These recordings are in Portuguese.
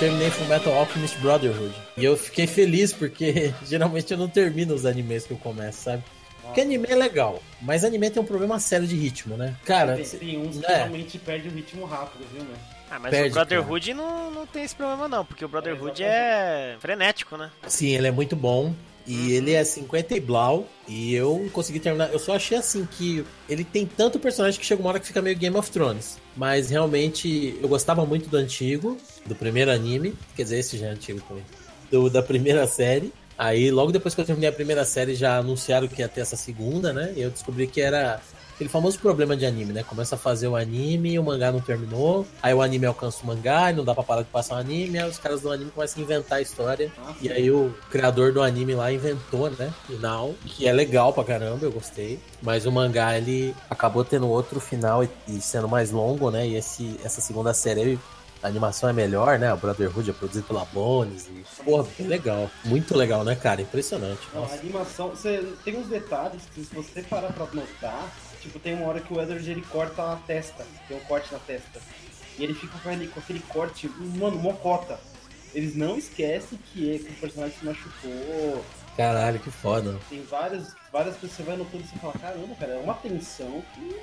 terminei Full Metal Alchemist Brotherhood. E eu fiquei feliz porque geralmente eu não termino os animes que eu começo, sabe? Porque anime é legal, mas anime tem um problema sério de ritmo, né? Cara, Tem, tem uns que é. realmente perde o ritmo rápido, viu, mano? Ah, mas Perde, o Brotherhood não, não tem esse problema não, porque o Brotherhood é frenético, né? sim, ele é muito bom. E ele é 50 e blau. E eu consegui terminar. Eu só achei assim que ele tem tanto personagem que chega uma hora que fica meio Game of Thrones. Mas realmente eu gostava muito do antigo, do primeiro anime. Quer dizer, esse já é antigo também. Do, da primeira série. Aí logo depois que eu terminei a primeira série já anunciaram que ia ter essa segunda, né? E eu descobri que era aquele famoso problema de anime, né? Começa a fazer o anime, o mangá não terminou, aí o anime alcança o mangá e não dá pra parar de passar o anime, aí os caras do anime começam a inventar a história. E aí o criador do anime lá inventou, né? Final, que é legal pra caramba, eu gostei. Mas o mangá, ele acabou tendo outro final e, e sendo mais longo, né? E esse, essa segunda série, a animação é melhor, né? O Brotherhood é produzido pela Bones. E, porra, bem legal. Muito legal, né, cara? Impressionante. Não, a Nossa. animação, você tem uns detalhes que se você parar pra notar, tipo, tem uma hora que o Edward ele corta a testa, tem um corte na testa. E ele fica com aquele, com aquele corte, mano, mocota. Eles não esquecem que, é, que o personagem se machucou. Caralho, que foda. Tem várias, várias pessoas que você vai notando e você fala, caramba, cara, é uma tensão que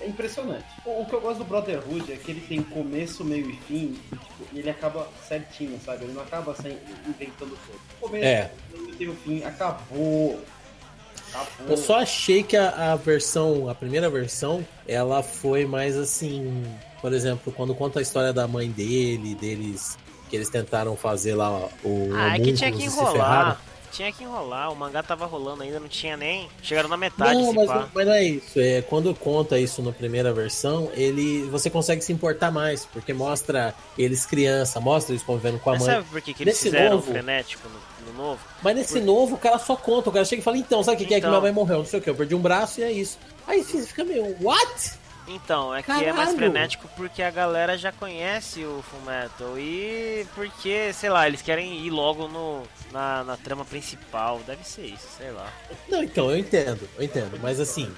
é impressionante. O, o que eu gosto do Brotherhood é que ele tem começo, meio e fim, e, tipo, ele acaba certinho, sabe? Ele não acaba sem, inventando tudo. O começo, É. meio e o fim, acabou. Eu só achei que a, a versão, a primeira versão, ela foi mais assim. Por exemplo, quando conta a história da mãe dele, deles. Que eles tentaram fazer lá o. Ah, é que tinha que enrolar. Tinha que enrolar, o mangá tava rolando ainda, não tinha nem. Chegaram na metade, Não, mas, não- mas não é isso. É, quando conta isso na primeira versão, ele você consegue se importar mais, porque mostra eles criança, mostra eles convivendo com a Mas mãe. sabe por que, que eles Nesse fizeram novo- frenético no novo? Mas nesse novo, o cara só conta. O cara chega e fala, então, sabe o que, que é que Então. minha mãe morreu? Não sei o que, eu perdi um braço e é isso. Aí você fica meio, what? Então, é que é mais Caralho! frenético porque a galera já conhece o Fullmetal e porque, sei lá, eles querem ir logo no, na, na trama principal. Deve ser isso, sei lá. Não, então, eu entendo, eu entendo. Mas assim,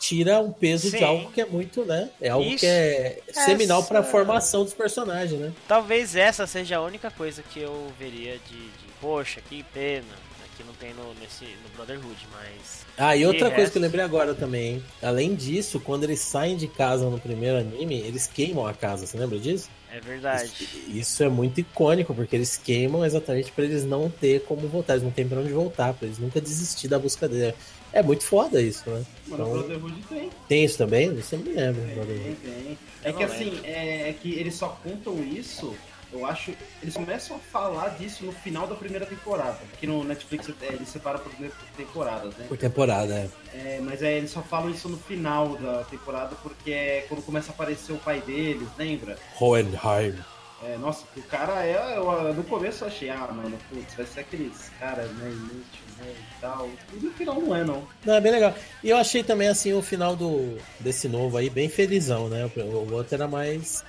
tira um peso de Sim. algo que é muito, né? É algo Isso. que é seminal pra Essa- formação dos personagens, né? Talvez essa seja a única coisa que eu veria de, de poxa, que pena. Que não tem no, nesse, no Brotherhood, mas. Ah, e outra coisa resto- que eu lembrei agora também, hein? Além disso, quando eles saem de casa no primeiro anime, eles queimam a casa, você lembra disso? É verdade. Isso é muito icônico, porque eles queimam exatamente pra eles não ter como voltar, eles não têm pra onde voltar, pra eles nunca desistir da busca dele. É muito foda isso, né? Mano, Então, Brotherhood tem. tem isso também? Isso eu me lembro. Tem, Brotherhood. tem. É que assim, é, é que eles só contam isso, eu acho. Eles começam a falar disso no final da primeira temporada. Que no Netflix é, eles separam por temporadas, né? Por temporada, é. É, mas é, eles só falam isso no final da temporada porque é quando começa a aparecer o pai deles, lembra? Hohenheim. É, nossa, o cara é. Eu, no começo eu achei, ah, mano, putz, vai ser aqueles caras, né, inútil, né, e tal. E no final não é, não. Não, é bem legal. E eu achei também, assim, o final do, desse novo aí bem felizão, né? O, o outro era mais.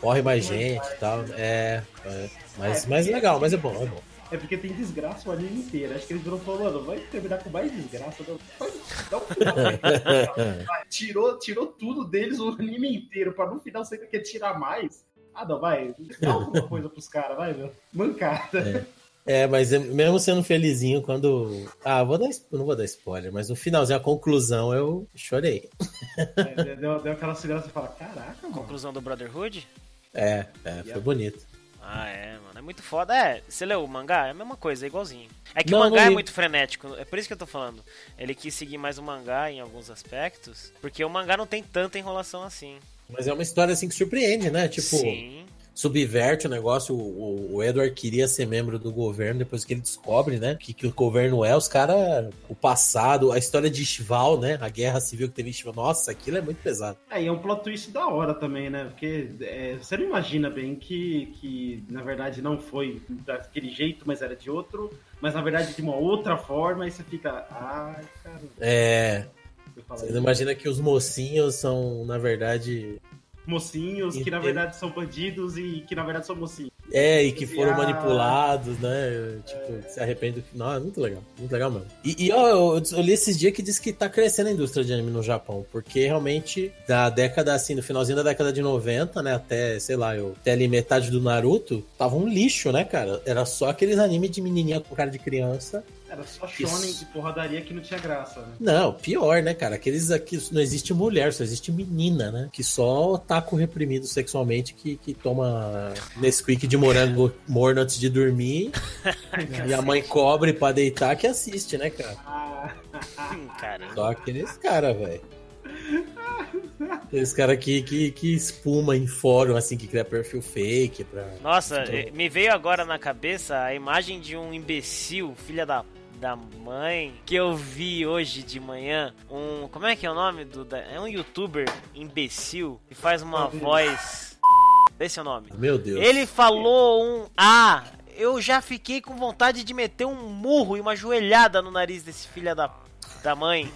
Corre mais gente e tal. É. é mas, mas legal, mas é bom, é bom. É porque tem desgraça o anime inteiro. Acho que eles viram e mano, vai terminar com mais desgraça. Não, vai, dá um final. Vai, tirou, tirou tudo deles o anime inteiro, pra no final sempre quer tirar mais. Ah, não, vai, dá alguma coisa pros caras, vai, meu. Mancada. É, mas é- mesmo sendo felizinho, quando. Ah, vou dar, não vou dar spoiler, mas no finalzinho, a conclusão, eu chorei. É, deu, deu aquela segurança e fala, caraca, mano. Conclusão do Brotherhood? É, é, foi bonito. Ah, é, mano. É muito foda. É, você leu o mangá? É a mesma coisa, é igualzinho. É que Não, o mangá é muito frenético. É por isso que eu tô falando. Ele quis seguir mais o mangá em alguns aspectos. Porque o mangá não tem tanta enrolação assim. Mas é uma história assim que surpreende, né? Tipo, Sim. Subverte o negócio. O, o- Edward queria ser membro do governo, depois que ele descobre, né? Que, que o governo é, os caras. O passado, a história de Ishval, né? A guerra civil que teve em Ishval. Nossa, aquilo é muito pesado. Aí é um plot twist da hora também, né? Porque é, você não imagina bem que, que, na verdade, não foi daquele jeito, mas era de outro. Mas, na verdade, de uma outra forma. Aí você fica, ai, cara. É. Você não imagina que os mocinhos são, na verdade. Mocinhos que, na verdade, são bandidos e que, na verdade, são mocinhos. É, e que foram manipulados, né? Tipo, se arrepende do final. É muito legal, muito legal mesmo. E, e ó, eu, eu li esses dias que diz que tá crescendo a indústria de anime no Japão, porque realmente, da década, assim, no finalzinho da década de 90, né, até, sei lá, eu, até ali metade do Naruto, tava um lixo, né, cara? Era só aqueles animes de menininha com cara de criança era só shonen de porradaria que não tinha graça, né? Não, pior, né, cara? Aqueles aqui não existe mulher, só existe menina, né? Que só taco reprimido sexualmente que, que toma Nesquik de morango morno antes de dormir. e a mãe cobre pra deitar que assiste, né, cara? Ah, só aqueles caras, velho. Aqueles caras que, que, que espuma em fórum, assim, que cria perfil fake pra. Nossa, me veio agora na cabeça a imagem de um imbecil, filha da da mãe que eu vi hoje de manhã. Um. Como é que é o nome do. É um youtuber imbecil que faz uma voz. Esse é o nome. Meu Deus. Ele falou um. Ah! Eu já fiquei com vontade de meter um murro e uma joelhada no nariz desse filho da da mãe,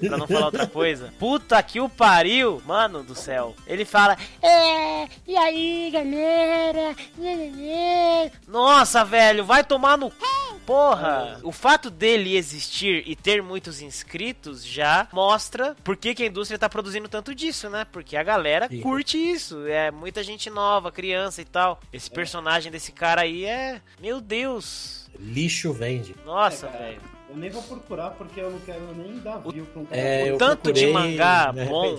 pra não falar outra coisa. Puta que o pariu, mano do céu. Ele fala, é, e aí, galera? Nossa, velho, vai tomar no Porra, o fato dele existir e ter muitos inscritos já mostra por que, que a indústria tá produzindo tanto disso, né? Porque a galera Sim. curte isso. É muita gente nova, criança e tal. Esse é. personagem desse cara aí é. Meu Deus. Lixo vende. Nossa, é, velho. Eu nem vou procurar porque eu não quero nem dar view pra um cara. É, o tanto procurei, de mangá bom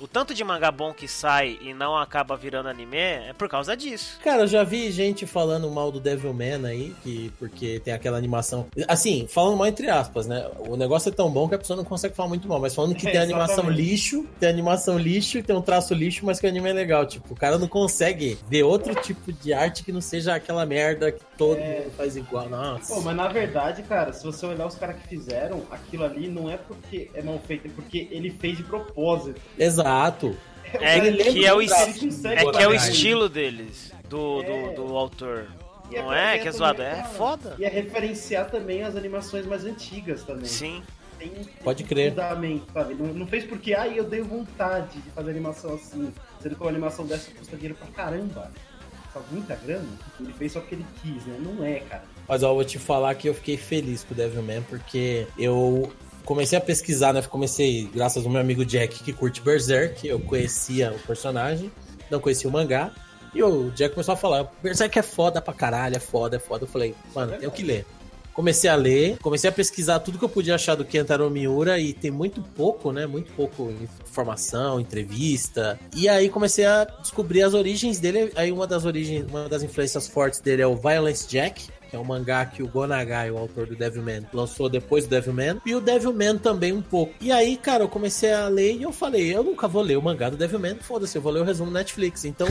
o tanto de mangá bom que sai e não acaba virando anime é por causa disso. Cara, eu já vi gente falando mal do Devilman aí, que, porque tem aquela animação. Assim, falando mal entre aspas, né? O negócio é tão bom que a pessoa não consegue falar muito mal, mas falando que é, tem animação lixo, tem animação lixo, tem um traço lixo, mas que o anime é legal. Tipo, o cara não consegue ver outro tipo de arte que não seja aquela merda que todo é... mundo faz igual. Nossa. Pô, mas na verdade, cara, se você olhar os caras que fizeram, aquilo ali não é porque é mal feito, é porque ele fez de propósito. Exato. Exato. É, que é, o, é que é o estilo deles, do, é. do, do autor. E é não é, é que é zoado, é foda. E é referenciar também as animações mais antigas também. Sim. Tem Pode crer. Sabe? Não, não fez porque, ai, eu dei vontade de fazer animação assim. Sendo que uma animação dessa custa dinheiro pra caramba. Custa muita grana. Ele fez só porque ele quis, né? Não é, cara. Mas ó, eu vou te falar que eu fiquei feliz com o Devilman, porque eu comecei a pesquisar, né? Comecei, graças ao meu amigo Jack, que curte Berserk, eu conhecia o personagem, não conhecia o mangá. E o Jack começou a falar: Berserk é foda pra caralho, é foda, é foda. Eu falei, mano, tenho que ler. Comecei a ler, comecei a pesquisar tudo que eu podia achar do Kentaro Miura e tem muito pouco, né? Muito pouco informação, entrevista. E aí comecei a descobrir as origens dele. Aí uma das origens, uma das influências fortes dele é o Violence Jack, que é um mangá que o Gonagai, o autor do Devilman, lançou depois do Devilman, e o Devilman também um pouco. E aí, cara, eu comecei a ler e eu falei, eu nunca vou ler o mangá do Devilman, foda-se, eu vou ler o resumo Netflix. Então,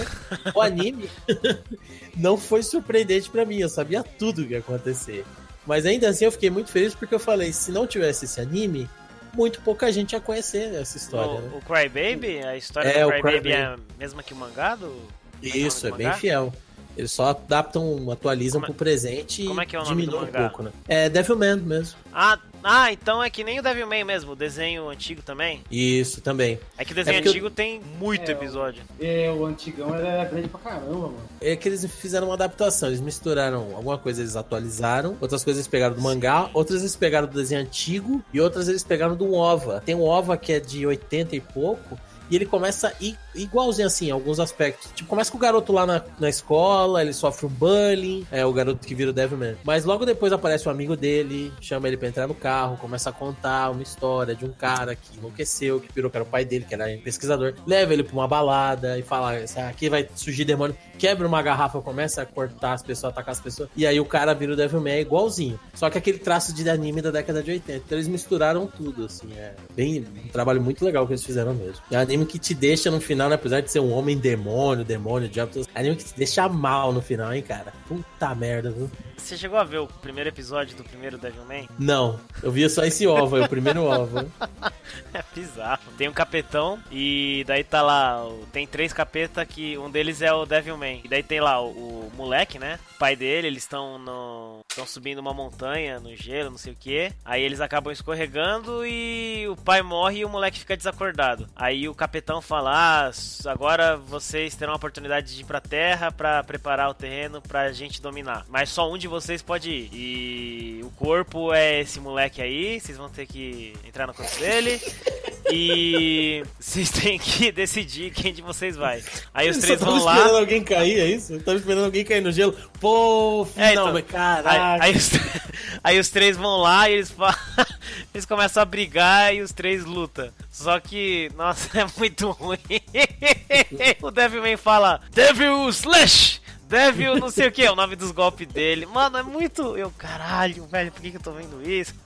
o anime não foi surpreendente para mim, eu sabia tudo o que ia acontecer. Mas ainda assim eu fiquei muito feliz porque eu falei, se não tivesse esse anime, muito pouca gente ia conhecer essa história. O, né? o Crybaby, a história é, do Crybaby Cry é a mesma que o mangá do... Isso, é bem fiel. Eles só adaptam, atualizam como, pro presente como é que é o nome diminuem um pouco, né? É Devilman mesmo. Ah, ah, então é que nem o Devilman mesmo, o desenho antigo também? Isso, também. É que o desenho é antigo eu... tem muito é, episódio. É, o antigão era grande pra caramba, mano. É que eles fizeram uma adaptação, eles misturaram alguma coisa eles atualizaram, outras coisas eles pegaram do mangá, outras eles pegaram do desenho antigo e outras eles pegaram do OVA. Tem um OVA que é de 80 e pouco, e ele começa igualzinho assim, em alguns aspectos. Tipo, começa com o garoto lá na, na escola, ele sofre um bullying, é o garoto que vira o Devilman. Mas logo depois aparece um amigo dele, chama ele pra entrar no carro, começa a contar uma história de um cara que enlouqueceu, que virou que era o pai dele, que era pesquisador. Leva ele pra uma balada e fala: aqui vai surgir demônio. Quebra uma garrafa, começa a cortar as pessoas, atacar as pessoas. E aí o cara vira o Devilman igualzinho. Só que aquele traço de anime da década de 80. Então eles misturaram tudo, assim. É bem um trabalho muito legal que eles fizeram mesmo. É anime que te deixa no final, né? Apesar de ser um homem demônio, demônio, diabo, anime que te deixa mal no final, hein, cara? Puta merda, viu? Você chegou a ver o primeiro episódio do primeiro Devilman? Não, eu via só esse ovo, é o primeiro ovo. é bizarro. Tem um capetão e daí tá lá, tem três capetas que um deles é o Devilman. E daí tem lá o, o moleque, né? O pai dele, eles estão no estão subindo uma montanha no gelo, não sei o que. Aí eles acabam escorregando e o pai morre e o moleque fica desacordado. Aí o capitão fala: ah, agora vocês terão a oportunidade de ir pra terra para preparar o terreno pra gente dominar. Mas só um de vocês pode ir. E o corpo é esse moleque aí, vocês vão ter que entrar no corpo dele. E vocês têm que decidir quem de vocês vai. Aí os três vão lá. esperando alguém cair, é isso? Eu tava esperando alguém cair no gelo. Pô, é, então, mas caralho. Aí, aí, os, aí, os, três vão lá e eles, eles começam a brigar e os três lutam. Só que, nossa, é muito ruim. o Devilman fala: Devil Slash! Devil não sei o que, é o nome dos golpes dele. Mano, é muito. Eu, caralho, velho, por que, que eu tô vendo isso?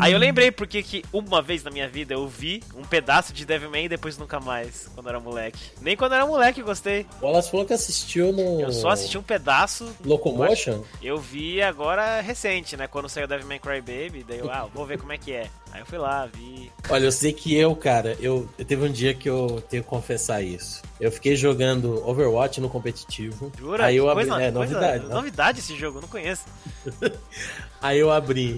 Aí eu lembrei porque que uma vez na minha vida eu vi um pedaço de Devilman e depois nunca mais, quando era moleque. Nem quando era moleque eu gostei. O Wallace falou que assistiu no. Eu só assisti um pedaço. Locomotion? Eu vi agora recente, né? Quando saiu Devilman Crybaby, daí eu, ah, vou ver como é que é. Aí eu fui lá, vi. Olha, eu sei que eu, cara, eu, eu teve um dia que eu tenho que confessar isso. Eu fiquei jogando Overwatch no competitivo. Jura? Aí eu abri, coisa, é, novidade. Coisa, novidade esse jogo, eu não conheço. Aí eu abri,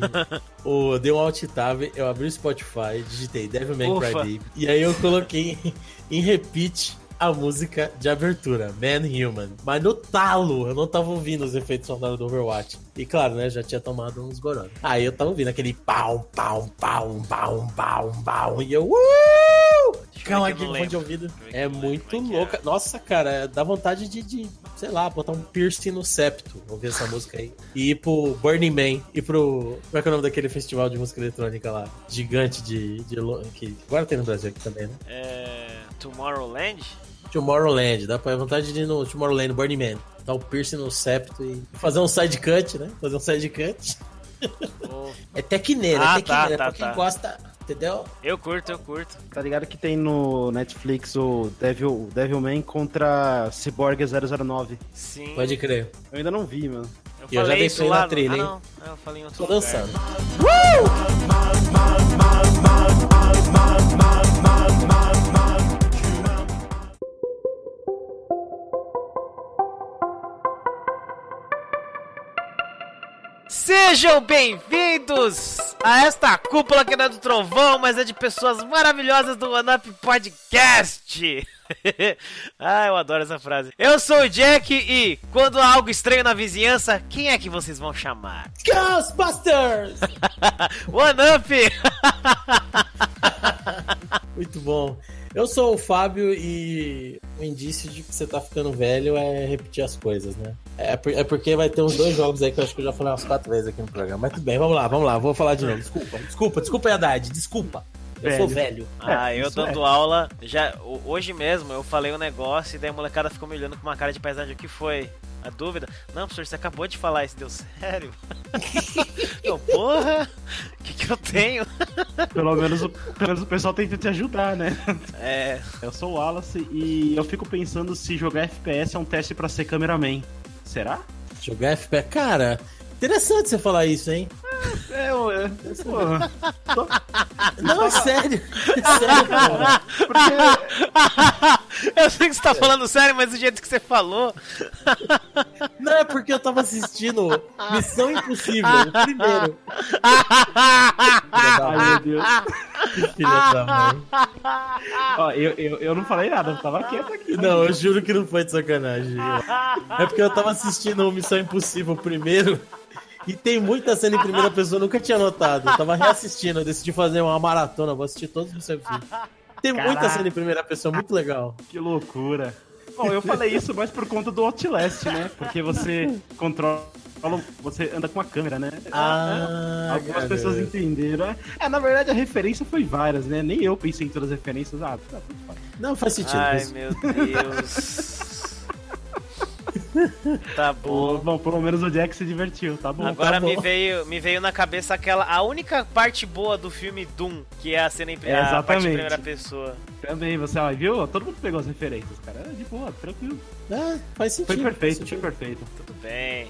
o, dei um alt tab, eu abri o Spotify, digitei Devilman Crybaby, e aí eu coloquei em repeat a música de abertura, Man Human. Mas no talo, eu não tava ouvindo os efeitos sonoros do Overwatch. E claro, né, já tinha tomado uns gorões. Aí eu tava ouvindo aquele pau, pau, pau, pau, pau, pau, e eu... Uh! Cão aqui fone de ouvido. É muito é louca. É. Nossa, cara, dá vontade de, de, sei lá, botar um piercing no septo. Ouvir essa música aí. E ir pro Burning Man. E pro. Como é que é o nome daquele festival de música eletrônica lá? Gigante de. de que agora tem no Brasil aqui também, né? É. Tomorrowland? Tomorrowland, dá pra vontade de ir no Tomorrowland, Burning Man. Dar um piercing no septo e fazer um side cut, né? Fazer um side cut. Oh. é tecneira, ah, é tecneira. Tá, tá, pra quem tá. gosta entendeu? Eu curto, eu curto. Tá ligado que tem no Netflix o Devil, Devilman contra Cyborg 009? Sim. Pode crer. Eu ainda não vi, mano. Eu, eu já deixei na trilha, hein? Ah, não. Eu falei em outro Tô lugar. dançando. Uh! Sejam bem-vindos a esta cúpula que não é do trovão, mas é de pessoas maravilhosas do One Up Podcast. ah, eu adoro essa frase. Eu sou o Jack e quando há algo estranho na vizinhança, quem é que vocês vão chamar? Ghostbusters! One Up! Muito bom. Eu sou o Fábio e o indício de que você tá ficando velho é repetir as coisas, né? É, é porque vai ter uns dois jogos aí que eu acho que eu já falei umas quatro vezes aqui no programa. Mas tudo bem, vamos lá, vamos lá, vou falar de novo. Desculpa, desculpa, desculpa, Haddad, desculpa. Eu velho. sou velho. Ah, é, eu dando é. aula. Já, hoje mesmo eu falei um negócio e daí a molecada ficou me olhando com uma cara de paisagem. O que foi? A dúvida? Não, professor, você acabou de falar isso, deu sério? eu, porra, o que, que eu tenho? pelo, menos, pelo menos o pessoal tenta te ajudar, né? É. Eu sou o Wallace e eu fico pensando se jogar FPS é um teste para ser cameraman. Será? Jogar FPS? Cara, interessante você falar isso, hein? É, é, porra. Não, é sério. É sério, porra. Porque... Eu sei que você tá falando sério, mas do jeito que você falou. Não, é porque eu tava assistindo Missão Impossível, o primeiro. Ai, meu Deus. Que filha da mãe. Ó, eu, eu, eu não falei nada, eu tava quieto aqui. Não, eu juro que não foi de sacanagem. É porque eu tava assistindo Missão Impossível primeiro. E tem muita cena em primeira pessoa, eu nunca tinha notado. Eu tava reassistindo, eu decidi fazer uma maratona, vou assistir todos os seus filmes. Tem Caraca. muita cena em primeira pessoa, muito legal. Que loucura. Bom, eu falei isso mais por conta do Outlast, né? Porque você controla você anda com a câmera, né? Ah, Algumas cara. pessoas entenderam. É, na verdade a referência foi várias, né? Nem eu pensei em todas as referências. Ah, Não faz sentido. Ai, meu Deus. Tá Bom, bom. pelo menos o Jack se divertiu, tá bom. Agora tá bom. me veio, me veio na cabeça aquela a única parte boa do filme Doom, que é a cena em É, a parte em primeira pessoa. Também, você ó, viu? Todo mundo pegou as referências, cara. É de boa, tranquilo. Ah, faz sentido. Foi perfeito, foi perfeito. Tudo bem.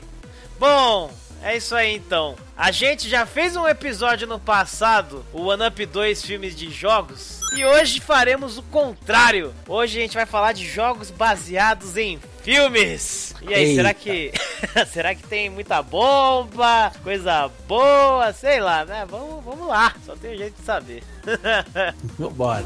Bom, é isso aí então. A gente já fez um episódio no passado, o One Up 2 filmes de jogos, e hoje faremos o contrário. Hoje a gente vai falar de jogos baseados em filmes. E aí, Eita. será que será que tem muita bomba, coisa boa, sei lá, né? Vamos, vamos lá. Só tem um jeito de saber. Vambora.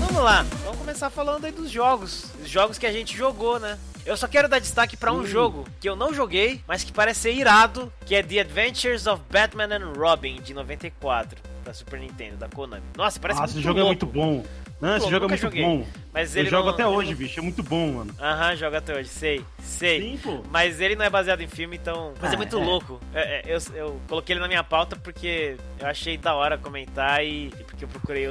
Vamos lá, vamos começar falando aí dos jogos. Os jogos que a gente jogou, né? Eu só quero dar destaque pra um jogo que eu não joguei, mas que parece ser irado, que é The Adventures of Batman and Robin, de 94, pra Super Nintendo, da Konami. Nossa, parece Nossa, muito esse jogo é louco. muito bom. Não, esse jogo é muito joguei. bom. Mas Eu ele jogo não- até hoje, não- bicho. É muito bom, mano. Aham, joga até hoje, sei, sei. Sim, pô. Mas ele não é baseado em filme, então. Mas é, Ah, muito é. louco. É, é, eu, eu coloquei ele na minha pauta porque eu achei da hora comentar e, e porque eu procurei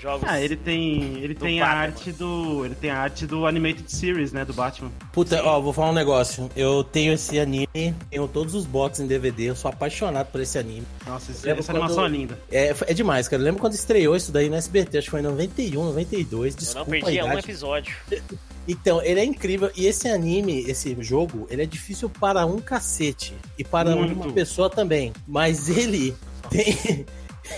jogos. Ah, ele tem, ele Do tem a arte do, ele tem a arte do animated series, né, do Batman. Puta, ó, vou falar um negócio. Eu tenho esse anime, tenho todos os boxes em DVD, eu sou apaixonado por esse anime. Nossa, esse- essa quando- animação é linda. É, é demais, cara. Eu lembro quando estreou isso daí no SBT, acho que foi em 91, 92. eu Desculpa não perdi a um episódio. Então, ele é incrível. E esse anime, esse jogo, ele é difícil para um cacete. E para Muito. uma pessoa também. Mas ele tem.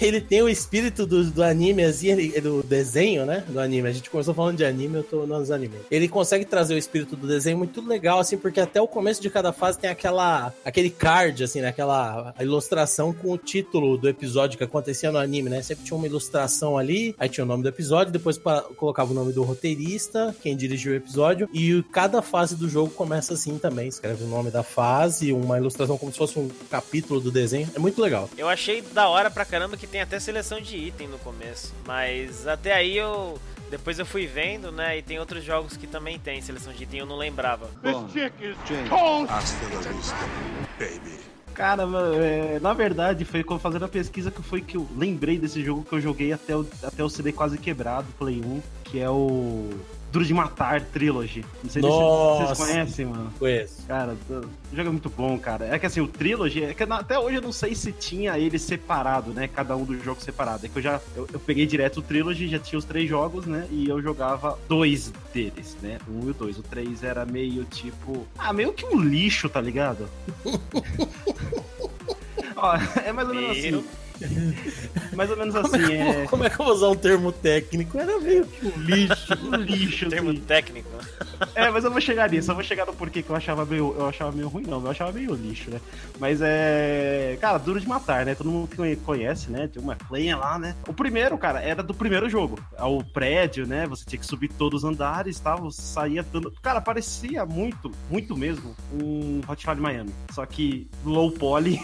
Ele tem o espírito do, do anime, assim, ele, do desenho, né? Do anime. A gente começou falando de anime, eu tô nos animes. Ele consegue trazer o espírito do desenho muito legal, assim, porque até o começo de cada fase tem aquela. aquele card, assim, né? Aquela ilustração com o título do episódio que acontecia no anime, né? Sempre tinha uma ilustração ali, aí tinha o nome do episódio, depois colocava o nome do roteirista, quem dirigiu o episódio, e cada fase do jogo começa assim também. Escreve o nome da fase, uma ilustração como se fosse um capítulo do desenho. É muito legal. Eu achei da hora pra caramba que tem até seleção de item no começo. Mas até aí eu. Depois eu fui vendo, né? E tem outros jogos que também tem seleção de item, eu não lembrava. Cara, mano, é, na verdade, foi quando fazendo a pesquisa que foi que eu lembrei desse jogo que eu joguei até o, até o CD quase quebrado, Play 1, que é o Duro de Matar Trilogy. Não sei se Nossa. vocês conhecem, mano. Conheço. Cara, o jogo é muito bom, cara. É que assim, o Trilogy, é que até hoje eu não sei se tinha ele separado, né? Cada um dos jogos separado. É que eu já eu, eu peguei direto o Trilogy, já tinha os três jogos, né? E eu jogava dois deles, né? Um e o dois. O três era meio tipo. Ah, meio que um lixo, tá ligado? Ó, é mais ou menos assim. Mais ou menos Como é, assim, que eu vou- é. como é que eu vou usar um termo técnico? Era meio que um lixo. Um lixo, Termo assim. técnico. É, mas eu vou chegar nisso, eu vou chegar no porquê que eu achava meio, eu achava meio ruim, não, eu achava meio lixo, né? Mas é. Cara, duro de matar, né? Todo mundo que conhece, né? Tem uma plenha lá, né? O primeiro, cara, era do primeiro jogo. O prédio, né? Você tinha que subir todos os andares, tá? Você saía dando. Cara, parecia muito, muito mesmo um Hotline Miami. Só que low poly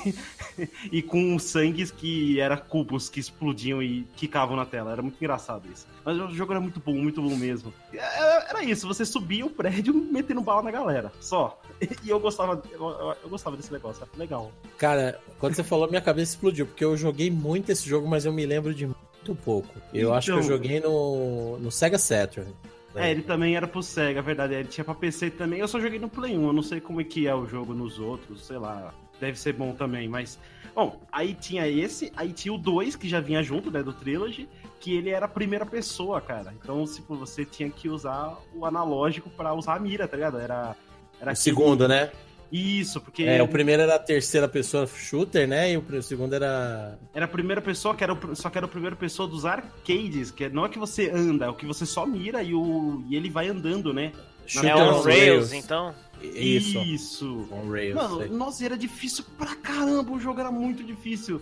e com sangues que era cubos que explodiam e quicavam na tela. Era muito engraçado isso. Mas o jogo era muito bom, muito bom mesmo. Era, era isso, você subia o prédio metendo bala na galera. Só. E eu gostava, eu, eu- gostava desse negócio, era legal. Cara, quando você falou, minha cabeça explodiu, porque eu joguei muito esse jogo, mas eu me lembro de muito pouco. Eu acho que eu Então. joguei no, no Sega Saturn. É, ele também era pro Sega, a verdade. Ele tinha pra PC também. Eu só joguei no Play 1, eu não sei como é que é o jogo nos outros, sei lá. Deve ser bom também, mas. Bom, aí tinha esse, aí tinha o 2, que já vinha junto, né, do Trilogy, que ele era a primeira pessoa, cara. Então, tipo, você tinha que usar o analógico pra usar a mira, tá ligado? Era. era O aquele- segundo, né? Isso, porque É, o primeiro era a terceira pessoa shooter, né? E o segundo era. era a primeira pessoa, que era o, só que era a primeira pessoa dos arcades, que não é que você anda, é o que você só mira e, o, e ele vai andando, né? Shooter É on on Rails, então. Isso. Isso. On Rails. Mano, sei. nossa, era difícil pra caramba, o jogo era muito difícil.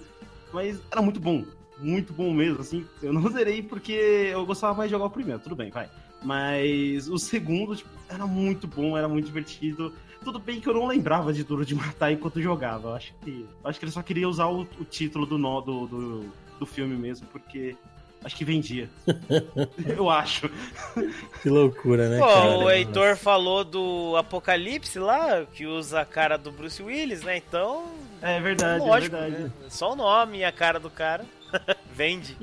Mas era muito bom. Muito bom mesmo, assim. Eu não zerei porque eu gostava mais de jogar o primeiro, tudo bem, vai. Mas o segundo, tipo, era muito bom, era muito divertido. Tudo bem que eu não lembrava de Duro de Matar enquanto jogava. Eu acho que. acho que ele só queria usar o, o título do, nó, do, do, do filme mesmo, porque acho que vendia. eu acho. Que loucura, né? Pô, cara? o Heitor falou do Apocalipse lá, que usa a cara do Bruce Willis, né? Então, É verdade, lógico, é verdade. né? Só o nome e a cara do cara. Vende.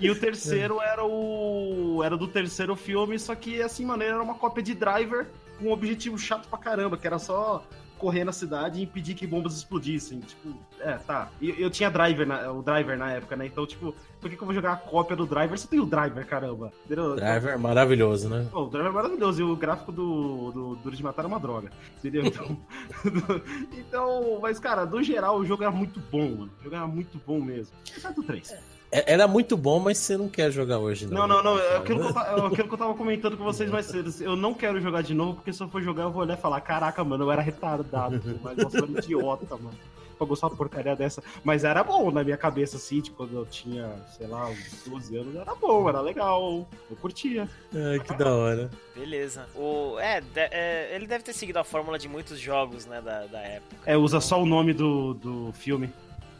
E o terceiro era o. Era do terceiro filme, só que assim, mano, ele era uma cópia de Driver com um objetivo chato pra caramba, que era só correr na cidade e impedir que bombas explodissem. Tipo, é, tá. E eu, tinha driver na, o driver na época, né? Então, tipo, por que, que eu vou jogar a cópia do driver se tem o driver, caramba? Entendeu? Driver maravilhoso, né? Pô, o driver é maravilhoso e o gráfico do, do Duro de Matar é uma droga. Entendeu? Então, então, mas, cara, no geral, o jogo era muito bom, mano. O jogo era muito bom mesmo. Exceto o 3. É, era muito bom, mas você não quer jogar hoje, não. Não, não, não. É aquilo que, eu, é aquilo que eu tava comentando com vocês mais cedo. Eu não quero jogar de novo, porque se eu for jogar, eu vou olhar e falar: caraca, mano, eu era retardado, mas eu sou idiota, mano. Pra gostar uma porcaria dessa. Mas era bom na minha cabeça, assim, tipo, quando eu tinha, sei lá, uns 12 anos, era bom, era legal. Eu curtia. Ai, que da hora. Beleza. O, é, de, é, ele deve ter seguido a fórmula de muitos jogos, né, da, da época. É, usa só o nome do, do filme.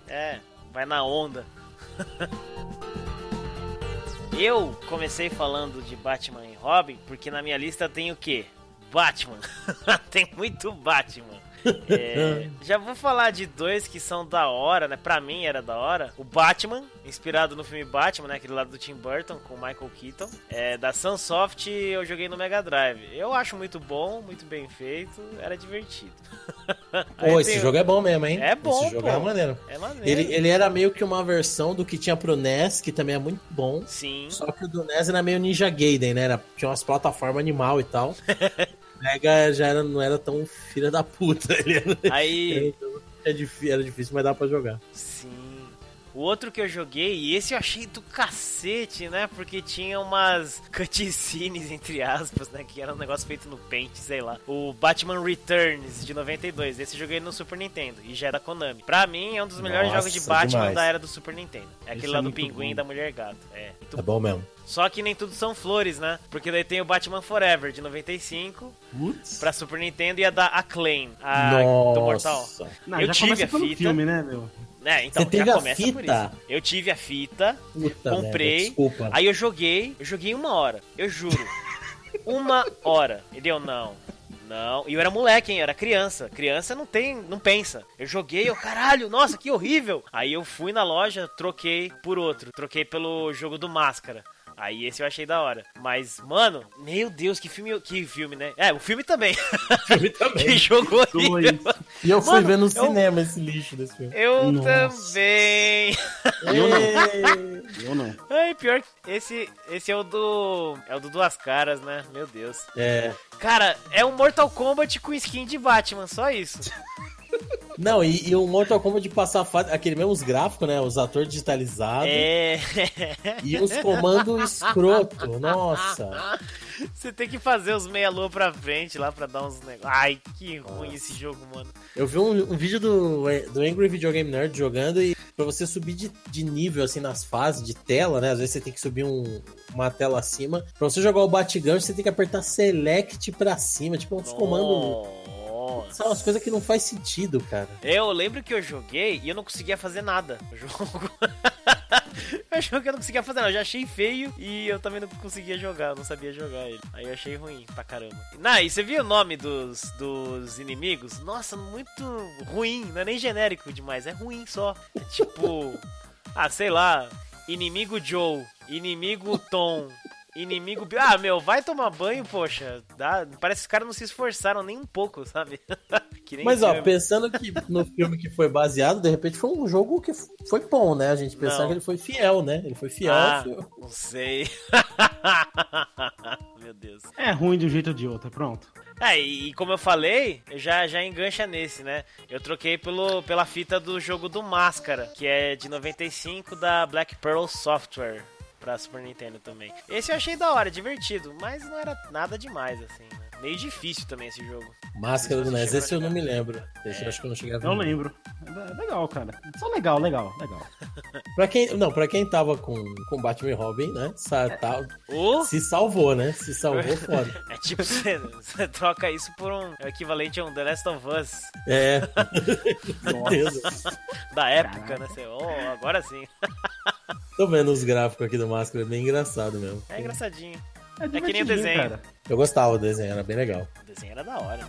É, vai na onda. Eu comecei falando de Batman e Robin porque na minha lista tem o quê? Batman. tem muito Batman. É, já vou falar de dois que são da hora, né? Pra mim era da hora. O Batman, inspirado no filme Batman, né? Aquele lado do Tim Burton com o Michael Keaton. É, da Sunsoft eu joguei no Mega Drive. Eu acho muito bom, muito bem feito, era divertido. Pô, esse tem... jogo é bom mesmo, hein? É bom, Esse jogo pô. é maneiro. É maneiro. Ele, ele era meio que uma versão do que tinha pro NES, que também é muito bom. Sim. Só que o do NES era meio Ninja Gaiden, né? Era, tinha umas plataformas animal e tal. Mega já era, não era tão filha da puta. Ele era, Aí. Era, difícil, era difícil, mas dá pra jogar. Sim. O outro que eu joguei, e esse eu achei do cacete, né? Porque tinha umas cutscenes, entre aspas, né? Que era um negócio feito no Paint, sei lá. O Batman Returns, de 92. Esse eu joguei no Super Nintendo, e já é da Konami. Pra mim, é um dos melhores Nossa, jogos de Batman demais. da era do Super Nintendo. É aquele Esse lá é do pinguim bom. e da mulher gato. É, muito Tá bom mesmo. Só que nem tudo são flores, né? Porque daí tem o Batman Forever, de 95, Putz. pra Super Nintendo, e a da Acclaim, a do Mortal. Nossa. Não, eu já tive a fita. filme, né, meu? É, então Você teve já a começa por fita? isso. Eu tive a fita, Puta Comprei. merda. Aí eu joguei, eu joguei uma hora, eu juro. uma hora. Ele deu, não. Não. E eu era moleque, hein? Eu era criança. Criança não tem, não pensa. Eu joguei, eu, caralho, nossa, que horrível. Aí eu fui na loja, troquei por outro. Troquei pelo jogo do Máscara. Aí esse eu achei da hora. Mas, mano, meu Deus, que filme, que filme, né? É, o filme também. filme que também. jogo horrível. Dois. E eu fui Mano, ver no eu- cinema esse lixo desse filme. Eu Nossa. também. Eu não. Eu não. Ai, pior que esse, esse é o do. É o do Duas Caras, né? Meu Deus. É. Cara, é um Mortal Kombat com skin de Batman, só isso. Não, e, e o Mortal Kombat de passar fase, aquele mesmo os gráficos, né? Os atores digitalizados É. e os comandos escroto. Nossa. Você tem que fazer os meia-lua pra frente lá pra dar uns negócios. Ai, que ruim esse jogo, mano. Eu vi um, um vídeo do, do Angry Video Game Nerd jogando e pra você subir de, de nível, assim, nas fases de tela, né? Às vezes você tem que subir um- uma tela acima. Pra você jogar o Batgun, você tem que apertar Select pra cima. Tipo, uns comandos... Nossa. São umas coisas que não faz sentido, cara. Eu lembro que eu joguei e eu não conseguia fazer nada no jogo. eu achei que eu não conseguia fazer nada. Eu já achei feio e eu também não conseguia jogar, eu não sabia jogar ele. Aí eu achei ruim pra caramba. Não, e você viu o nome dos, dos inimigos? Nossa, muito ruim. Não é nem genérico demais, é ruim só. É tipo. Ah, sei lá. Inimigo Joe, inimigo Tom. Inimigo. Ah, meu, vai tomar banho, poxa. Dá... Parece que os caras não se esforçaram nem um pouco, sabe? Que nem Mas, ó, filme. pensando que no filme que foi baseado, de repente foi um jogo que foi bom, né? A gente pensava Não. que ele foi fiel, né? Ele foi fiel. Ah, fiel. não sei. Meu Deus. É ruim de um jeito ou de outro, pronto. É, e, e como eu falei, já, já engancha nesse, né? Eu troquei pelo, pela fita do jogo do Máscara, que é de 95 da Black Pearl Software. Pra Super Nintendo também. Esse eu achei da hora, divertido, mas não era nada demais, assim, né? Meio difícil também esse jogo. Máscara do NES, esse eu não me lembro. Esse eu acho que eu não cheguei a ver. Não lembro. É legal, cara. Só legal, legal, legal. Pra quem, não, pra quem tava com, com Batman e Robin, né? sa- tá- O se salvou, né? Se salvou foda. É tipo, você, você troca isso por um é o equivalente a um The Last of Us É. Certeza. da época, né? Você, oh, agora sim. Tô vendo os gráficos aqui do Máscara, é bem engraçado mesmo. É engraçadinho. É, que nem o desenho. Cara. Eu gostava do desenho, era bem legal. O desenho era da hora.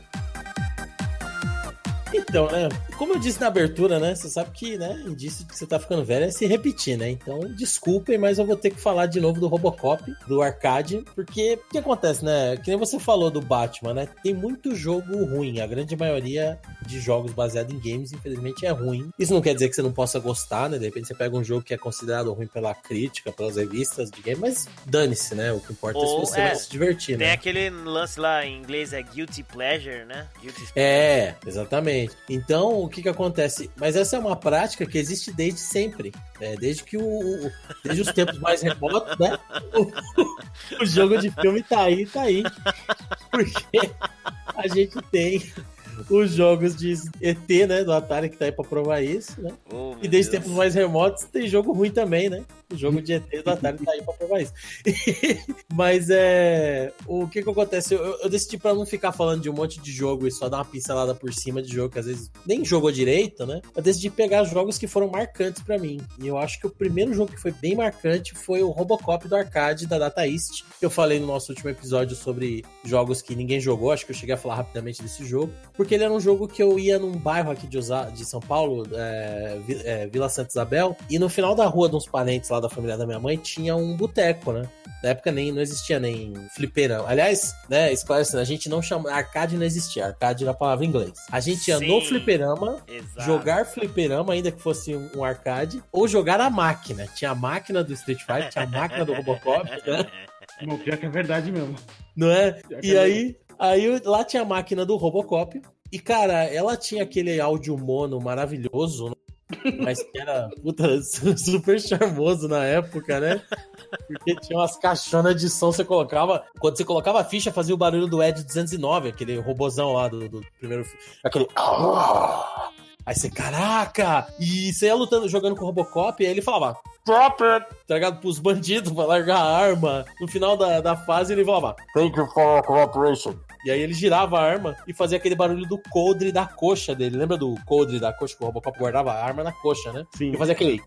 Então, né? Como eu disse na abertura, né? Você sabe que, né? Indício de que você tá ficando velho é se repetir, né? Então, desculpem, mas eu vou ter que falar de novo do Robocop, do arcade, porque o que acontece, né? Que nem você falou do Batman, né? Tem muito jogo ruim. A grande maioria de jogos baseados em games, infelizmente, é ruim. Isso não quer dizer que você não possa gostar, né? De repente você pega um jogo que é considerado ruim pela crítica, pelas revistas de game, mas dane-se, né? O que importa é se Ou, você é, vai se divertir, Tem né? aquele lance lá em inglês, é guilty pleasure, né? Guilty É, exatamente. Então, o que que acontece? Mas essa é uma prática que existe desde sempre. né? desde que o, o- Desde os tempos mais remotos, né? O, o jogo de filme tá aí, tá aí. Porque a gente tem os jogos de ET, né? Do Atari que tá aí pra provar isso, né? Oh, E desde Deus. tempos mais remotos tem jogo ruim também, né? O jogo de ET do Atari tá aí pra provar isso. Mas é. O que que acontece? Eu, eu decidi pra não ficar falando de um monte de jogo e só dar uma pincelada por cima de jogo que às vezes nem jogou direito, né? Eu decidi pegar jogos que foram marcantes pra mim. E eu acho que o primeiro jogo que foi bem marcante foi o Robocop do arcade da Data East. Eu falei no nosso último episódio sobre jogos que ninguém jogou, acho que eu cheguei a falar rapidamente desse jogo. Porque ele era um jogo que eu ia num bairro aqui de, São Paulo, é, é, Vila Santa Isabel, e no final da rua de uns parentes lá da família da minha mãe tinha um boteco, né? Na época nem, não existia nem fliperama. Aliás, né, esclarecendo, a gente não chama. Arcade não existia, arcade era a palavra em inglês. A gente ia no Sim. fliperama, Exato. jogar fliperama, ainda que fosse um, arcade, ou jogar a máquina. Tinha a máquina do Street Fighter, tinha a máquina do Robocop, né? Não, pior que é verdade mesmo. Não é? E é aí, aí lá tinha a máquina do Robocop. E, cara, ela tinha aquele áudio mono maravilhoso, né? Mas que era puta, super charmoso na época, né? Porque tinha umas caixonas de som, você colocava. Quando você colocava a ficha, fazia o barulho do Ed 209, aquele robozão lá do, do primeiro filme. Aquele. Aí você, caraca! E você ia lutando, jogando com o Robocop, e aí ele falava, drop it! Tá ligado? Pros bandidos, pra largar a arma. No final da, da fase, ele falava, thank you for your cooperation. E aí ele girava a arma e fazia aquele barulho do coldre da coxa dele. Lembra do coldre da coxa que o Robocop guardava a arma na coxa, né? Sim. E fazia aquele.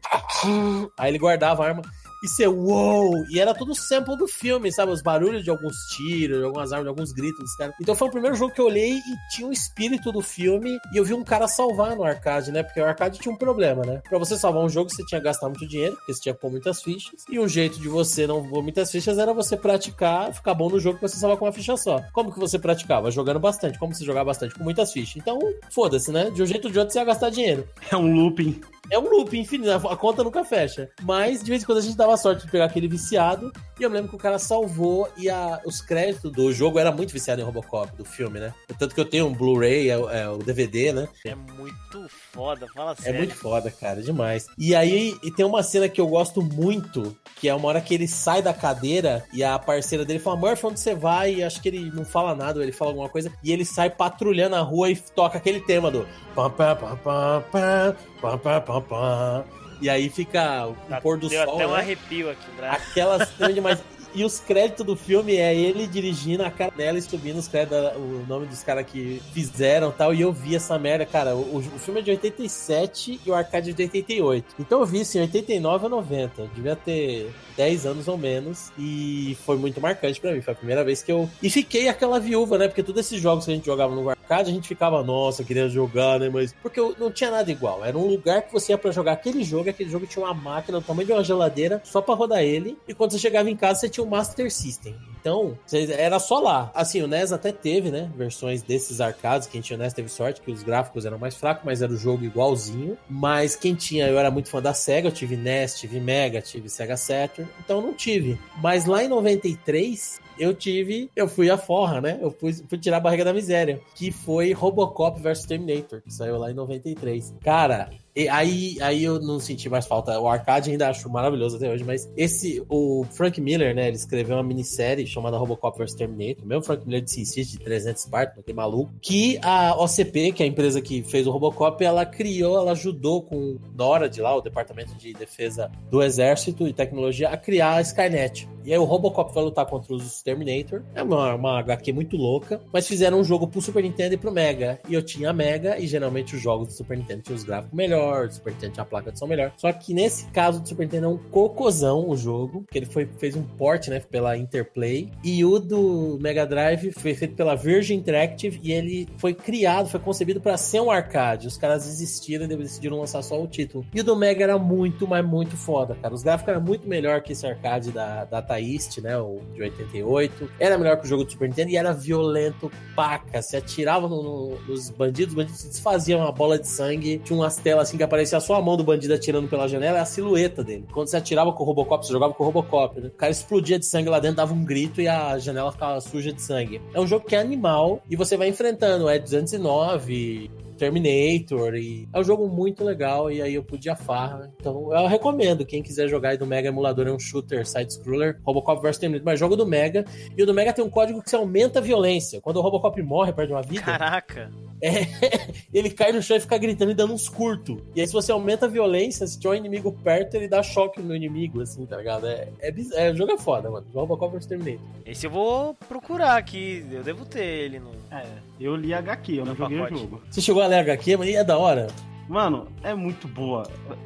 Aí ele guardava a arma. E você, uou! E era tudo sample do filme, sabe? Os barulhos de alguns tiros, de algumas armas, de alguns gritos dos caras. Então foi o primeiro jogo que eu olhei e tinha o espírito do filme. E eu vi um cara salvar no arcade, né? Porque o arcade tinha um problema, né? Pra você salvar um jogo, você tinha que gastar muito dinheiro, porque você tinha que pôr muitas fichas. E um jeito de você não pôr muitas fichas era você praticar, ficar bom no jogo pra você salvar com uma ficha só. Como que você praticava? Jogando bastante. Como você jogava bastante? Com muitas fichas. Então, foda-se, né? De um jeito ou de outro você ia gastar dinheiro. É um looping. É um loop infinito, a conta nunca fecha. Mas de vez em quando a gente dava sorte de pegar aquele viciado. E eu me lembro que o cara salvou e a- os créditos do jogo era muito viciado em Robocop, do filme, né? Tanto que eu tenho um Blu-ray, é, o- é o DVD, né? É muito foda, fala É sério. muito foda, cara, demais. E aí, e tem uma cena que eu gosto muito, que é uma hora que ele sai da cadeira e a parceira dele fala, Murphy, onde você vai? E acho que ele não fala nada, ou ele fala alguma coisa, e ele sai patrulhando a rua e toca aquele tema do pam, pam, pam, pam, pam, pam, pam, pam, pam. E aí fica o Tá- pôr do Deu sol, até um né? arrepio aqui, Dra. Aquelas demais. E os créditos do filme é ele dirigindo a cara dela e subindo os créditos, o nome dos caras que fizeram e tal. E eu vi essa merda, cara. O, o filme é de 87 e o arcade é de 88. Então eu vi isso em 89 ou 90. Eu devia ter 10 anos ou menos. E foi muito marcante pra mim. Foi a primeira vez que eu. E fiquei aquela viúva, né? Porque todos esses jogos que a gente jogava no arcade, a gente ficava, nossa, queria jogar, né? Mas. Porque eu- não tinha nada igual. Era um lugar que você ia pra jogar aquele jogo. Aquele jogo tinha uma máquina do tamanho de uma geladeira só pra rodar ele. E quando você chegava em casa, você tinha o Master System. Então, era só lá. Assim, o NES até teve, né? Versões desses arcades. Quem tinha o NES teve sorte, que os gráficos eram mais fracos, mas era o jogo igualzinho. Mas quem tinha, eu era muito fã da SEGA. Eu tive NES, tive Mega, tive Sega Saturn. Então não tive. Mas lá em 93, eu tive, eu fui a forra, né? Eu fui, fui tirar a barriga da miséria, que foi Robocop vs Terminator, que saiu lá em 93. Cara, e aí, aí eu não senti mais falta. O arcade ainda acho maravilhoso até hoje, mas esse, o Frank Miller, né? Ele escreveu uma minissérie chamada Robocop vs Terminator, mesmo Frank Miller de Sin de 300 Spartan, aquele maluco, que a OCP, que é a empresa que fez o Robocop, ela criou, ela ajudou com o NORAD lá, o Departamento de Defesa do Exército e Tecnologia, a criar a Skynet. E aí o Robocop vai lutar contra os Terminator. É uma, uma HQ muito louca, mas fizeram um jogo pro Super Nintendo e pro Mega. E eu tinha a Mega, e geralmente os jogos do Super Nintendo tinham os gráficos melhores, melhor, Super Nintendo tinha uma placa de som melhor. Só que nesse caso do Super Nintendo é um cocôzão o jogo, que ele foi, fez um port, né, pela Interplay. E o do Mega Drive foi feito pela Virgin Interactive e ele foi criado, foi concebido para ser um arcade. Os caras desistiram e decidiram lançar só o título. E o do Mega era muito, mas muito foda, cara. Os gráficos eram muito melhor que esse arcade da, da Taist, né, o de 88. Era melhor que o jogo do Super Nintendo e era violento paca. Se atirava no, no, nos bandidos, os bandidos se desfaziam uma bola de sangue. Tinha umas telas assim que aparecia só a mão do bandido atirando pela janela, é a silhueta dele. Quando você atirava com o Robocop, você jogava com o Robocop, né? O cara explodia de sangue lá dentro, dava um grito e a janela ficava suja de sangue. É um jogo que é animal e você vai enfrentando, é 209, Terminator e é um jogo muito legal e aí eu podia farra. Então eu recomendo quem quiser jogar aí do Mega emulador é um shooter side scroller, Robocop vs Terminator, mas jogo do Mega e o do Mega tem um código que você aumenta a violência. Quando o Robocop morre, perde uma vida. Caraca. É, ele cai no chão e fica gritando e dando uns curtos. E aí, se você aumenta a violência, se tiver um inimigo perto, ele dá choque no inimigo, assim, tá ligado? É, é, é o jogo é foda, mano. Robocop vs Terminator. Esse eu vou procurar aqui. Eu devo ter ele no. É, eu li HQ, eu não No joguei pacote. o jogo. Você chegou a ler HQ, mas é da hora. Mano, é muito boa.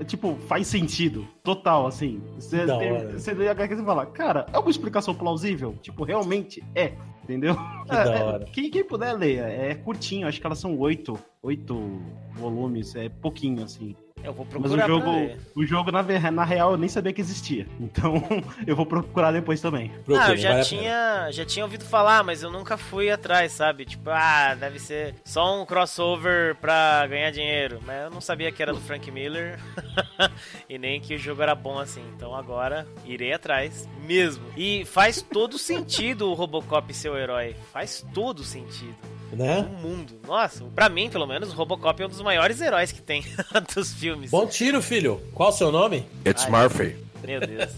Tipo, faz sentido. Total, assim. Você lê a HQ e fala, cara, é uma explicação plausível? Tipo, realmente é. Entendeu? Que É, da é, hora. quem, quem puder ler, é curtinho, acho que elas são oito, oito volumes, é pouquinho, assim. Eu vou Mas procurar o jogo, o jogo na, na real, eu nem sabia que existia. Então, eu vou procurar depois também. Procure, ah, eu já tinha, já tinha ouvido falar, mas eu nunca fui atrás, sabe? Tipo, ah, deve ser só um crossover pra ganhar dinheiro. Mas eu não sabia que era do Frank Miller e nem que o jogo era bom assim. Então agora irei atrás mesmo. E faz todo sentido o Robocop ser o herói. Faz todo sentido. Né? mundo. Nossa, pra mim, pelo menos, o Robocop é um dos maiores heróis que tem dos filmes. Bom tiro, filho. Qual o seu nome? It's Ai. Murphy. Meu Deus.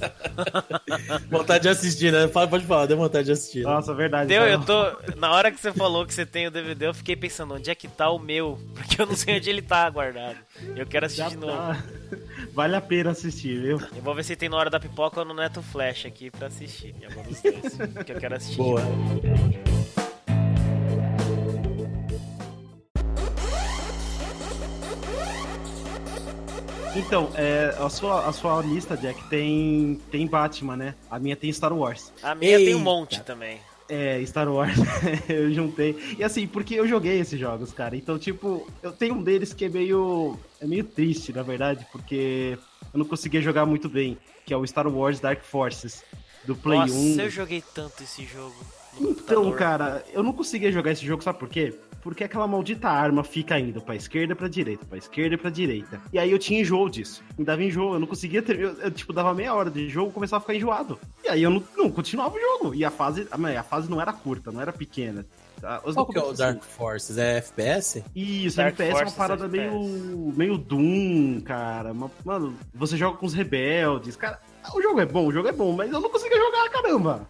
Vontade de assistir, né? Fala- Pode falar, deu vontade de assistir. né? Nossa, verdade. Deu, eu tô. Na hora que você falou que você tem o DVD, eu fiquei pensando, onde é que tá o meu? Porque eu não sei onde ele tá guardado. Eu quero assistir Já de novo. tá. Vale a pena assistir, viu? Eu vou ver se tem na hora da pipoca ou no Neto Flash aqui pra assistir. Que eu quero assistir. Boa. Então, é, a, sua, a sua lista, Jack, tem, tem Batman, né? A minha tem Star Wars. A minha tem um Eita. monte também. É, Star Wars, eu juntei. E assim, porque eu joguei esses jogos, cara. Então, tipo, eu tenho um deles que é meio. É meio triste, na verdade, porque eu não conseguia jogar muito bem. Que é o Star Wars Dark Forces. Do Play Nossa, 1. eu joguei tanto esse jogo. no Então, computador. cara, eu não conseguia jogar esse jogo, sabe por quê? Porque aquela maldita arma fica indo pra esquerda e pra direita, pra esquerda e pra direita. E aí eu tinha enjoo disso. Me dava enjoo, eu não conseguia ter. Eu, eu, tipo, dava meia hora de jogo começava a ficar enjoado. E aí eu não, não continuava o jogo. E a fase. A, a fase não era curta, não era pequena. Tá? Os Qual que é o Dark Forces? É FPS? assim, Isso, Dark FPS é uma Forces parada FPS. meio. meio Doom, cara. Uma- mano, você joga com os rebeldes. Cara, o jogo é bom, o jogo é bom, mas eu não conseguia jogar, caramba.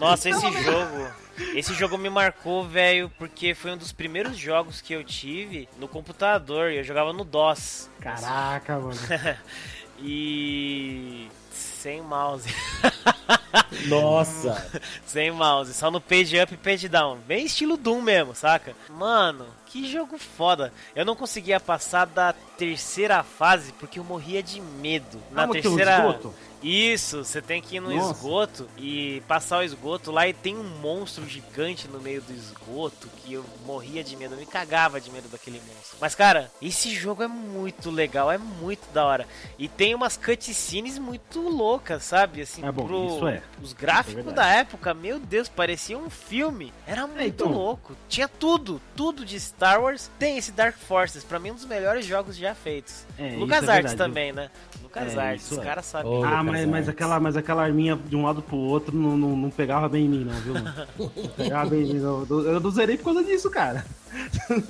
Nossa, esse jogo. Esse jogo me marcou, velho, porque foi um dos primeiros jogos que eu tive no computador. e Eu jogava no DOS. Caraca, mano. E. Sem mouse. Nossa! Sem mouse, só no page up e page down. Bem estilo Doom mesmo, saca? Mano, que jogo foda. Eu não conseguia passar da terceira fase porque eu morria de medo. Na que é terceira. esgoto? Isso, você tem que ir no Nossa. esgoto e passar o esgoto lá e tem um monstro gigante no meio do esgoto que eu morria de medo, eu me cagava de medo daquele monstro. Mas cara, esse jogo é muito legal, é muito da hora. E tem umas cutscenes muito loucas, sabe? Assim, É bom, pro- isso é. os Isso gráficos é da época, meu Deus, parecia um filme. Era muito então. louco. Tinha tudo, tudo de Star Wars. Tem esse Dark Forces, pra mim um dos melhores jogos já feitos. É, é Arts verdade. também, né? Lucas É, Arts, isso os é. caras sabem. Ô, Ah, Lucas mas, mas, aquela, mas aquela arminha de um lado pro outro não, não, não pegava bem em mim, não, viu, mano? Não pegava bem em mim, não. Eu não zerei por causa disso, cara.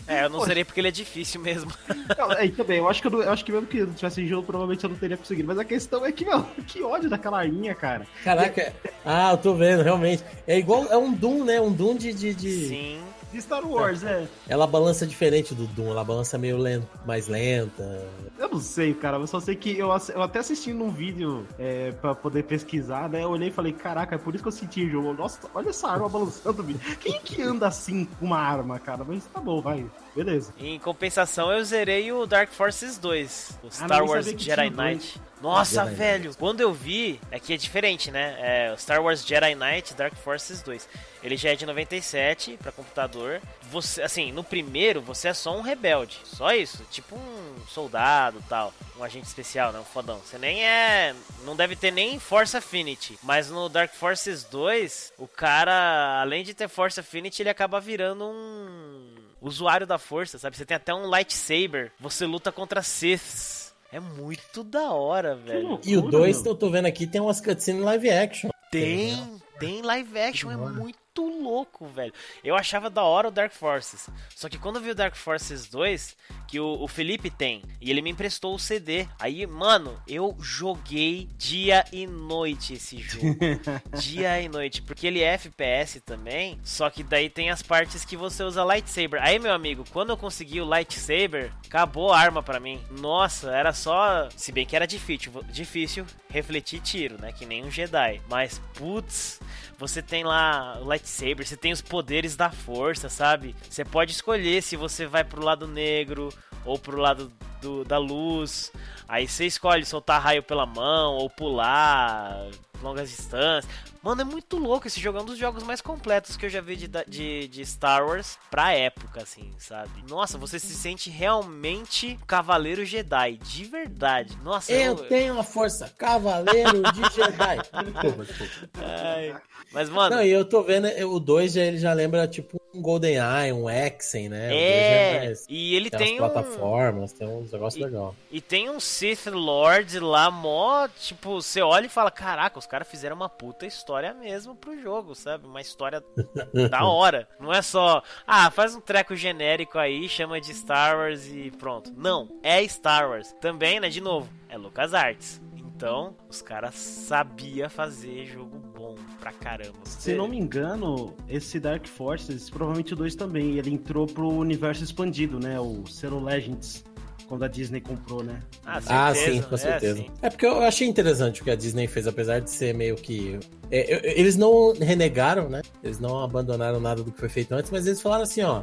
É, eu não serei porque ele é difícil mesmo. Não, é, também, eu acho que eu, não- eu acho que mesmo que eu tivesse jogo, provavelmente eu não teria conseguido. Mas a questão é que, meu, que ódio daquela arminha, cara. Caraca, ah, eu tô vendo, realmente. É igual, é um Doom, né? Um Doom de. de, de- Sim. De Star Wars, é. Ela balança diferente do Doom, ela balança meio lento, mais lenta. Eu não sei, cara. Eu só sei que eu, eu até assisti num vídeo é, pra poder pesquisar, né? Eu olhei e falei, caraca, é por isso que eu senti o jogo. Nossa, olha essa arma balançando, bicho. Quem que anda assim com uma arma, cara? Mas tá bom, vai. Beleza. Em compensação, eu zerei o Dark Forces 2, o Star Ah, Wars que Jedi. Knight. Nossa, Jedi velho, quando eu vi, aqui é diferente, né? É o Star Wars Jedi Knight Dark Forces 2. Ele já é de 97 pra computador. Você, assim, no primeiro você é só um rebelde, só isso, tipo um soldado, tal, um agente especial, né, um fodão. Você nem é, não deve ter nem Force Affinity, mas no Dark Forces 2, o cara, além de ter Force Affinity, ele acaba virando um usuário da força, sabe? Você tem até um lightsaber, você luta contra Siths. É muito da hora, velho. louco. E o Loucura, 2, meu. eu tô vendo aqui, tem umas cutscenes live action. Tem, tem live action, é da hora. Muito louco, velho. Eu achava da hora o Dark Forces. Só que quando eu vi o Dark Forces 2, que o, o Felipe tem, e ele me emprestou o CD. Aí, mano, eu joguei dia e noite esse jogo. dia e noite. Porque ele é FPS também. Só que daí tem as partes que você usa lightsaber. Aí, meu amigo, quando eu consegui o lightsaber, acabou a arma pra mim. Nossa, era só. Se bem que era difícil, difícil refletir tiro, né? Que nem um Jedi. Mas, putz, você tem lá o lightsaber, você tem os poderes da força, sabe? Você pode escolher se você vai pro lado negro ou pro lado do- da luz. Aí você escolhe soltar raio pela mão ou pular longas distâncias. Mano, é muito louco esse jogo. É um dos jogos mais completos que eu já vi de, de, de Star Wars pra época, assim, sabe? Nossa, você se sente realmente Cavaleiro Jedi, de verdade. Nossa, Eu tenho a força, cavaleiro de Jedi. Desculpa, desculpa. Ai. Mas, mano, Não, e eu tô vendo, é, o 2 já, ele já lembra tipo um GoldenEye, um Exen, né? Já é. mais- E ele tem, tem umas um. plataformas, tem uns negócios legais. E tem um Sith Lord lá, mó. Tipo, você olha e fala: Caraca, os caras fizeram uma puta história mesmo pro jogo, sabe? Uma história da hora. Não é só, ah, faz um treco genérico aí, chama de Star Wars e pronto. Não, é Star Wars. Também, né? De novo, é LucasArts. Então, os caras sabiam fazer jogo bom pra caramba. Se não me engano, esse Dark Forces, provavelmente o 2 também, ele entrou pro universo expandido, né? O Zero Legends, quando a Disney comprou, né? Ah, Ah, sim, com é, certeza. sim. É, porque eu achei interessante o que a Disney fez, apesar de ser meio que. é, eles não renegaram, né? Eles não abandonaram nada do que foi feito antes, mas eles falaram assim, ó.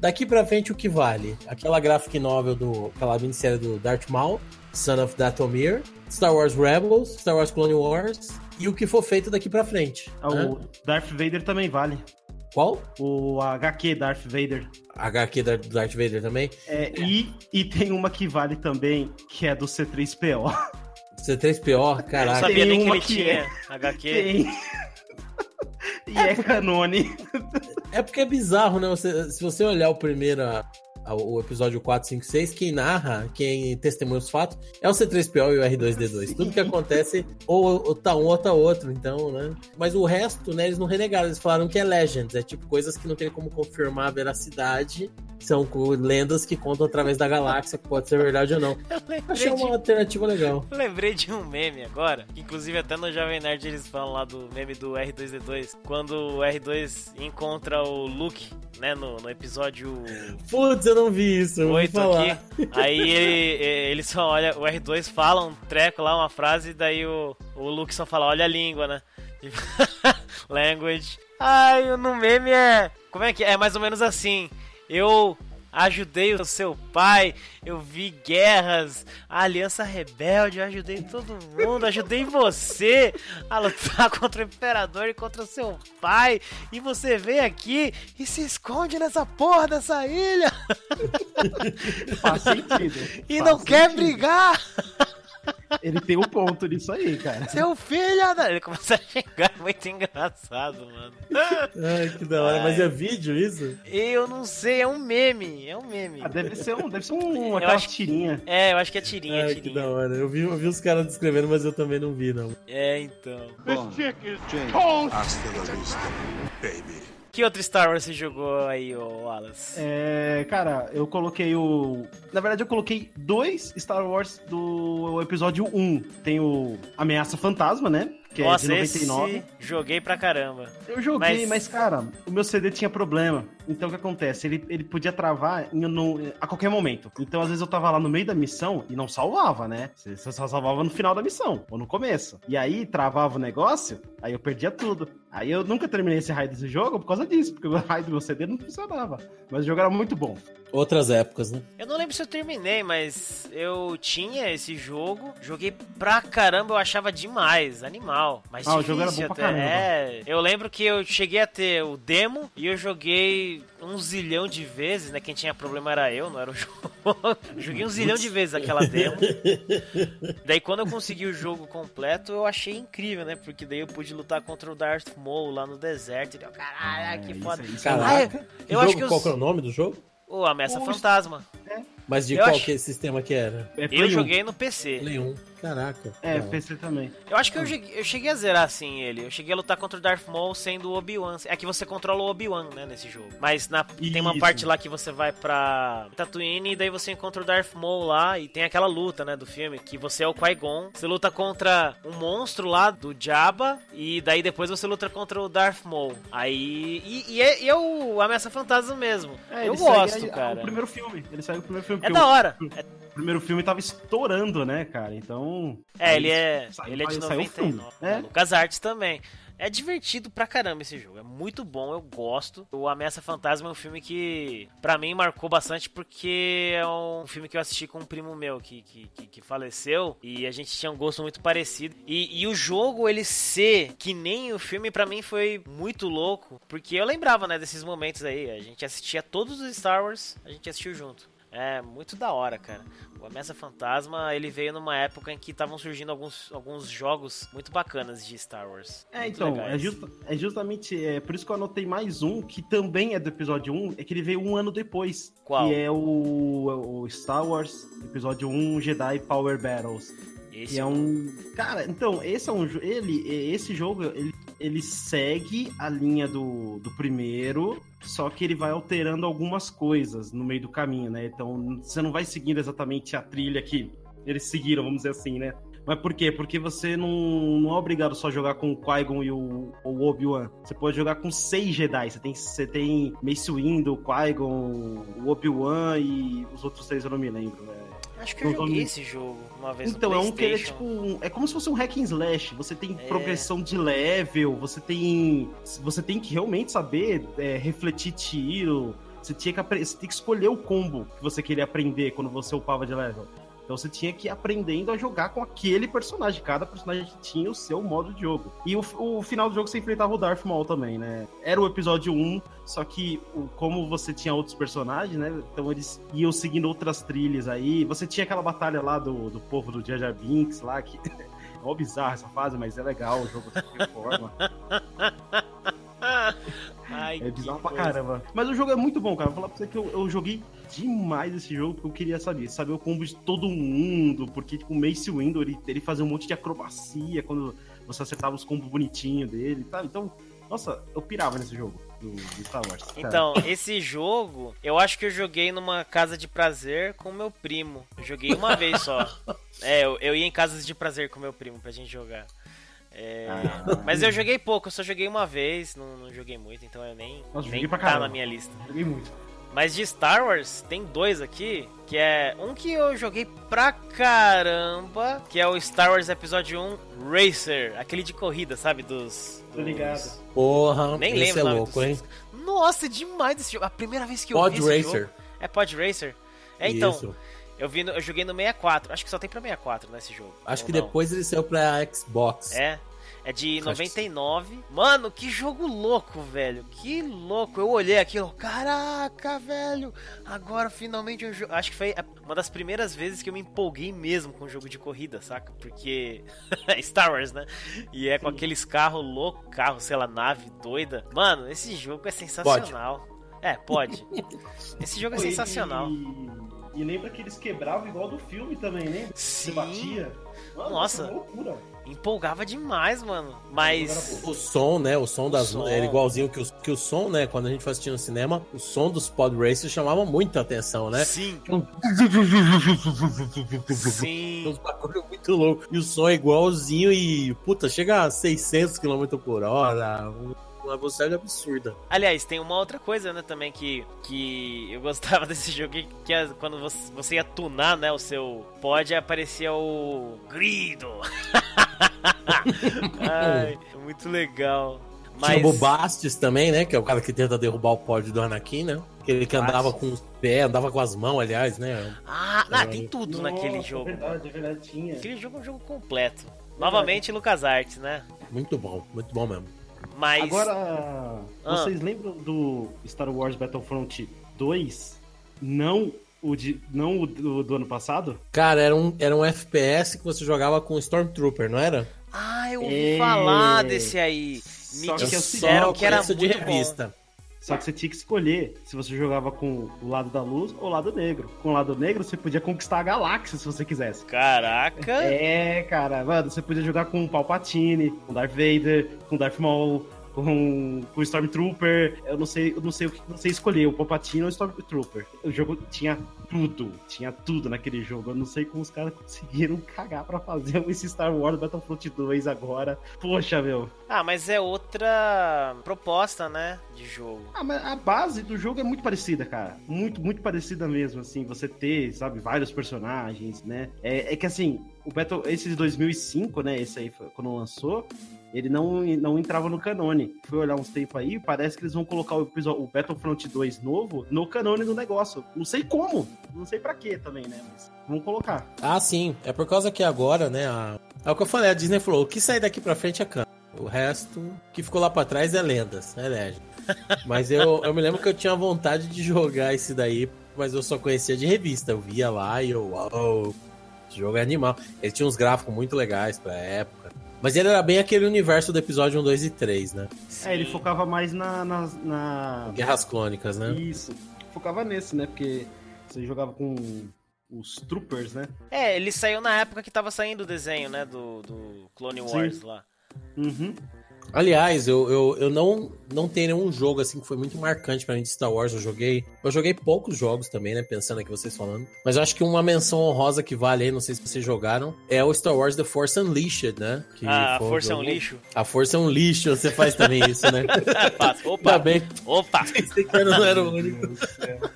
Daqui pra frente o que vale? Aquela graphic novel do. aquela minissérie do Darth Maul, Son of Dathomir, Star Wars Rebels, Star Wars Clone Wars e o que for feito daqui pra frente. Ah, né? O Darth Vader também vale. Qual? O HQ Darth Vader. HQ da- do Darth Vader também. É, E, e tem uma que vale também, que é do C3PO. C3PO, Não caraca. sabia Tem nem que ele que tinha é- HQ. Tem. e é canone. É porque é bizarro, né? Você- se você olhar o primeiro, o episódio 4, 5, 6, quem narra, quem testemunha os fatos, é o C3PO e o R2D2. Tudo que acontece, ou, ou tá um ou tá outro, então, né? Mas o resto, né, eles não renegaram, eles falaram que é Legends, é tipo coisas que não tem como confirmar a veracidade, são lendas que contam através da galáxia, que pode ser verdade ou não. Achei de uma alternativa legal. Eu lembrei de um meme agora, inclusive até no Jovem Nerd eles falam lá do meme do R2D2, quando o R2 encontra o Luke, né, no, no episódio Putz, eu não vi isso, eu vou 8 falar. aqui, aí ele, ele só olha, o R2 fala um treco lá, uma frase, e daí o, o Luke só fala, olha a língua, né? Language. Ai, no meme é... Como é que é? É mais ou menos assim, eu... Ajudei o seu pai, eu vi guerras, a Aliança Rebelde, ajudei todo mundo, ajudei você a lutar contra o Imperador e contra o seu pai, e você vem aqui e se esconde nessa porra dessa ilha Faz sentido. e Faz não quer sentido. brigar, Ele tem um ponto nisso aí, cara. seu filho! da-" Ele começa a xingar, é muito engraçado, mano. Ai, que da hora. Mas é vídeo isso? Eu não sei, é um meme, é um meme. Ah, deve ser um, deve ser um, Eu aquela acho- tirinha. É, eu acho que é tirinha, Ai, que da tirinha. hora. Eu vi, eu vi os caras descrevendo, mas eu também não vi, não. É, então. Hasta la vista, baby. Que outro Star Wars você jogou aí, ô Wallace? É, cara, eu coloquei o. Na verdade, eu coloquei dois Star Wars do episódio 1. Tem o Ameaça Fantasma, né? que Nossa, é de 99. esse joguei pra caramba. Eu joguei, Mas- mas... cara, o meu CD tinha problema. Então o que acontece? Ele, ele podia travar em- no- a qualquer momento. Então às vezes eu tava lá no meio da missão e não salvava, né? Você você só salvava no final da missão, ou no começo. E aí travava o negócio, aí eu perdia tudo. Aí eu nunca terminei esse raid desse jogo por causa disso, porque o raid do meu CD não funcionava. Mas o jogo era muito bom. Outras épocas, né? Eu não lembro se eu terminei, mas eu tinha esse jogo, joguei pra caramba, eu achava demais, animal. Mas Ah, o jogo era bom pra até. caramba. É, eu lembro que eu cheguei a ter o demo e eu joguei um zilhão de vezes, né? Quem tinha problema era eu, não era o jogo. joguei um zilhão de vezes aquela demo. daí quando eu consegui o jogo completo, eu achei incrível, né? Porque daí eu pude lutar contra o Darth Maul lá no deserto. E eu, caralho, que É, isso foda. aí, Caraca. Ah, eu- eu jogo, acho que qual os- que é o nome do jogo? Ô, Ameaça Poxa. Fantasma. Mas de Eu qual acho- que é sistema que era? É Eu um. joguei no PC. Play 1. Caraca. É, Não. PC também. Eu acho que eu cheguei, eu cheguei a zerar assim ele. Eu cheguei a lutar contra o Darth Maul sendo o Obi-Wan. É que você controla o Obi-Wan, né, nesse jogo. Mas na- tem uma parte lá que você vai pra Tatooine e daí você encontra o Darth Maul lá e tem aquela luta, né, do filme, que você é o Qui-Gon. Você luta contra um monstro lá do Jabba e daí depois você luta contra o Darth Maul. Aí... E, e é, e é o Ameaça Fantasma mesmo. É, eu gosto, aí, cara. O primeiro filme. Ele saiu o primeiro filme. É da hora. O primeiro filme tava estourando, né, cara? Então. É, ele é, Saiu- ele é de saiu o filme, 99. né? Lucas Arts também. É divertido pra caramba esse jogo. É muito bom, eu gosto. O Ameaça Fantasma é um filme que, pra mim, marcou bastante porque é um filme que eu assisti com um primo meu que, que, que, que faleceu e a gente tinha um gosto muito parecido. E, e o jogo, ele ser que nem o filme, pra mim foi muito louco porque eu lembrava, né, desses momentos aí. A gente assistia todos os Star Wars, a gente assistiu junto. É muito da hora, cara. O Ameaça Fantasma, ele veio numa época em que estavam surgindo alguns, alguns jogos muito bacanas de Star Wars. É, Muito então, é, justa- é justamente é, por isso que eu anotei mais um, que também é do episódio 1, é que ele veio um ano depois. Qual? Que é o, o Star Wars, episódio 1, Jedi Power Battles. Esse Que é um. Cara, então, esse é um ele Esse jogo, ele, ele segue a linha do, do primeiro, só que ele vai alterando algumas coisas no meio do caminho, né? Então, você não vai seguindo exatamente a trilha que eles seguiram, vamos dizer assim, né? Mas por quê? Porque você não, não é obrigado só a jogar com o Qui-Gon e o, o Obi-Wan. Você pode jogar com seis Jedi. Você tem, você tem Mace Windu, Qui-Gon, o Obi-Wan e os outros três eu não me lembro, né? Acho que eu tô joguei me- esse jogo uma vez Então, é um que é tipo. um- É como se fosse um hack and slash. Você tem É. progressão de level, você tem. Você tem que realmente saber é, refletir tiro. Você, tinha que, você tem que escolher o combo que você queria aprender quando você upava de level. Então você tinha que ir aprendendo a jogar com aquele personagem. Cada personagem tinha o seu modo de jogo. E o, o final do jogo você enfrentava o Darth Maul também, né? Era o episódio 1, só que o- como você tinha outros personagens, né? Então eles iam seguindo outras trilhas aí. Você tinha aquela batalha lá do, do povo do Jar Jar Binks lá, que é mó essa fase, mas é legal o jogo de qualquer forma. Ai, É bizarro pra coisa. caramba. Mas o jogo é muito bom, cara. Vou falar pra você que eu, eu joguei demais esse jogo porque eu queria saber. Saber o combo de todo mundo. Porque, tipo, o Mace Windu, ele, ele fazia um monte de acrobacia quando você acertava os combos bonitinhos dele, tá? Então, nossa, eu pirava nesse jogo do, do Star Wars. cara. Então, esse jogo, eu acho que eu joguei numa casa de prazer com meu primo. Eu joguei uma vez só. É, eu, eu ia em casas de prazer com meu primo pra gente jogar. É, Ah. mas eu joguei pouco, eu só joguei uma vez, não, não joguei muito, então eu nem, Nossa, nem joguei pra tá caramba. na minha lista. Joguei muito. Mas de Star Wars, tem dois aqui, que é um que eu joguei pra caramba, que é o Star Wars Episódio 1 Racer, aquele de corrida, sabe? Dos. Tô ligado. Porra, Nem esse lembro é louco, dos- hein? Nossa, é demais esse jogo. A primeira vez que eu Pod vi esse Racer. jogo. É Pod Racer? É, então, Isso. Eu, vi no- eu joguei no 64. Acho que só tem pra 64 nesse jogo. Acho que não. depois ele saiu pra Xbox. É. É de Acho que 99. Mano, que jogo louco, velho. Que louco. Eu olhei aquilo. Caraca, velho. Agora finalmente um jogo. Acho que foi uma das primeiras vezes que eu me empolguei mesmo com um jogo de corrida, saca? Porque. é Star Wars, né? E é com aqueles carros loucos, carro, sei lá, nave doida. Mano, esse jogo é sensacional. É, pode. Esse jogo é e- sensacional. E, lembra que eles quebravam igual do filme também, lembra? Você Sim. batia. Mano, Nossa. que loucura. empolgava demais, mano. Mas. O som, né? O som O das. som. Era igualzinho que, os, que o som, né? Quando a gente foi assistir no cinema, o som dos pod racers chamava muita atenção, né? Sim, Uns sim. bagulho muito louco. E o som é igualzinho e, puta, chega a 600 km por hora. Uma velocidade absurda. Aliás, tem uma outra coisa, né, também que, que eu gostava desse jogo, que, que é quando você, você ia tunar, né, o seu pod, aparecia o grido. Ai, muito legal. Tinha Mas o Bobastis também, né? Que é o cara que tenta derrubar o pod do Anakin, né? Aquele que andava com os pés, andava com as mãos, aliás, né? Ah, ah, tem tudo Nossa, naquele É jogo. verdade, é verdade, tinha. Aquele jogo é um jogo completo. Novamente LucasArts, né? Muito bom, muito bom mesmo. Mas Agora, Ah. vocês lembram do Star Wars Battlefront 2? Não o, de, não o do, do ano passado? Cara, era um, era um FPS que você jogava com Stormtrooper, não era? Ah, eu ouvi É. falar desse aí. Me Só que eu disseram Só que era conheço muito de bom. Só que você tinha que escolher se você jogava com o lado da luz ou o lado negro. Com o lado negro, você podia conquistar a galáxia se você quisesse. Caraca. É, cara, mano, você podia jogar com o Palpatine, com Darth Vader, com Darth Maul, com, com o Stormtrooper. Eu não sei, eu não sei o que não sei escolher, o Palpatine ou o Stormtrooper. O jogo tinha tudo, tinha tudo naquele jogo. Eu não sei como os caras conseguiram cagar pra fazer esse Star Wars Battlefront 2 agora. Poxa, meu. Ah, mas é outra proposta, né, de jogo. Ah, mas a base do jogo é muito parecida, cara. Muito, muito parecida mesmo, assim. Você ter, sabe, vários personagens, né? É, é que, assim, o Battle, esse de 2005, né? Esse aí, foi- quando lançou, ele não, não entrava no canone. Fui olhar uns tempos aí, parece que eles vão colocar o, o Battlefront 2 novo no canone do negócio. Não sei como. Não sei pra quê também, né? Mas vão colocar. Ah, sim. É por causa que agora, né? A... É o que eu falei, a Disney falou: o que sair daqui pra frente é cano. O resto que ficou lá pra trás é lendas, é legend. Mas eu, eu me lembro que eu tinha vontade de jogar esse daí, mas eu só conhecia de revista. Eu via lá e eu, esse jogo é animal. Ele tinha uns gráficos muito legais pra época. Mas ele era bem aquele universo do episódio 1, 2 e 3, né? É, ele Sim. focava mais na... na, na- Guerras Clônicas, né? Isso. Focava nesse, né? Porque você jogava com os troopers, né? É, ele saiu na época que tava saindo o desenho, né, do, do Clone Sim. Wars lá. Uhum. Aliás, eu, eu, eu não, não tenho nenhum jogo assim que foi muito marcante pra mim de Star Wars. Eu joguei. Eu joguei poucos jogos também, né? Pensando aqui vocês falando. Mas eu acho que uma menção honrosa que vale aí, não sei se vocês jogaram, é o Star Wars The Force Unleashed, né? Que Ah, a força é um lixo. A força é um lixo, você faz também isso, né? Ainda Opa, bem opa. pensei que eu não era o único.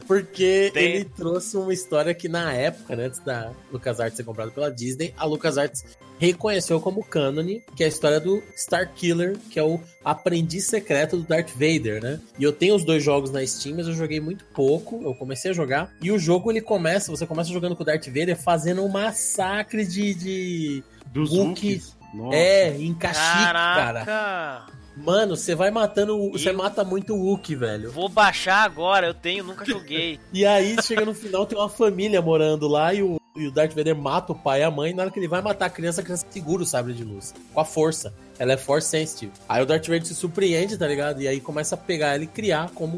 Porque Tem- ele trouxe uma história que na época, né, antes da LucasArts ser comprada pela Disney, a LucasArts reconheceu como cânone, que é a história do Starkiller, que é o aprendiz secreto do Darth Vader, né? E eu tenho os dois jogos na Steam, mas eu joguei muito pouco, eu comecei a jogar, e o jogo ele começa, você começa jogando com o Darth Vader fazendo um massacre de... de... Dos Wookie. Wookiees. É, em Kashyyyk, cara. Caraca. Mano, você vai matando, você mata muito o Wookie, velho. Vou baixar agora, eu tenho, nunca joguei. E aí, chega no final, tem uma família morando lá e o, e o Darth Vader mata o pai e a mãe. Na hora que ele vai matar a criança, a criança segura o sabre de luz. Com a força. Ela é force sensitive. Aí o Darth Vader se surpreende, tá ligado? E aí começa a pegar ela e criar como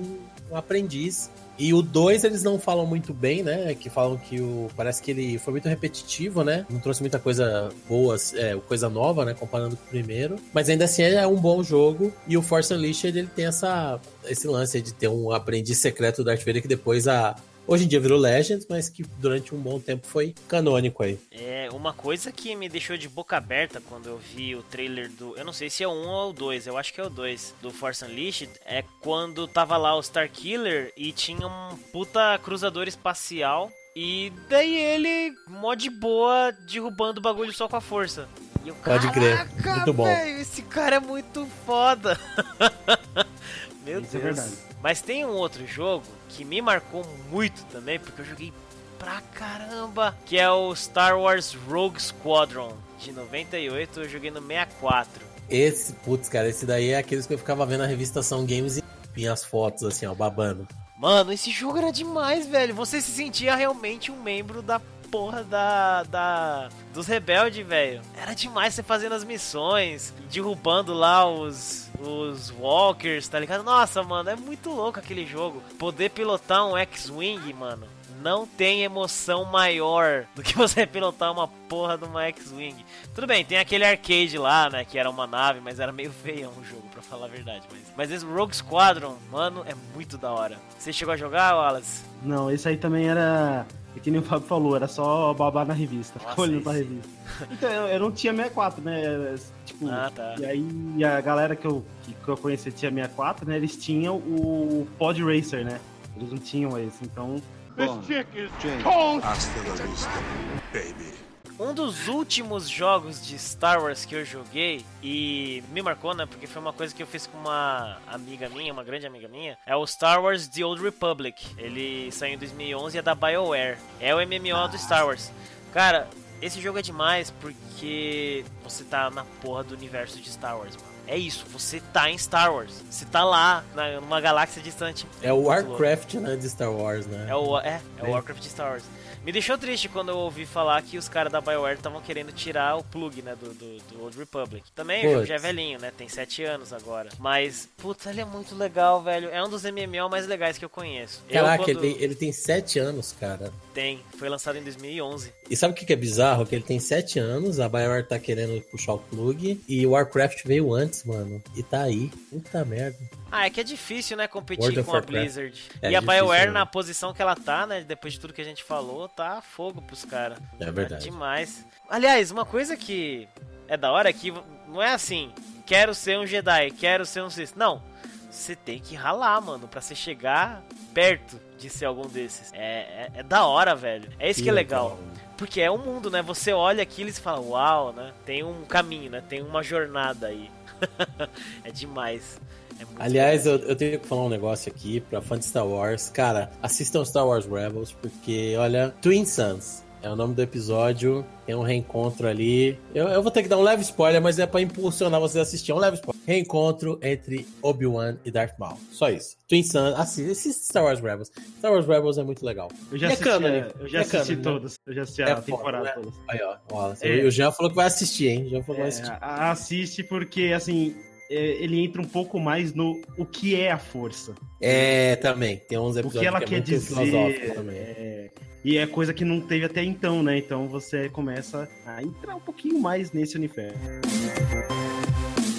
um, aprendiz. E o 2 eles não falam muito bem, né? Que falam que o. Parece que ele foi muito repetitivo, né? Não trouxe muita coisa boa, é, coisa nova, né? Comparando com o primeiro. Mas ainda assim é um bom jogo. E o Force Unleashed ele tem essa, esse lance de ter um aprendiz secreto do Darth Vader que depois a. Hoje em dia virou Legends, mas que durante um bom tempo foi canônico aí. É, uma coisa que me deixou de boca aberta quando eu vi o trailer do. Eu não sei se é o 1 ou o 2, eu acho que é o 2 do Force Unleashed. É quando tava lá o Starkiller e tinha um puta cruzador espacial. E daí ele, mó de boa, derrubando o bagulho só com a força. E eu, Pode crer, "Caraca, muito bom." velho, esse cara é muito foda. Meu Isso é Deus. verdade. Mas tem um outro jogo que me marcou muito também, porque eu joguei pra caramba, que é o Star Wars Rogue Squadron de 98, eu joguei no 64. Esse, putz, cara, esse daí é aqueles que eu ficava vendo na revista São Games e vinha as fotos assim, ó, babando. Mano, esse jogo era demais, velho. Você se sentia realmente um membro da porra da. da dos rebeldes, velho. Era demais você fazendo as missões, derrubando lá os. os walkers, tá ligado? Nossa, mano, é muito louco aquele jogo. Poder pilotar um X-Wing, mano. não tem emoção maior do que você pilotar uma porra de uma X-Wing. Tudo bem, tem aquele arcade lá, né, que era uma nave, mas era meio feião o jogo, pra falar a verdade. Mas, mas esse Rogue Squadron, mano, é muito da hora. Você chegou a jogar, Wallace? Não, esse aí também era. É que nem o Fábio falou, era só babar na revista. Nossa, olhando pra revista. Então, eu, eu não tinha 64, né? Tipo, Ah, tá. e aí a galera que eu, que, que eu conheci tinha 64, né? Eles tinham o Pod Racer, né? Eles não tinham esse, então. This bom, chick is. Hasta la vista, baby. Um dos últimos jogos de Star Wars que eu joguei e me marcou, né? Porque foi uma coisa que eu fiz com uma amiga minha, uma grande amiga minha. É o Star Wars The Old Republic. Ele saiu em 2011 e é da BioWare. É o MMO do Star Wars. Cara, esse jogo é demais porque você tá na porra do universo de Star Wars, mano. É isso, você tá em Star Wars. Você tá lá, na- numa galáxia distante. É o. Warcraft, né, de Star Wars, né? É o, é, é o É. Warcraft Star Wars. Me deixou triste quando eu ouvi falar que os caras da BioWare estavam querendo tirar o plug, né, do, do, do Old Republic. Também o jogo Putz. já é velhinho, né, tem 7 anos agora. Mas, puta, ele é muito legal, velho. É um dos MMO mais legais que eu conheço. Eu, Caraca, quando- ele, ele tem 7 anos, cara. Tem, foi lançado em 2011. E sabe o que que é bizarro? Que ele tem 7 anos, a BioWare tá querendo puxar o plug, e o Warcraft veio antes, mano. E tá aí. Puta merda. Ah, é que é difícil, né, competir World com a. Blizzard. É e a BioWare, né? na posição que ela tá, né, depois de tudo que a gente falou, tá fogo pros caras. É verdade. demais. Aliás, uma coisa que é da hora é que não é assim, quero ser um Jedi, quero ser um Sith. Não, você tem que ralar, mano, pra você chegar perto de ser algum desses. É, é, é da hora, velho. É isso que é legal. Porque é um mundo, né? Você olha aquilo e fala, uau, né? Tem um caminho, né? Tem uma jornada aí. é demais. É muito Aliás, eu, eu tenho que falar um negócio aqui pra fã de Star Wars. Cara, assistam Star Wars Rebels, porque, olha, Twin Suns é o nome do episódio. Tem um reencontro ali. Eu, eu vou ter que dar um leve spoiler, mas é pra impulsionar vocês a assistir. É um leve spoiler. Reencontro entre Obi-Wan e Darth Maul. Só isso. Twin Suns, assista, assista Star Wars Rebels. Star Wars Rebels é muito legal. Eu já E é assisti, cânone. eu já É assisti né? Eu já assisti É a foda, temporada né? todas. Aí, ó. ó É. O Jean falou que vai assistir, hein? Já falou que vai É, assistir. a- assiste porque, assim, é, ele entra um pouco mais no o que é a força. É, também. Tem uns O episódios que ela é quer muito dizer. também. é, e é coisa que não teve até então, né? Então você começa a entrar um pouquinho mais nesse universo.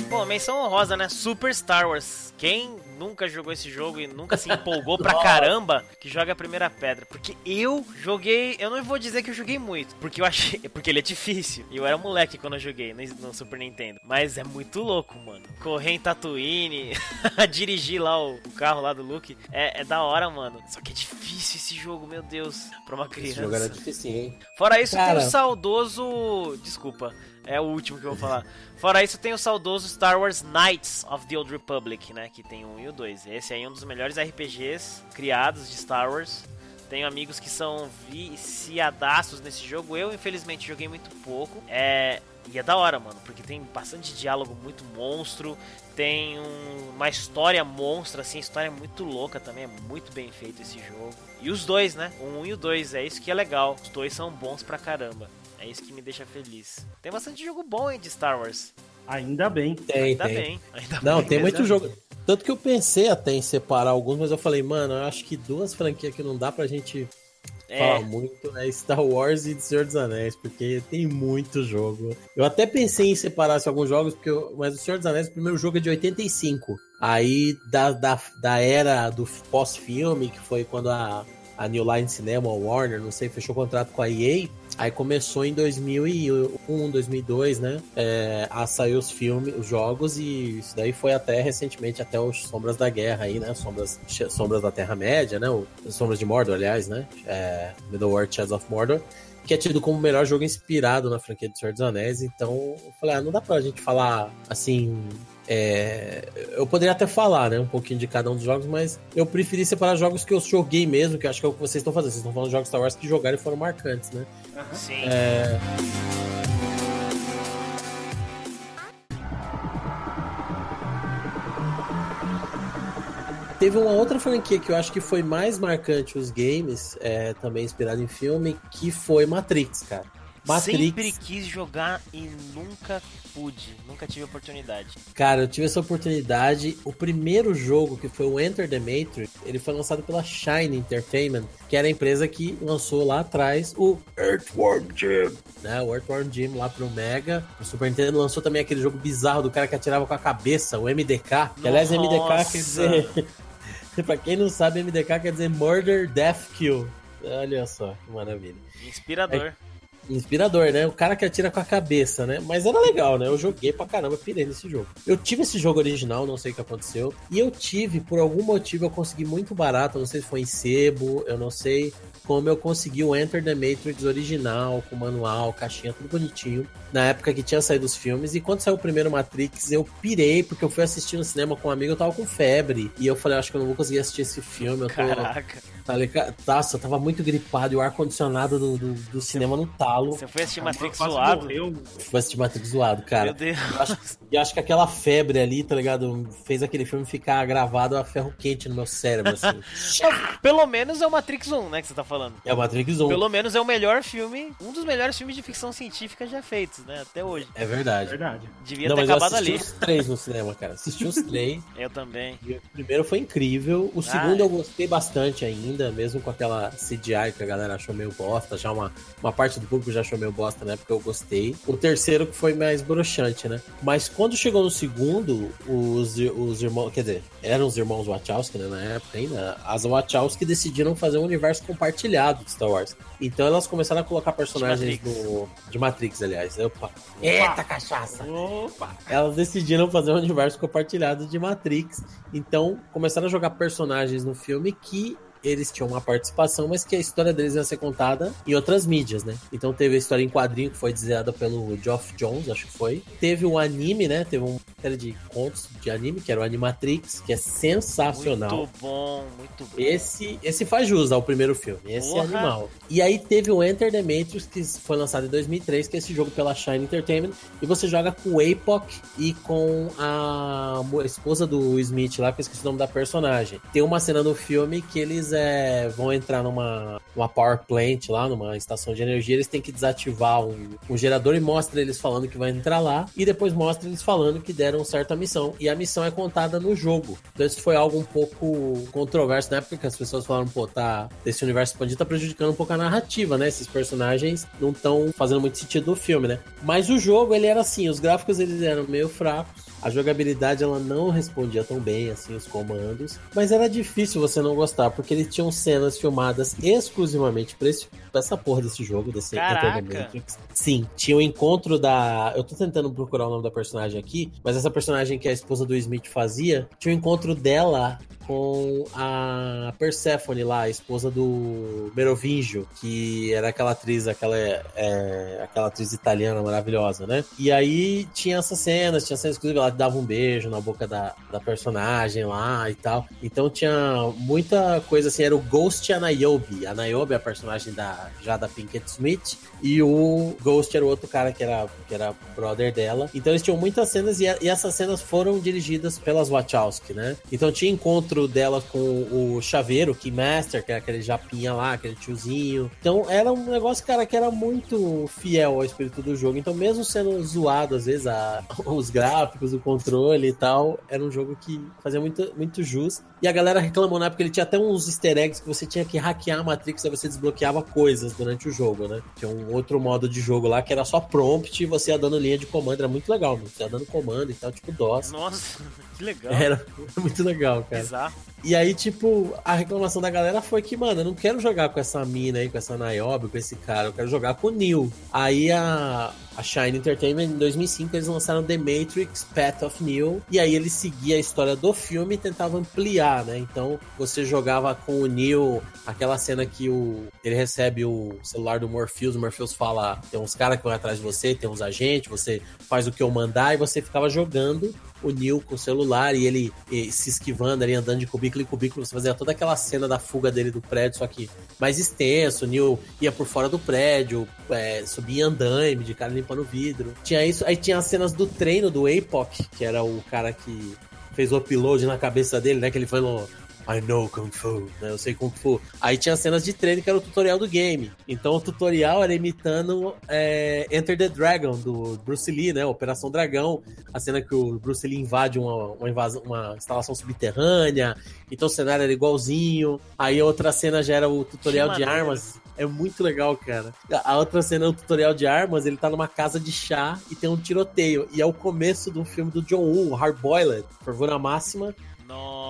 Bom, menção honrosa, né? Super Star Wars. Quem nunca jogou esse jogo e nunca se empolgou pra caramba, que joga a primeira pedra. Porque eu joguei. Eu não vou dizer que eu joguei muito. Porque eu achei. Porque ele é difícil. E eu era moleque quando eu joguei no, Super Nintendo. Mas é muito louco, mano. Correr em Tatooine, dirigir lá o, o carro lá do Luke. É, é da hora, mano. Só que é difícil esse jogo, meu Deus. Pra uma Esse criança. jogo era difícil, hein? Fora isso, Cara. tem o saudoso. Desculpa, é o último que eu vou falar. Fora isso, tem o saudoso Star Wars Knights of the Old Republic, né? Que tem 1 e o 2. Esse aí é um dos melhores RPGs criados de Star Wars. Tenho amigos que são viciadaços nesse jogo. Eu, infelizmente, joguei muito pouco. É. E é da hora, mano, porque tem bastante diálogo muito monstro, tem um- uma história monstra, assim, história muito louca também, é muito bem feito esse jogo. E os dois, né? O 1 e o 2, é isso que é legal. Os dois são bons pra caramba. É isso que me deixa feliz. Tem bastante jogo bom, hein, de Star Wars. Ainda bem. Tem, Ainda tem. bem. Ainda Não, bem tem muito jogo. Tanto que eu pensei até em separar alguns, mas eu falei, mano, eu acho que duas franquias que não dá pra gente É, falar muito é Star Wars e Senhor dos Anéis, porque tem muito jogo. Eu até pensei em separar se alguns jogos, porque eu- mas o Senhor dos Anéis, o primeiro jogo é de 85. Aí, da, da, da era do pós-filme, que foi quando a, a New Line Cinema, a Warner, não sei, fechou contrato com a EA. Aí começou em 2001, 2002, né? É, a sair os filmes, os jogos, e isso daí foi até recentemente, até os Sombras da Guerra aí, né? Sombras, Sombras da Terra-média, né? O, Sombras de Mordor, aliás, né? É, Middle-earth Shadows of Mordor. Que é tido como o melhor jogo inspirado na franquia do Senhor dos Anéis. Então, eu falei, ah, não dá pra gente falar assim. É, eu poderia até falar, né, um pouquinho de cada um dos jogos, mas eu preferi separar jogos que eu joguei mesmo, que eu acho que é o que vocês estão fazendo. Vocês estão falando de jogos Star Wars que jogaram e foram marcantes, né? sim. É, Teve uma outra franquia que eu acho que foi mais marcante os games, é, também inspirado em filme, que foi Matrix, cara. Matrix. Sempre quis jogar e nunca pude, nunca tive oportunidade. Cara, eu tive essa oportunidade. O primeiro jogo, que foi o Enter the Matrix, ele foi lançado pela Shine Entertainment, que era a empresa que lançou lá atrás o Earthworm Jim. Né, o Earthworm Jim lá pro Mega. O Super Nintendo lançou também aquele jogo bizarro do cara que atirava com a cabeça, o MDK. Que, aliás, MDK quer dizer. pra quem não sabe, MDK quer dizer Murder, Death, Kill. Olha só, que maravilha. Inspirador. É, inspirador, né? O cara que atira com a cabeça, né? Mas era legal, né? Eu joguei pra caramba, pirei nesse jogo. Eu tive esse jogo original, não sei o que aconteceu. E eu tive, por algum motivo, eu consegui muito barato. Não sei se foi em sebo, eu não sei como eu consegui o Enter the Matrix original, com manual, caixinha, tudo bonitinho. Na época que tinha saído os filmes. E quando saiu o primeiro Matrix, eu pirei, porque eu fui assistir no cinema com um amigo, eu tava com febre. E eu falei, acho que eu não vou conseguir assistir esse filme. Eu tô... Caraca. Tá ligado? Nossa, eu tava muito gripado e o ar-condicionado do, do, do, cinema no talo. Você foi assistir Matrix zoado? Foi assistir Matrix zoado, cara. Meu Deus. E acho, acho, que aquela febre ali, tá ligado? Fez aquele filme ficar gravado a ferro quente no meu cérebro, assim. Pelo menos é o Matrix 1, né, que você tá falando. É o Matrix 1. Pelo menos é o melhor filme, um dos melhores filmes de ficção científica já feitos, né, até hoje. É verdade. Verdade. Devia Não, ter mas acabado eu assisti ali. os três no cinema, cara. Assisti os três. Eu também. E o primeiro foi incrível. O segundo eu gostei bastante ainda, mesmo com aquela CGI que a galera achou meio bosta. Já uma, uma parte do público já achou meio bosta, né? Porque eu gostei. O terceiro que foi mais broxante, né? Mas quando chegou no segundo, os, os irmãos. Quer dizer, eram os irmãos Wachowski, né? Na época ainda. As Wachowski decidiram fazer um universo compartilhado de Star Wars. Então elas começaram a colocar personagens de Matrix, do, de Matrix aliás. Opa. Eita, cachaça! Opa! Elas decidiram fazer um universo compartilhado de Matrix. Então, começaram a jogar personagens no filme que eles tinham uma participação, mas que a história deles ia ser contada em outras mídias, né? Então teve a história em quadrinho que foi desenhada pelo Geoff Jones, acho que foi. Teve um anime, né? Teve uma série de contos de anime, que era o Animatrix, que é sensacional. Muito bom, muito bom. Esse, esse faz jus ao primeiro filme. Esse Porra. é animal. E aí teve o Enter the Matrix, que foi lançado em 2003, que é esse jogo pela Shine Entertainment. E você joga com o Apoc e com a esposa do Smith lá, que eu esqueci o nome da personagem. Tem uma cena no filme que eles é, vão entrar numa, numa power plant lá, numa estação de energia. Eles têm que desativar um, um gerador e mostra eles falando que vai entrar lá. E depois mostra eles falando que deram certa missão. E a missão é contada no jogo. Então isso foi algo um pouco controverso na época as pessoas falaram, pô, tá, esse universo expandido tá prejudicando um pouco a narrativa, né? Esses personagens não estão fazendo muito sentido no filme, né? Mas o jogo, ele era assim, os gráficos eles eram meio fracos. A jogabilidade ela não respondia tão bem assim os comandos, mas era difícil você não gostar, porque eles tinham cenas filmadas exclusivamente pra essa porra desse jogo, desse Matrix. Sim, tinha o encontro da. Eu tô tentando procurar o nome da personagem aqui, mas essa personagem que a esposa do Smith fazia, tinha o encontro dela com a Persephone lá, a esposa do Merovingio, que era aquela atriz, aquela, é, aquela atriz italiana maravilhosa, né? E aí tinha essas cenas, tinha cenas exclusivas, dava um beijo na boca da, da personagem lá e tal. Então tinha muita coisa assim, era o Ghost e a Niobe. A Niobe é a personagem da, já da Pinkett Smith, e o Ghost era o outro cara que era, que era brother dela. Então eles tinham muitas cenas e, e essas cenas foram dirigidas pelas Wachowski, né? Então tinha encontro dela com o Chaveiro, Keymaster, que era aquele japinha lá, aquele tiozinho. Então era um negócio, cara, que era muito fiel ao espírito do jogo. Então mesmo sendo zoado, às vezes, a, os gráficos, o controle e tal, era um jogo que fazia muito, muito jus. E a galera reclamou na época, ele tinha até uns easter eggs que você tinha que hackear a Matrix, aí você desbloqueava coisas durante o jogo, né? Tinha um outro modo de jogo lá que era só prompt e você ia dando linha de comando, era muito legal, mano. Você ia dando comando e tal, tipo DOS. Nossa, que legal. Era muito legal, cara. Bizarro. E aí, tipo, a reclamação da galera foi que, mano, eu não quero jogar com essa mina aí, com essa Niobe, com esse cara, eu quero jogar com o Neo. Aí a, a Shine Entertainment, em 2005, eles lançaram The Matrix Path of Neo, e aí ele seguia a história do filme e tentava ampliar, né? Então, você jogava com o Neo, aquela cena que o, ele recebe o celular do Morpheus, o Morpheus fala, tem uns caras que vão atrás de você, tem uns agentes, você faz o que eu mandar, e você ficava jogando o Neil com o celular e ele e, se esquivando ali, andando de cubículo em cubículo. Você fazia toda aquela cena da fuga dele do prédio, só que mais extenso. O Neil ia por fora do prédio, é, subia andaime, de cara limpando vidro. Tinha isso. Aí tinha as cenas do treino do Apoc, que era o cara que fez o upload na cabeça dele, né? Que ele foi no I know Kung Fu, né? Eu sei Kung Fu. Aí tinha cenas de treino que era o tutorial do game. Então o tutorial era imitando é, Enter the Dragon, do Bruce Lee, né? Operação Dragão. A cena que o Bruce Lee invade uma, uma, invasão, uma instalação subterrânea. Então o cenário era igualzinho. Aí a outra cena já era o tutorial de armas. É muito legal, cara. A outra cena é o tutorial de armas, ele tá numa casa de chá e tem um tiroteio. E é o começo do filme do John Woo, Hard Boiled, Fervura Máxima.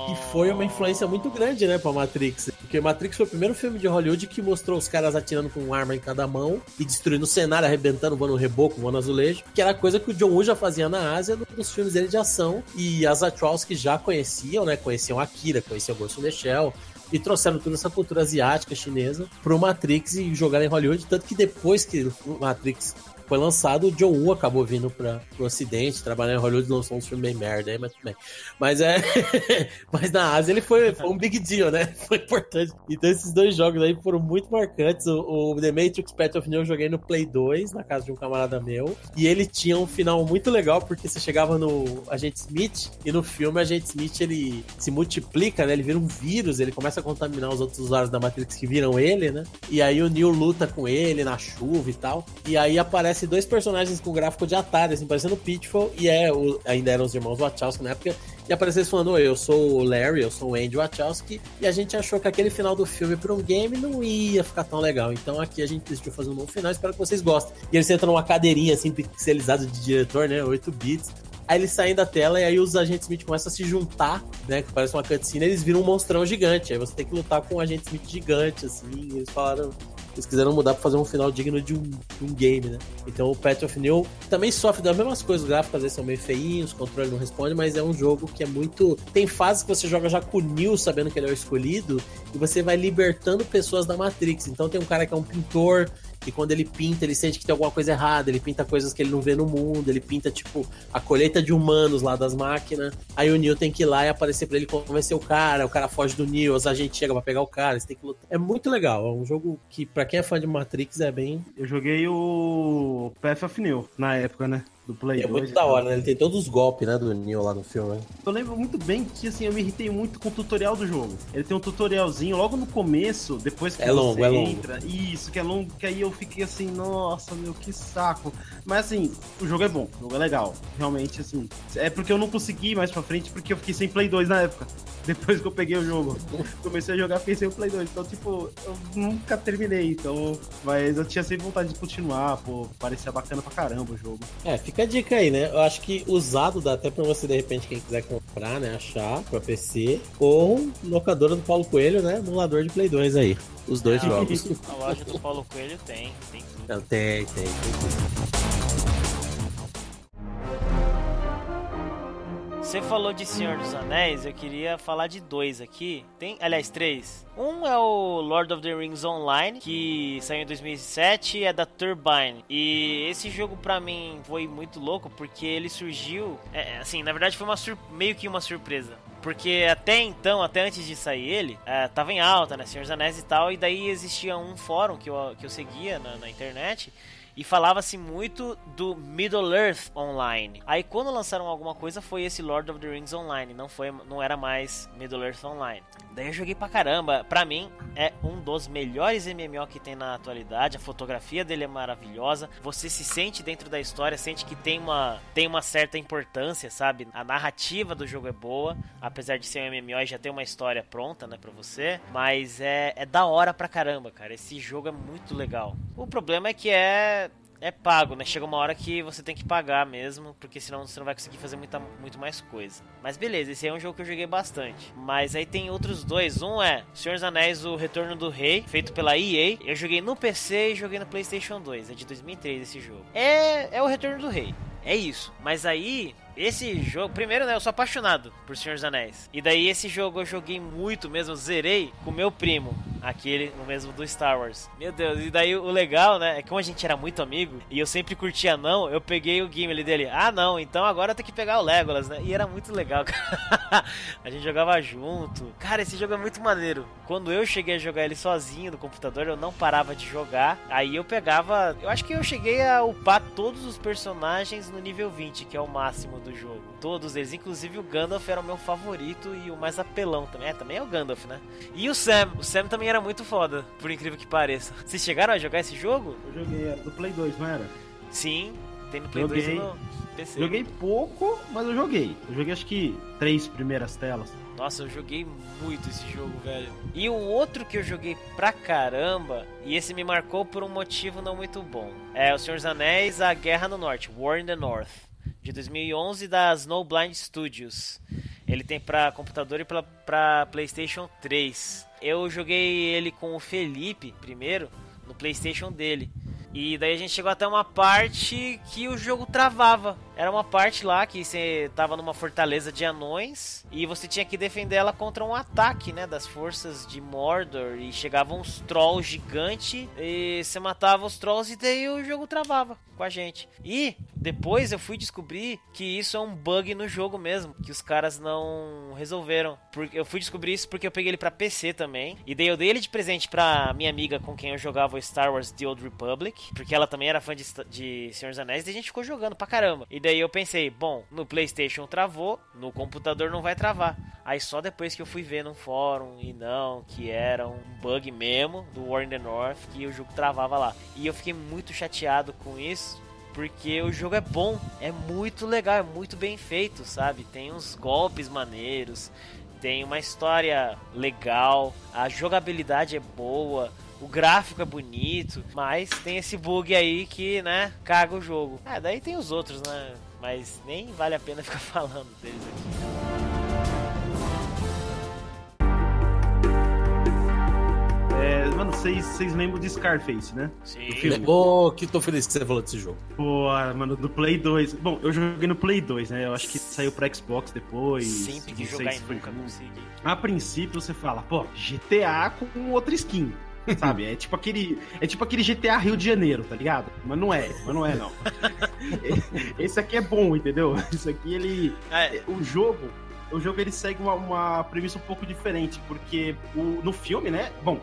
Que foi uma influência muito grande, né, pra Matrix. Porque Matrix foi o primeiro filme de Hollywood que mostrou os caras atirando com uma arma em cada mão e destruindo o cenário, arrebentando, voando reboco, voando azulejo. Que era coisa que o John Woo já fazia na Ásia nos filmes dele de ação. E as Wachowski já conheciam, né? Conheciam Akira, conheciam Ghost in the Shell e trouxeram toda essa cultura asiática, chinesa, pro Matrix e jogaram em Hollywood. Tanto que depois que o Matrix foi lançado, o John Woo acabou vindo para o Ocidente, trabalhando em Hollywood, lançou um filme bem merda mas tudo bem. Mas é. mas na Ásia ele foi, foi, um big deal, né? Foi importante. Então esses dois jogos aí foram muito marcantes. O, o The Matrix Path of Neo eu joguei no Play 2, na casa de um camarada meu. E ele tinha um final muito legal, porque você chegava no Agente Smith, e no filme o Agente Smith ele se multiplica, né? Ele vira um vírus, ele começa a contaminar os outros usuários da Matrix que viram ele, né? E aí o Neo luta com ele na chuva e tal. E aí aparece aparece dois personagens com gráfico de Atari, assim, parecendo Pitfall, e é, o, ainda eram os irmãos Wachowski na época, e apareceu eles falando, eu sou o Larry, eu sou o Andy Wachowski, e a gente achou que aquele final do filme para um game não ia ficar tão legal, então aqui a gente decidiu fazer um novo final, espero que vocês gostem. E eles entram numa cadeirinha, assim, pixelizada de diretor, né, 8 bits, Aí eles saem da tela e aí os agentes Smith começam a se juntar, né? Que parece uma cutscene, eles viram um monstrão gigante. Aí você tem que lutar com um agente Smith gigante, assim. Eles falaram. Eles quiseram mudar pra fazer um final digno de um, de um game, né? Então o Path of New também sofre das mesmas coisas. Os gráficos às vezes são meio feinhos, o controle não responde, mas é um jogo que é muito. Tem fases que você joga já com o Neo sabendo que ele é o escolhido, e você vai libertando pessoas da Matrix. Então tem um cara que é um pintor e quando ele pinta, ele sente que tem alguma coisa errada, ele pinta coisas que ele não vê no mundo, ele pinta, tipo, a colheita de humanos lá das máquinas. Aí o Neo tem que ir lá e aparecer pra ele convencer o cara, o cara foge do Neo, os agentes chegam pra pegar o cara, eles têm que lutar. É muito legal, é um jogo que, pra quem é fã de Matrix, é bem. Eu joguei o Path of Neo na época, né? Do Play é 2. É muito da hora, né? Ele tem todos os golpes, né, do Neo lá no filme. Né? Eu lembro muito bem que, assim, eu me irritei muito com o tutorial do jogo. Ele tem um tutorialzinho logo no começo, depois que é longo, você é entra. Longo. Isso, que é longo, que aí eu fiquei assim, nossa, meu, que saco. Mas, assim, o jogo é bom, o jogo é legal. Realmente, assim, é porque eu não consegui ir mais pra frente, porque eu fiquei sem Play 2 na época. Depois que eu peguei o jogo. Comecei a jogar, fiquei sem o Play 2. Então, tipo, eu nunca terminei, então... Mas eu tinha sempre vontade de continuar, pô, parecia bacana pra caramba o jogo. É, fica a dica aí, né? Eu acho que usado dá até pra você, de repente, quem quiser comprar, né? Achar pra PC. Ou locadora do Paulo Coelho, né? Emulador de Play 2 aí. Os dois Não, jogos. A loja do Paulo Coelho tem. Tem tudo. Não, tem, tem, tem Você falou de Senhor dos Anéis, eu queria falar de dois aqui. Tem, aliás, três. Um é o Lord of the Rings Online, que saiu em 2007, é da Turbine. E esse jogo para mim foi muito louco porque ele surgiu, é, assim, na verdade foi uma meio que uma surpresa. Porque até então, até antes de sair ele, é, tava em alta, né? Senhor dos Anéis e tal. E daí existia um fórum que eu, que eu seguia na, na internet e falava-se muito do Middle Earth Online. Aí quando lançaram alguma coisa foi esse Lord of the Rings Online, não foi não era mais Middle Earth Online. Daí eu joguei pra caramba. Pra mim é um dos melhores MMO que tem na atualidade. A fotografia dele é maravilhosa. Você se sente dentro da história, sente que tem uma tem uma certa importância, sabe? A narrativa do jogo é boa, apesar de ser um MMO e já ter uma história pronta, né, para você, mas é é da hora pra caramba, cara. Esse jogo é muito legal. O problema é que é é pago, né? Chega uma hora que você tem que pagar mesmo, porque senão você não vai conseguir fazer muita, muito mais coisa. Mas beleza, esse é um jogo que eu joguei bastante. Mas aí tem outros dois. Um é Senhor dos Anéis, O Retorno do Rei, feito pela EA. Eu joguei no PC e joguei no PlayStation 2. É de 2003 esse jogo. É, é o Retorno do Rei. É isso. Mas aí, esse jogo. Primeiro, né? Eu sou apaixonado por Senhor dos Anéis. E daí, esse jogo eu joguei muito mesmo, zerei com meu primo Aquele, o mesmo do Star Wars. Meu Deus, e daí o legal, né? É que como a gente era muito amigo e eu sempre curtia não, eu peguei o Gimli dele. Ah, não, então agora tem que pegar o Legolas, né? E era muito legal, cara. a gente jogava junto. Cara, esse jogo é muito maneiro. Quando eu cheguei a jogar ele sozinho no computador, eu não parava de jogar. Aí eu pegava. Eu acho que eu cheguei a upar todos os personagens no nível 20, que é o máximo do jogo. Todos eles, inclusive o Gandalf era o meu favorito e o mais apelão também. É, também é o Gandalf, né? E o Sam. O Sam também era muito foda, por incrível que pareça. Vocês chegaram a jogar esse jogo? Eu joguei, era do Play 2, não era? Sim, tem no Play Joguei. 2 e no PC. Joguei pouco, mas eu joguei. Eu joguei acho que três primeiras telas. Nossa, eu joguei muito esse jogo, velho. E um outro que eu joguei pra caramba, e esse me marcou por um motivo não muito bom. É O Senhor dos Anéis, A Guerra no Norte, War in the North, de 2011 da Snowblind Studios. Ele tem pra computador e pra PlayStation 3. Eu joguei ele com o Felipe primeiro, no PlayStation dele. E daí a gente chegou até uma parte que o jogo travava. Era uma parte lá que você tava numa fortaleza de anões e você tinha que defender ela contra um ataque, né, das forças de Mordor e chegavam uns trolls gigantes e você matava os trolls e daí o jogo travava com a gente. E depois eu fui descobrir que isso é um bug no jogo mesmo, que os caras não resolveram. Porque eu fui descobrir isso porque eu peguei ele pra PC também e daí eu dei ele de presente pra minha amiga com quem eu jogava Star Wars The Old Republic, porque ela também era fã de, de Senhor dos Anéis e a gente ficou jogando pra caramba. E daí eu pensei, bom, no PlayStation travou, no computador não vai travar. Aí só depois que eu fui ver no fórum e não, que era um bug mesmo do War in the North, que o jogo travava lá. E eu fiquei muito chateado com isso. Porque o jogo é bom, é muito legal, é muito bem feito, sabe? Tem uns golpes maneiros, tem uma história legal, a jogabilidade é boa, o gráfico é bonito, mas tem esse bug aí que, né, caga o jogo. É, daí tem os outros, né? Mas nem vale a pena ficar falando deles aqui. É, mano, vocês vocês lembram de Scarface, né? Sim. filme. Ô, que tô feliz que você falou desse jogo. Pô, mano, do Play 2. Bom, eu joguei no Play 2, né? Eu acho que saiu pra Xbox depois. Sempre que jogar se foi nunca consegui. A princípio você fala, pô, GTA com outra skin. Sabe? É tipo aquele. É tipo aquele GTA Rio de Janeiro, tá ligado? Mas não é, mas não é não. Esse aqui é bom, entendeu? Esse aqui ele. É, O jogo. O jogo ele segue uma, uma premissa um pouco diferente, porque o, no filme, né? Bom,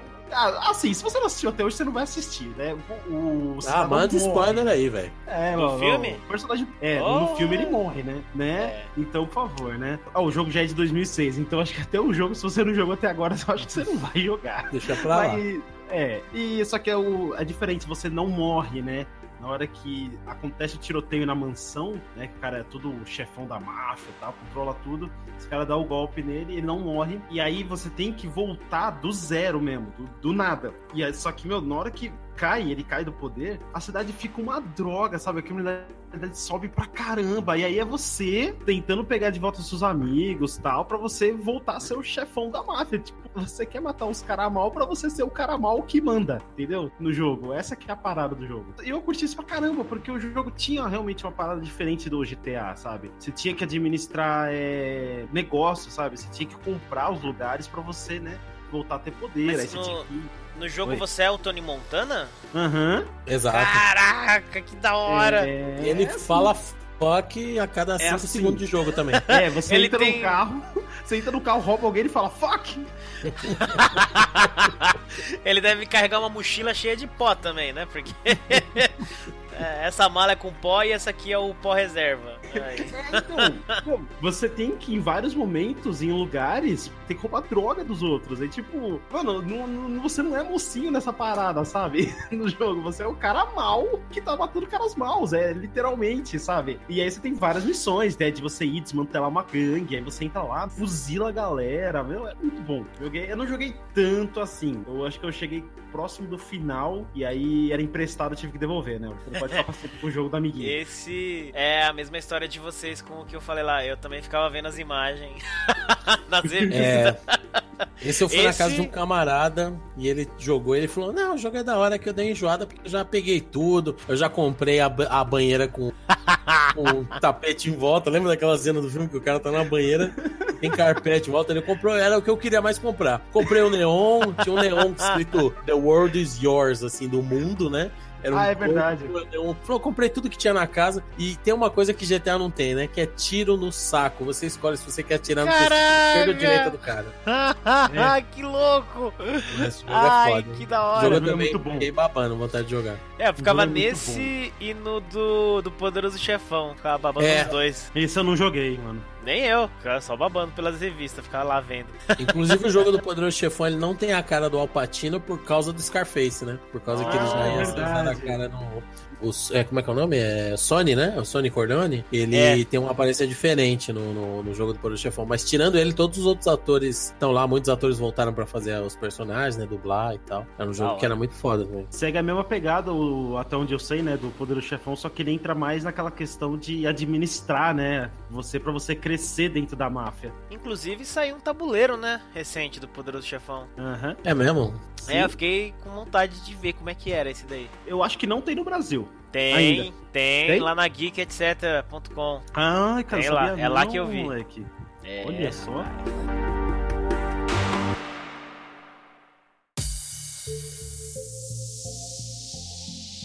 assim, se você não assistiu até hoje, você não vai assistir, né? O, o Ah, manda morre. spoiler aí, velho. É, No ó, filme? O personagem. É, Oh. no filme ele morre, né? né? É. Então, por favor, né? Ah, o jogo já é de 2006, então acho que até o jogo, se você não jogou até agora, eu acho que você não vai jogar. Deixa pra lá. Mas, é, e só que é, o, é diferente, você não morre, né? Na hora que acontece o tiroteio na mansão, né? Que o cara é tudo chefão da máfia tal, controla tudo. Esse cara dá o golpe nele, ele não morre. E aí você tem que voltar do zero mesmo, do, do nada. E aí, só que, meu, na hora que cai, ele cai do poder, a cidade fica uma droga, sabe? A criminalidade sobe pra caramba. E aí é você tentando pegar de volta os seus amigos tal, pra você voltar a ser o chefão da máfia. Tipo, você quer matar os caras mal pra você ser o cara mal que manda, entendeu? No jogo. Essa que é a parada do jogo. E eu curti isso pra caramba, porque o jogo tinha realmente uma parada diferente do GTA, sabe? Você tinha que administrar é, negócio, sabe? Você tinha que comprar os lugares pra você, né? Voltar a ter poder. Mas aí você no- tinha que. no jogo Oi. você é o Tony Montana? Aham. Exato. Caraca, que da hora! É, Ele fala fuck a cada 5 assim. segundos de jogo também. É, você Ele entra tem- no carro, você entra no carro, rouba alguém e fala fuck! Ele deve carregar uma mochila cheia de pó também, né? Porque é, essa mala é com pó e essa aqui é o pó reserva. Aí. Então, pô, você tem que, em vários momentos, em lugares, tem que roubar droga dos outros. É tipo, mano, não- não- você não é mocinho nessa parada, sabe? No jogo, você é o cara mal que tá matando caras maus, é literalmente, sabe? E aí você tem várias missões, né? De você ir desmantelar uma gangue, aí você entra lá, fuzila a galera, meu, é muito bom. Eu não joguei tanto assim. Eu acho que eu cheguei próximo do final e aí era emprestado, eu tive que devolver, né? Você não pode ficar sempre com o jogo da amiguinha. Esse é a mesma história de vocês com o que eu falei lá. Eu também ficava vendo as imagens nas revistas. É. Esse eu fui na Esse- casa de um camarada e ele jogou. Ele falou: Não, o jogo é da hora que eu dei enjoada porque eu já peguei tudo. Eu já comprei a, a banheira com, um tapete em volta. Lembra daquela cena do filme que o cara tá na banheira tem carpete em volta. Ele comprou, era o que eu queria mais comprar. Comprei o neon, tinha um neon escrito The World is Yours, assim, do mundo, né? Era um ah, é verdade. Eu, eu, comprei tudo que tinha na casa. E tem uma coisa que GTA não tem, né? Que é tiro no saco. Você escolhe se você quer atirar no esquerda ou direita do cara. é. que louco! Esse jogo é Ai, é foda. que da hora. O jogo é também muito bom. fiquei babando, vontade de jogar. É, eu ficava nesse e no do, do Poderoso Chefão. Ficava babando é. os dois. Esse eu não joguei, mano. Nem eu, ficava só babando pelas revistas, ficava lá vendo. Inclusive o jogo do Poderoso Chefão, ele não tem a cara do Alpatino por causa do Scarface, né? Por causa ah, que eles já iam a cara no, o, é, como é que é o nome? É Sony, né? O Sony Cordone. Ele é. tem uma aparência diferente no, no, no jogo do Poder Chefão. Mas tirando ele, todos os outros atores estão lá. Muitos atores voltaram para fazer os personagens, né? Dublar e tal. Era um jogo ah, que era muito foda também. Segue a mesma pegada, o, até onde eu sei, né? Do Poder Chefão, só que ele entra mais naquela questão de administrar, né? Você para você crescer dentro da máfia. Inclusive saiu um tabuleiro, né? Recente do Poderoso Chefão. Uhum. É mesmo? Sim. É, eu fiquei com vontade de ver como é que era esse daí. Eu acho que não tem no Brasil. Tem, tem, tem, lá na geek.etc.com. Ah, cara, tem lá, é lá que eu vi. Moleque. É, Olha só.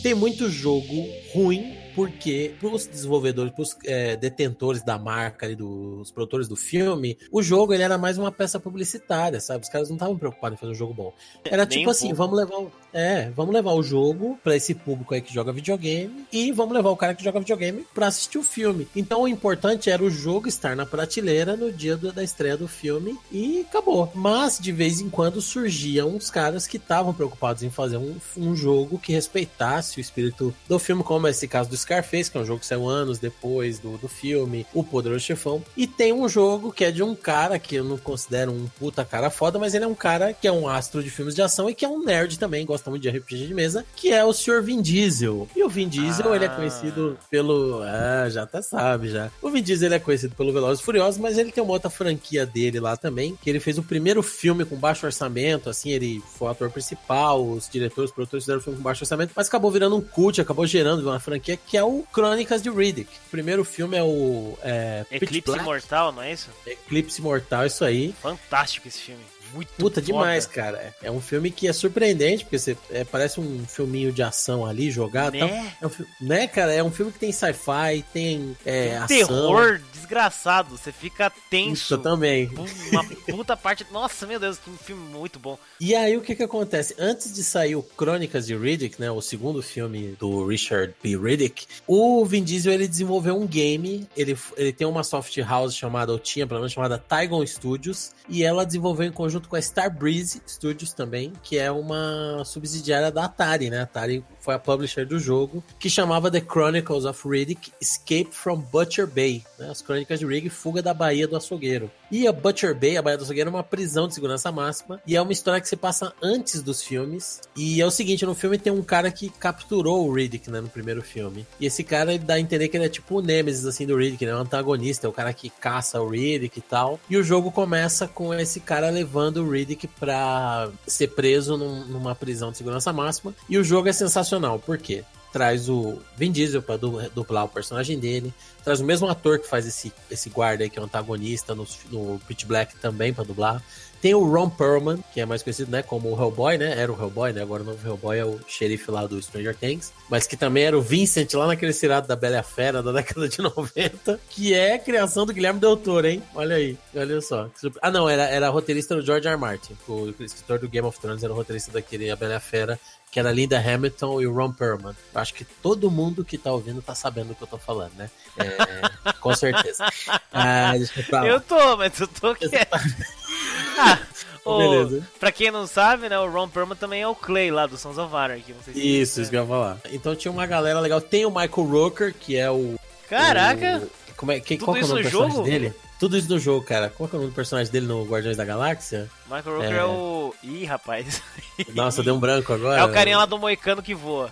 Tem muito jogo ruim porque para os desenvolvedores, para os é, detentores da marca e dos produtores do filme, o jogo ele era mais uma peça publicitária, sabe? Os caras não estavam preocupados em fazer um jogo bom. Era tipo assim, pouco. vamos levar, é, vamos levar o jogo para esse público aí que joga videogame e vamos levar o cara que joga videogame para assistir o filme. Então o importante era o jogo estar na prateleira no dia do, da estreia do filme e acabou. Mas de vez em quando surgiam uns caras que estavam preocupados em fazer um, um jogo que respeitasse o espírito do filme, como esse caso do Scarface, que é um jogo que saiu anos depois do, do filme, O Poderoso Chefão. E tem um jogo que é de um cara que eu não considero um puta cara foda, mas ele é um cara que é um astro de filmes de ação e que é um nerd também, gosta muito de RPG de mesa, que é o Sr. Vin Diesel. E o Vin Diesel, ah. ele é ah. conhecido pelo... Ah, já até sabe, já. O Vin Diesel, ele é conhecido pelo Velozes e Furiosos, mas ele tem uma outra franquia dele lá também, que ele fez o primeiro filme com baixo orçamento, assim, ele foi o ator principal, os diretores, os produtores fizeram o filme com baixo orçamento, mas acabou virando um cult, acabou gerando uma franquia que é o Crônicas de Riddick. O primeiro filme é o. É, Eclipse Mortal, não é isso? Eclipse Mortal, isso aí. Fantástico esse filme muito Puta, foda. demais, cara. É um filme que é surpreendente, porque você, é, parece um filminho de ação ali, jogado. Né? É um, né, cara? É um filme que tem sci-fi, tem é, ação. Terror desgraçado. Você fica tenso. Isso também. Uma puta parte... Nossa, meu Deus, que um filme muito bom. E aí, o que que acontece? Antes de sair o Crônicas de Riddick, né, o segundo filme do Richard B. Riddick, o Vin Diesel, ele desenvolveu um game, ele, ele tem uma soft house chamada, ou tinha pelo menos, chamada Tygon Studios, e ela desenvolveu em conjunto junto com a Starbreeze Studios também, que é uma subsidiária da Atari, né? A Atari foi a publisher do jogo, que chamava The Chronicles of Riddick Escape from Butcher Bay, né? As Crônicas de Riddick Fuga da Baía do Açougueiro. E a Butcher Bay, a Baía do Açougueiro, é uma prisão de segurança máxima, e é uma história que se passa antes dos filmes. E é o seguinte, no filme tem um cara que capturou o Riddick, né, no primeiro filme. E esse cara dá a entender que ele é tipo o Nemesis, assim, do Riddick, né? É um antagonista, é o cara que caça o Riddick e tal. E o jogo começa com esse cara levando levando o Riddick pra ser preso num, numa prisão de segurança máxima. E o jogo é sensacional, por quê? Traz o Vin Diesel pra dublar o personagem dele, traz o mesmo ator que faz esse, esse guarda aí, que é o antagonista no, no Pitch Black também para dublar. Tem o Ron Perlman, que é mais conhecido, né, como o Hellboy, né? Era o Hellboy, né? Agora o novo Hellboy é o xerife lá do Stranger Things. Mas que também era o Vincent lá naquele cirado da Bela Fera da década de 90. Que é criação do Guilherme Del Toro, hein? Olha aí, olha só. Ah, não, era, era roteirista do George. R. Martin. O escritor do Game of Thrones era o roteirista daquele A Bela Fera que era a Linda Hamilton e o Ron Perlman. Eu acho que todo mundo que tá ouvindo tá sabendo do que eu tô falando, né? É, com certeza. Ah, eu, eu tô, mas eu tô quieto. ah, o, Beleza. Pra quem não sabe, né, o Ron Perlman também é o Clay lá do Sons of Anarchy. Se isso, isso que eu ia falar. Então tinha uma galera legal. Tem o Michael Rooker, que é o... Caraca! O, como é, que, qual que é o nome do personagem dele? Tudo isso no jogo, cara. Qual é o nome do personagem dele no Guardiões da Galáxia? Michael Rooker é... é o... Ih, rapaz. Nossa, deu um branco agora. É o carinha lá do Moicano que voa.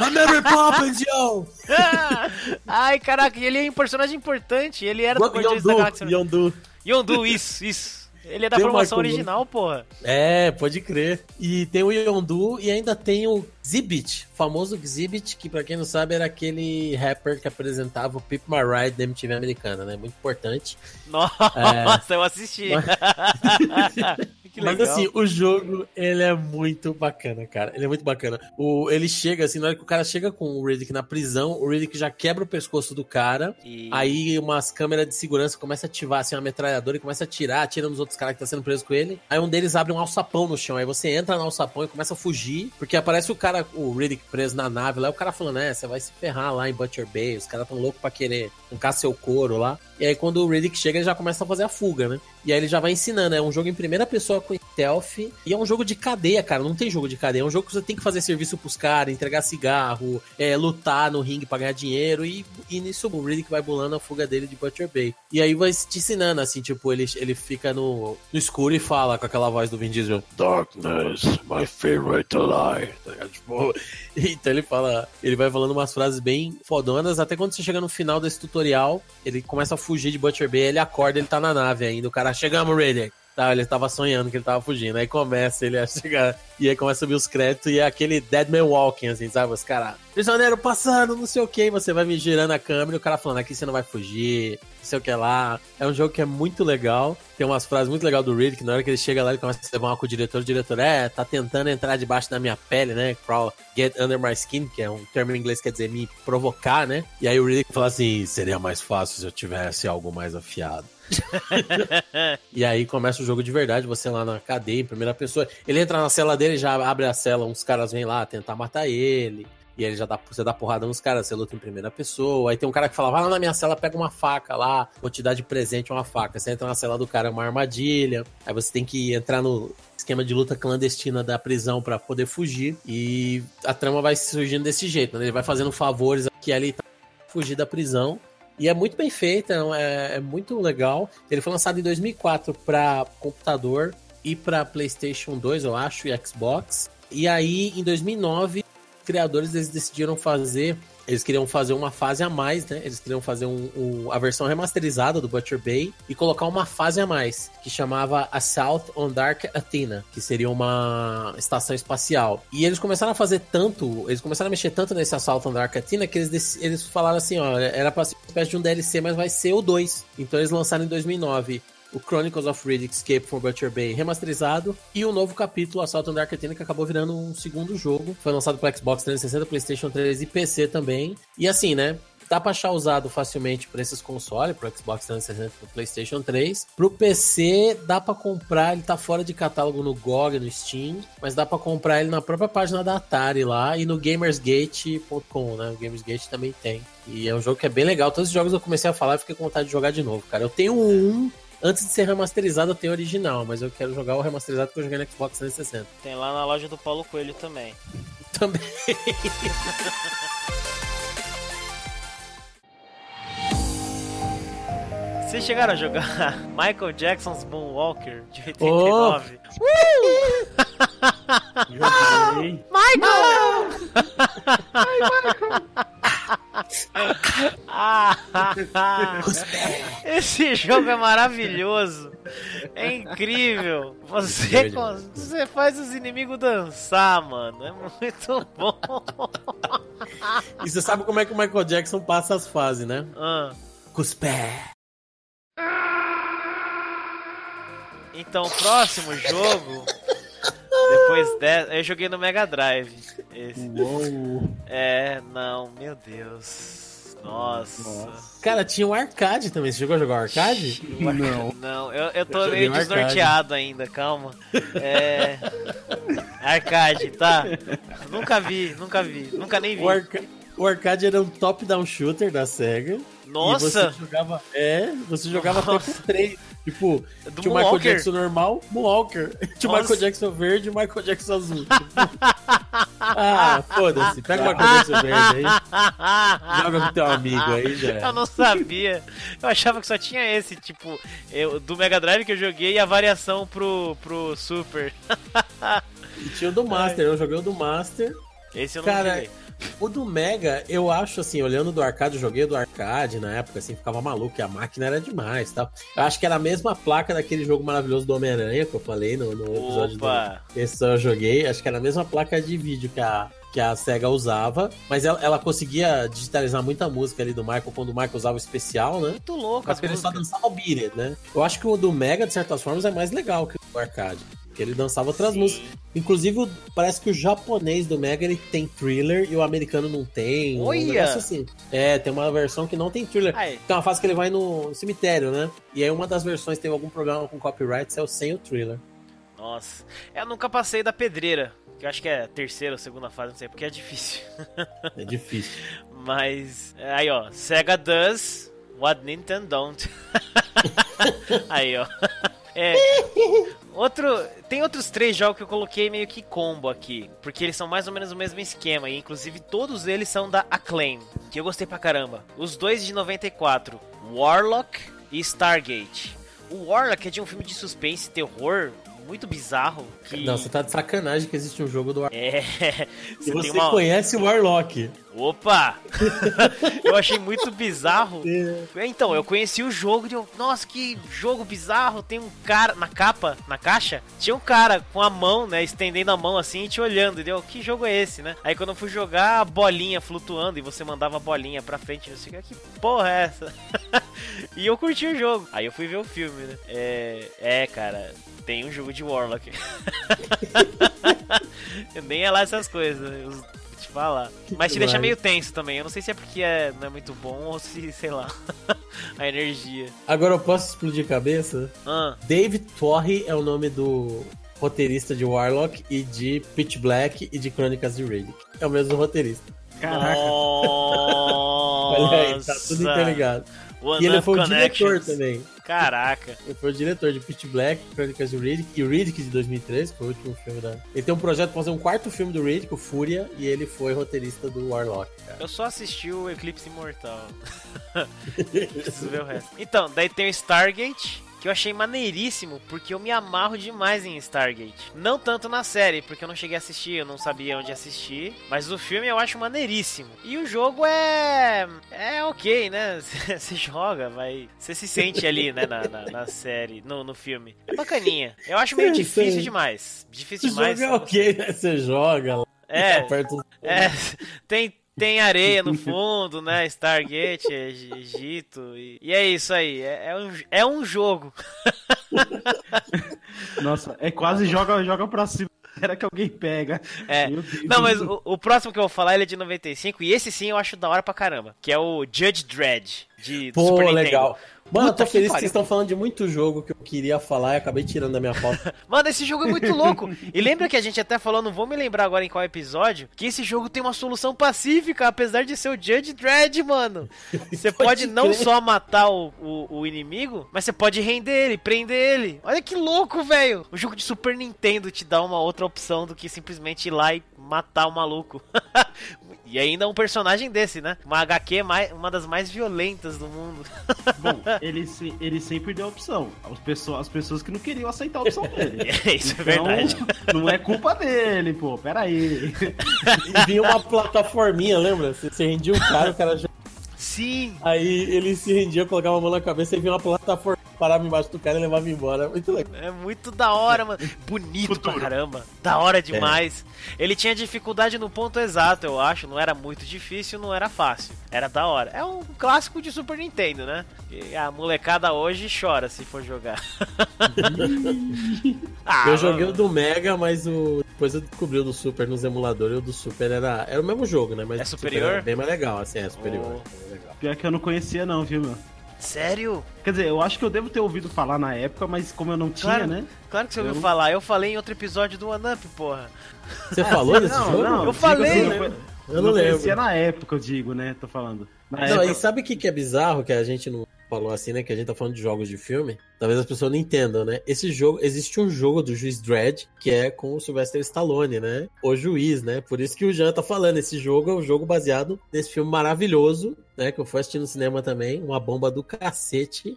I'm Mary Poppins, yo! Ai, caraca, ele é um personagem importante. Ele era do Guardiões da Galáxia. Yondu. Yondu, isso, isso. Ele é da Tem o promoção Michael original, porra. É, pode crer. E tem o Yondu e ainda tem o Xzibit, famoso Xzibit, que pra quem não sabe era aquele rapper que apresentava o Pip My Ride da MTV americana, né? Muito importante. Nossa, eu assisti. que Mas assim, o jogo, ele é muito bacana, cara. Ele é muito bacana. O, ele chega, assim, na hora que o cara chega com o Riddick na prisão, o Riddick já quebra o pescoço do cara. E- Aí umas câmeras de segurança começam a ativar, assim, uma metralhadora e começa a atirar, atira nos outros caras que tá sendo preso com ele. Aí um deles abre um alçapão no chão. Aí você entra no alçapão e começa a fugir, porque aparece o cara, o Riddick preso na nave lá, e o cara falando, né, você vai se ferrar lá em Butcher Bay, os caras tão loucos pra querer arrancar seu couro lá. E aí quando o Riddick chega, ele já começa a fazer a fuga, né? E aí ele já vai ensinando, é um jogo em primeira pessoa com stealth, e é um jogo de cadeia, cara, não tem jogo de cadeia, é um jogo que você tem que fazer serviço pros caras, entregar cigarro, é, lutar no ringue pra ganhar dinheiro, e, e nisso o Riddick vai bolando a fuga dele de Butcher Bay. E aí vai te ensinando, assim, tipo, ele, ele fica no, no escuro e fala com aquela voz do Vin Diesel, Darkness, my favorite lie. Tá ligado? Tipo, então ele fala, ele vai falando umas frases bem fodonas, até quando você chega no final desse tutorial, ele começa a fugir de Butcher Bay, ele acorda, ele tá na nave ainda, o cara, chegamos, Riddick. Tá, ele tava sonhando que ele tava fugindo. Aí começa ele a chegar. E aí começa a subir os créditos e é aquele Dead Man Walking, assim, sabe? Os caras, prisioneiro passando, não sei o que. Você vai me girando a câmera e o cara falando, aqui você não vai fugir, não sei o que lá. É um jogo que é muito legal. Tem umas frases muito legais do Reed, que na hora que ele chega lá, ele começa a levar uma com o diretor. O diretor, é, tá tentando entrar debaixo da minha pele, né? Crawl, get under my skin, que é um termo em inglês que quer dizer me provocar, né? E aí o Reed fala assim: seria mais fácil se eu tivesse algo mais afiado. E aí começa o jogo de verdade, você lá na cadeia, em primeira pessoa. Ele entra na cela dele, já abre a cela, uns caras vêm lá tentar matar ele. E ele já dá, você dá porrada nos caras, você luta em primeira pessoa. Aí tem um cara que fala, vai lá na minha cela, pega uma faca lá, vou te dar de presente uma faca. Você entra na cela do cara, é uma armadilha. Aí você tem que entrar no esquema de luta clandestina da prisão pra poder fugir. E a trama vai surgindo desse jeito, né? Ele vai fazendo favores aqui ali pra fugir da prisão. E é muito bem feita, é, é muito legal. Ele foi lançado em 2004 para computador e para PlayStation 2, eu acho, e Xbox. E aí, em 2009, os criadores eles decidiram fazer. Eles queriam fazer uma fase a mais, né? Eles queriam fazer um, um- a versão remasterizada do Butcher Bay e colocar uma fase a mais, que chamava Assault on Dark Athena, que seria uma estação espacial. E eles começaram a fazer tanto, eles começaram a mexer tanto nesse Assault on Dark Athena que eles, eles falaram assim: ó, era pra ser uma espécie de um DLC, mas vai ser o 2. Então eles lançaram em 2009 o Chronicles of Riddick Escape from Butcher Bay remasterizado e o novo capítulo Assault on Dark Athena que acabou virando um segundo jogo. Foi lançado para Xbox 360, PlayStation 3 e PC também. E assim, né? Dá pra achar usado facilmente pra esses consoles, pro Xbox 360 e pro PlayStation 3. Pro PC, dá pra comprar, ele tá fora de catálogo no GOG, no Steam, mas dá pra comprar ele na própria página da Atari lá e no gamersgate.com, né? O Gamersgate também tem. E é um jogo que é bem legal. Todos os jogos eu comecei a falar e fiquei com vontade de jogar de novo, cara. Eu tenho um Antes de ser remasterizado, eu tenho o original, mas eu quero jogar o remasterizado que eu joguei no Xbox 360. Tem lá na loja do Paulo Coelho também. Também. Vocês chegaram a jogar Michael Jackson's Moonwalker de 89? Joguei. Ah, esse jogo é maravilhoso. É incrível. Você, você faz os inimigos dançar, mano. É muito bom. E você sabe como é que o Michael Jackson passa as fases, né? Ah, Com então, próximo jogo. Depois dessa. Eu joguei no Mega Drive. Esse. Uou. É, não, meu Deus. Nossa. Cara, tinha o arcade também. Você chegou a jogar o arcade? Não. Não, eu, eu tô Eu meio arcade. desnorteado ainda, calma. É. Arcade, tá? Nunca vi, nunca vi, nunca nem vi. O, arca- o arcade era um top-down shooter da SEGA. Nossa! você jogava. É, você jogava até Nossa. com três. Tipo, Do tinha o Michael. Jackson normal, Moonwalker. Tinha o. Michael Jackson verde e o Michael Jackson azul. Tipo, ah, foda-se. Pega o Michael Jackson verde aí. Joga com teu amigo aí, já. Eu não sabia. Eu achava que só tinha esse, tipo, eu, do Mega Drive que eu joguei e a variação pro, pro Super. E tinha o do Master, eu joguei o do Master. Esse eu não Cara, joguei. O do Mega, eu acho assim, olhando do arcade, eu joguei do arcade na época, assim, ficava maluco, que a máquina era demais tal. Eu acho que era a mesma placa daquele jogo maravilhoso do Homem-Aranha que eu falei no, no episódio Opa! do. Esse eu joguei, acho que era a mesma placa de vídeo que a. Que a SEGA usava, mas ela, ela conseguia digitalizar muita música ali do Michael quando o Michael usava o especial, né? Muito louco Mas ele só dançava o Beat né? Eu acho que o do Mega, de certas formas, é mais legal que o do arcade. Porque ele dançava outras Sim. músicas. Inclusive, parece que o japonês do Mega ele tem thriller e o americano não tem. Um Olha! negócio assim. É, tem uma versão que não tem thriller. Aí, Tem uma fase que ele vai no cemitério, né? E aí uma das versões teve algum problema com copyright, é o sem o thriller. nossa. Eu nunca passei da pedreira. Que eu acho que é terceira ou segunda fase, não sei, porque é difícil. É difícil. Mas. Aí, ó. Sega does what Nintendo don't. aí, ó. É. Outro. Tem outros três jogos que eu coloquei meio que combo aqui. Porque eles são mais ou menos o mesmo esquema. E inclusive todos eles são da Acclaim. Que eu gostei pra caramba. Os dois de 94. Warlock e Stargate. O Warlock é de um filme de suspense e terror muito bizarro. Que... Não, você tá de sacanagem que existe um jogo do Warlock. É. Você você uma. conhece o Warlock. Opa! eu achei muito bizarro. Então, eu conheci o jogo e eu, nossa, que jogo bizarro. Tem um cara na capa, na caixa, tinha um cara com a mão, né, estendendo a mão assim e te olhando, entendeu? Que jogo é esse, né? Aí quando eu fui jogar, a bolinha flutuando e você mandava a bolinha pra frente, você fica, que porra é essa? e eu curti o jogo. Aí eu fui ver o filme, né? É, é cara, tem um jogo de Warlock. Nem é lá essas coisas. Eu vou te falar. Mas te deixa meio tenso também. Eu não sei se é porque é, não é muito bom ou se, sei lá, a energia. Agora eu posso explodir cabeça? Ah, David Torre é o nome do roteirista de Warlock e de Pitch Black e de Crônicas de Riddick. É o mesmo roteirista. Caraca. Olha aí, tá tudo interligado. One e ele foi o diretor também. Caraca. Ele foi o diretor de Pitch Black, Crônicas de Riddick e Riddick de 2003, que foi o último filme da... Ele tem um projeto pra fazer um quarto filme do Riddick, o Fúria, e ele foi roteirista do Warlock, cara. Eu só assisti o Eclipse Imortal. Preciso ver o resto. Então, daí tem o Stargate, que eu achei maneiríssimo, porque eu me amarro demais em Stargate. Não tanto na série, porque eu não cheguei a assistir, eu não sabia onde assistir. Mas o filme eu acho maneiríssimo. E o jogo é. É ok, né? Você joga, vai. Você se sente ali, né, na, na, na série, no, no filme. É bacaninha. Eu acho meio difícil demais. Difícil demais. jogo é ok, né? Você joga lá, É, é, tem, tem areia no fundo, né? Stargate, Egito. E, e é isso aí. É, é um, é um jogo. Nossa, é quase joga, joga pra cima. Era que alguém pega. É. Não, mas o, o próximo que eu vou falar ele é de 95. E esse sim eu acho da hora pra caramba. Que é o Judge Dredd. De Pô, Super Nintendo. legal. Mano, Puta eu tô que feliz que pariu. vocês estão falando de muito jogo que eu queria falar e acabei tirando da minha pauta. Mano, esse jogo é muito louco. E lembra que a gente até falou, não vou me lembrar agora em qual episódio, que esse jogo tem uma solução pacífica, apesar de ser o Judge Dredd, mano. Você pode não crer. só matar o, o, o inimigo, mas você pode render ele, prender ele. Olha que louco, velho. O jogo de Super Nintendo te dá uma outra opção do que simplesmente ir lá e matar o maluco. E ainda um personagem desse, né? Uma HQ mais, uma das mais violentas do mundo. Bom, ele, se- ele sempre deu opção. As pessoas, as pessoas que não queriam aceitar a opção dele. Isso é verdade. Então, não é culpa dele, pô. Pera aí. E vinha uma plataforminha, lembra? Você, você rendia o cara, o cara já... Sim. Aí ele se rendia, colocava a mão na cabeça e vinha uma plataforma, parava embaixo do cara e levava embora. Muito legal. É muito da hora, mano. Bonito pra caramba. Da hora demais. Ele tinha dificuldade no ponto exato, eu acho. Não era muito difícil, não era fácil. Era da hora. É um clássico de Super Nintendo, né? E a molecada hoje chora se for jogar. ah, eu joguei o mano. do Mega, mas o... depois eu descobri o do Super nos emuladores. E o do Super era, era o mesmo jogo, né? Mas É o Super superior? era bem mais legal, assim, é superior. Oh. É. Pior que eu não conhecia, não, viu, meu? Sério? Quer dizer, eu acho que eu devo ter ouvido falar na época, mas como eu não tinha, Claro. né? Claro que você ouviu Eu- falar. Eu falei em outro episódio do One Up, porra. Você falou desse não, jogo? não, Eu digo falei. assim, Eu eu não não conhecia lembro. na época, eu digo, né? Tô falando. Na Não, época, e sabe o que, que é bizarro que a gente não falou assim, né? Que a gente tá falando de jogos de filme. Talvez as pessoas não entendam, né? Esse jogo, existe um jogo do Juiz Dredd que é com o Sylvester Stallone, né? O juiz, né? Por isso que o Jean tá falando. Esse jogo é um jogo baseado nesse filme maravilhoso, né? Que eu fui assistir no cinema também. Uma bomba do cacete.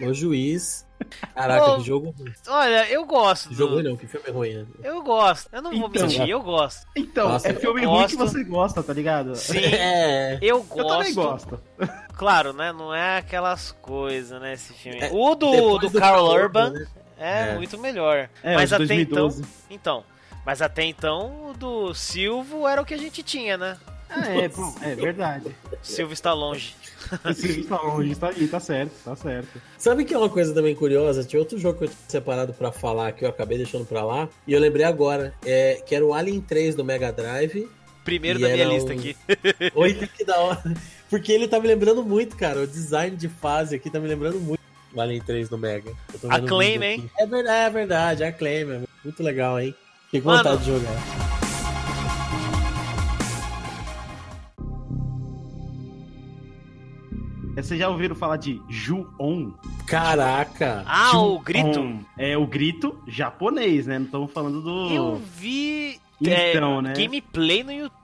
O juiz. Caraca, Ô, que jogo ruim. Olha, eu gosto. Que jogo do- ruim não, que filme ruim. né? Eu gosto. Eu não vou Então, mentir, eu gosto. Então, Nossa, é eu filme ruim que gosto. você gosta, tá ligado? Sim, É. eu Eu gosto. também gosto. Claro, né? Não é aquelas coisas, né? Esse filme. É, o do, Depois do, Carl Urban né? é, É. muito melhor. É, mas até 2012. então. Então. Mas até então, o do Silvo era o que a gente tinha, né? Ah, é, bom, é verdade. Silvio está longe. Sim, tá longe, tá aí, tá certo, tá certo. Sabe que é uma coisa também curiosa? Tinha outro jogo que eu tinha separado pra falar que eu acabei deixando pra lá. E eu lembrei agora. É, que era o Alien 3 do Mega Drive. Primeiro da minha era lista um- aqui. Oi, que da hora. Porque ele tá me lembrando muito, cara. O design de fase aqui tá me lembrando muito. O Alien 3 do Mega. Um vídeo hein? É verdade, é verdade. Acclaim, é muito legal, hein? Fiquei com Mano. vontade de jogar. Vocês já ouviram falar de Ju-On? Caraca! Ah, o grito? Ju-On. É o grito japonês, né? Não estamos falando do. Eu vi Então, é, né? gameplay no YouTube,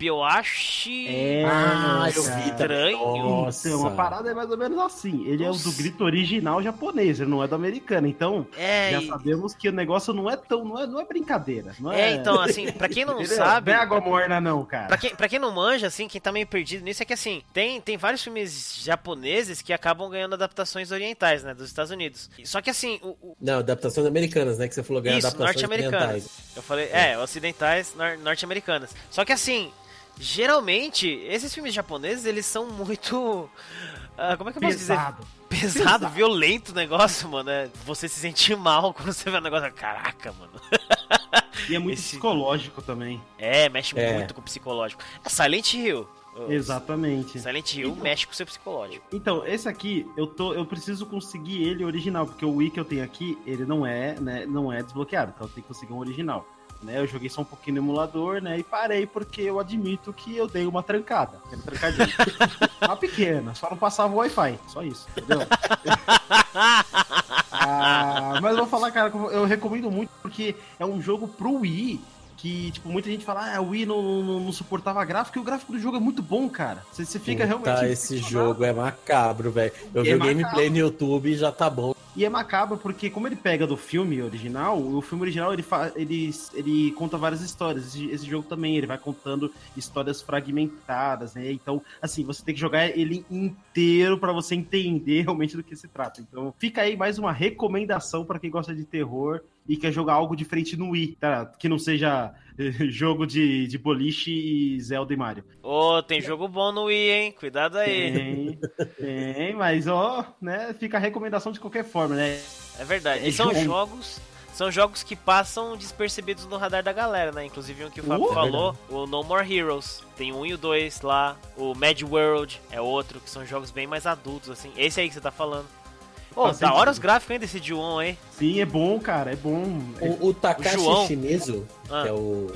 eu acho. É, Ah, eu vi. Estranho. Nossa. Então, a parada é mais ou menos assim. Ele é o do Nossa. grito original japonês, ele não é do americano. Então, É, já e- sabemos que o negócio não é tão. Não é, não é brincadeira. Não é, é, então, assim, pra quem não Entendeu? sabe. Não é água morna, não, cara. Pra quem, pra quem não manja, assim, quem tá meio perdido nisso é que, assim, tem, tem vários filmes japoneses que acabam ganhando adaptações orientais, né, dos Estados Unidos. Só que, assim, o, o- Não, adaptações americanas, né? Que você falou ganhar isso, adaptações norte-americanas. orientais. Eu falei, é, ocidentais, nor- norte-americanas. Só que, assim, geralmente, esses filmes japoneses, eles são muito... ah, como é que eu posso dizer? Pesado. Pesado, violento o negócio, mano. É, você se sentir mal quando você vê o negócio. Caraca, mano. E é muito Esse- psicológico também. É, mexe É. muito com o psicológico. É Silent Hill. Exatamente. Silent Hill mexe com o seu psicológico. Então, esse aqui, eu tô, eu preciso conseguir ele original, porque o Wii que eu tenho aqui, ele não é, né, não é desbloqueado, então eu tenho que conseguir um original. Né, eu joguei só um pouquinho no emulador, né, e parei porque eu admito que eu dei uma trancada, aquele trancadinho. uma pequena, só não passava o Wi-Fi, só isso, entendeu? Ah, mas eu vou falar, cara, eu recomendo muito porque é um jogo pro Wii que, tipo, muita gente fala, ah, o Wii não, não, não suportava gráfico, e o gráfico do jogo é muito bom, cara. Você, você fica Puta, realmente. esse impressionado. jogo é macabro, velho. Eu É vi o gameplay no YouTube e já tá bom. E é macabro porque, como ele pega do filme original, o filme original ele, ele, ele conta várias histórias. Esse, esse jogo também, ele vai contando histórias fragmentadas, né? Então, assim, você tem que jogar ele inteiro pra você entender realmente do que se trata. Então, fica aí mais uma recomendação pra quem gosta de terror e quer jogar algo diferente no Wii, tá? Que não seja eh, jogo de, de boliche e Zelda e Mario. Ô, tem jogo bom no Wii, hein? Cuidado aí. Tem, tem, mas ó, né? Fica a recomendação de qualquer forma, né? É verdade. É E são jogo. jogos. São jogos que passam despercebidos no radar da galera, né? Inclusive um que o Fábio Uh, falou, o No More Heroes. Tem um e o dois lá. O Mad World é outro, que são jogos bem mais adultos, assim. Esse aí que você tá falando. Ô, Faz da hora os gráficos ainda desse Ju-On, hein? Sim, é bom, cara, é bom. O, o Takashi O. Shimizu, Ah. que é o,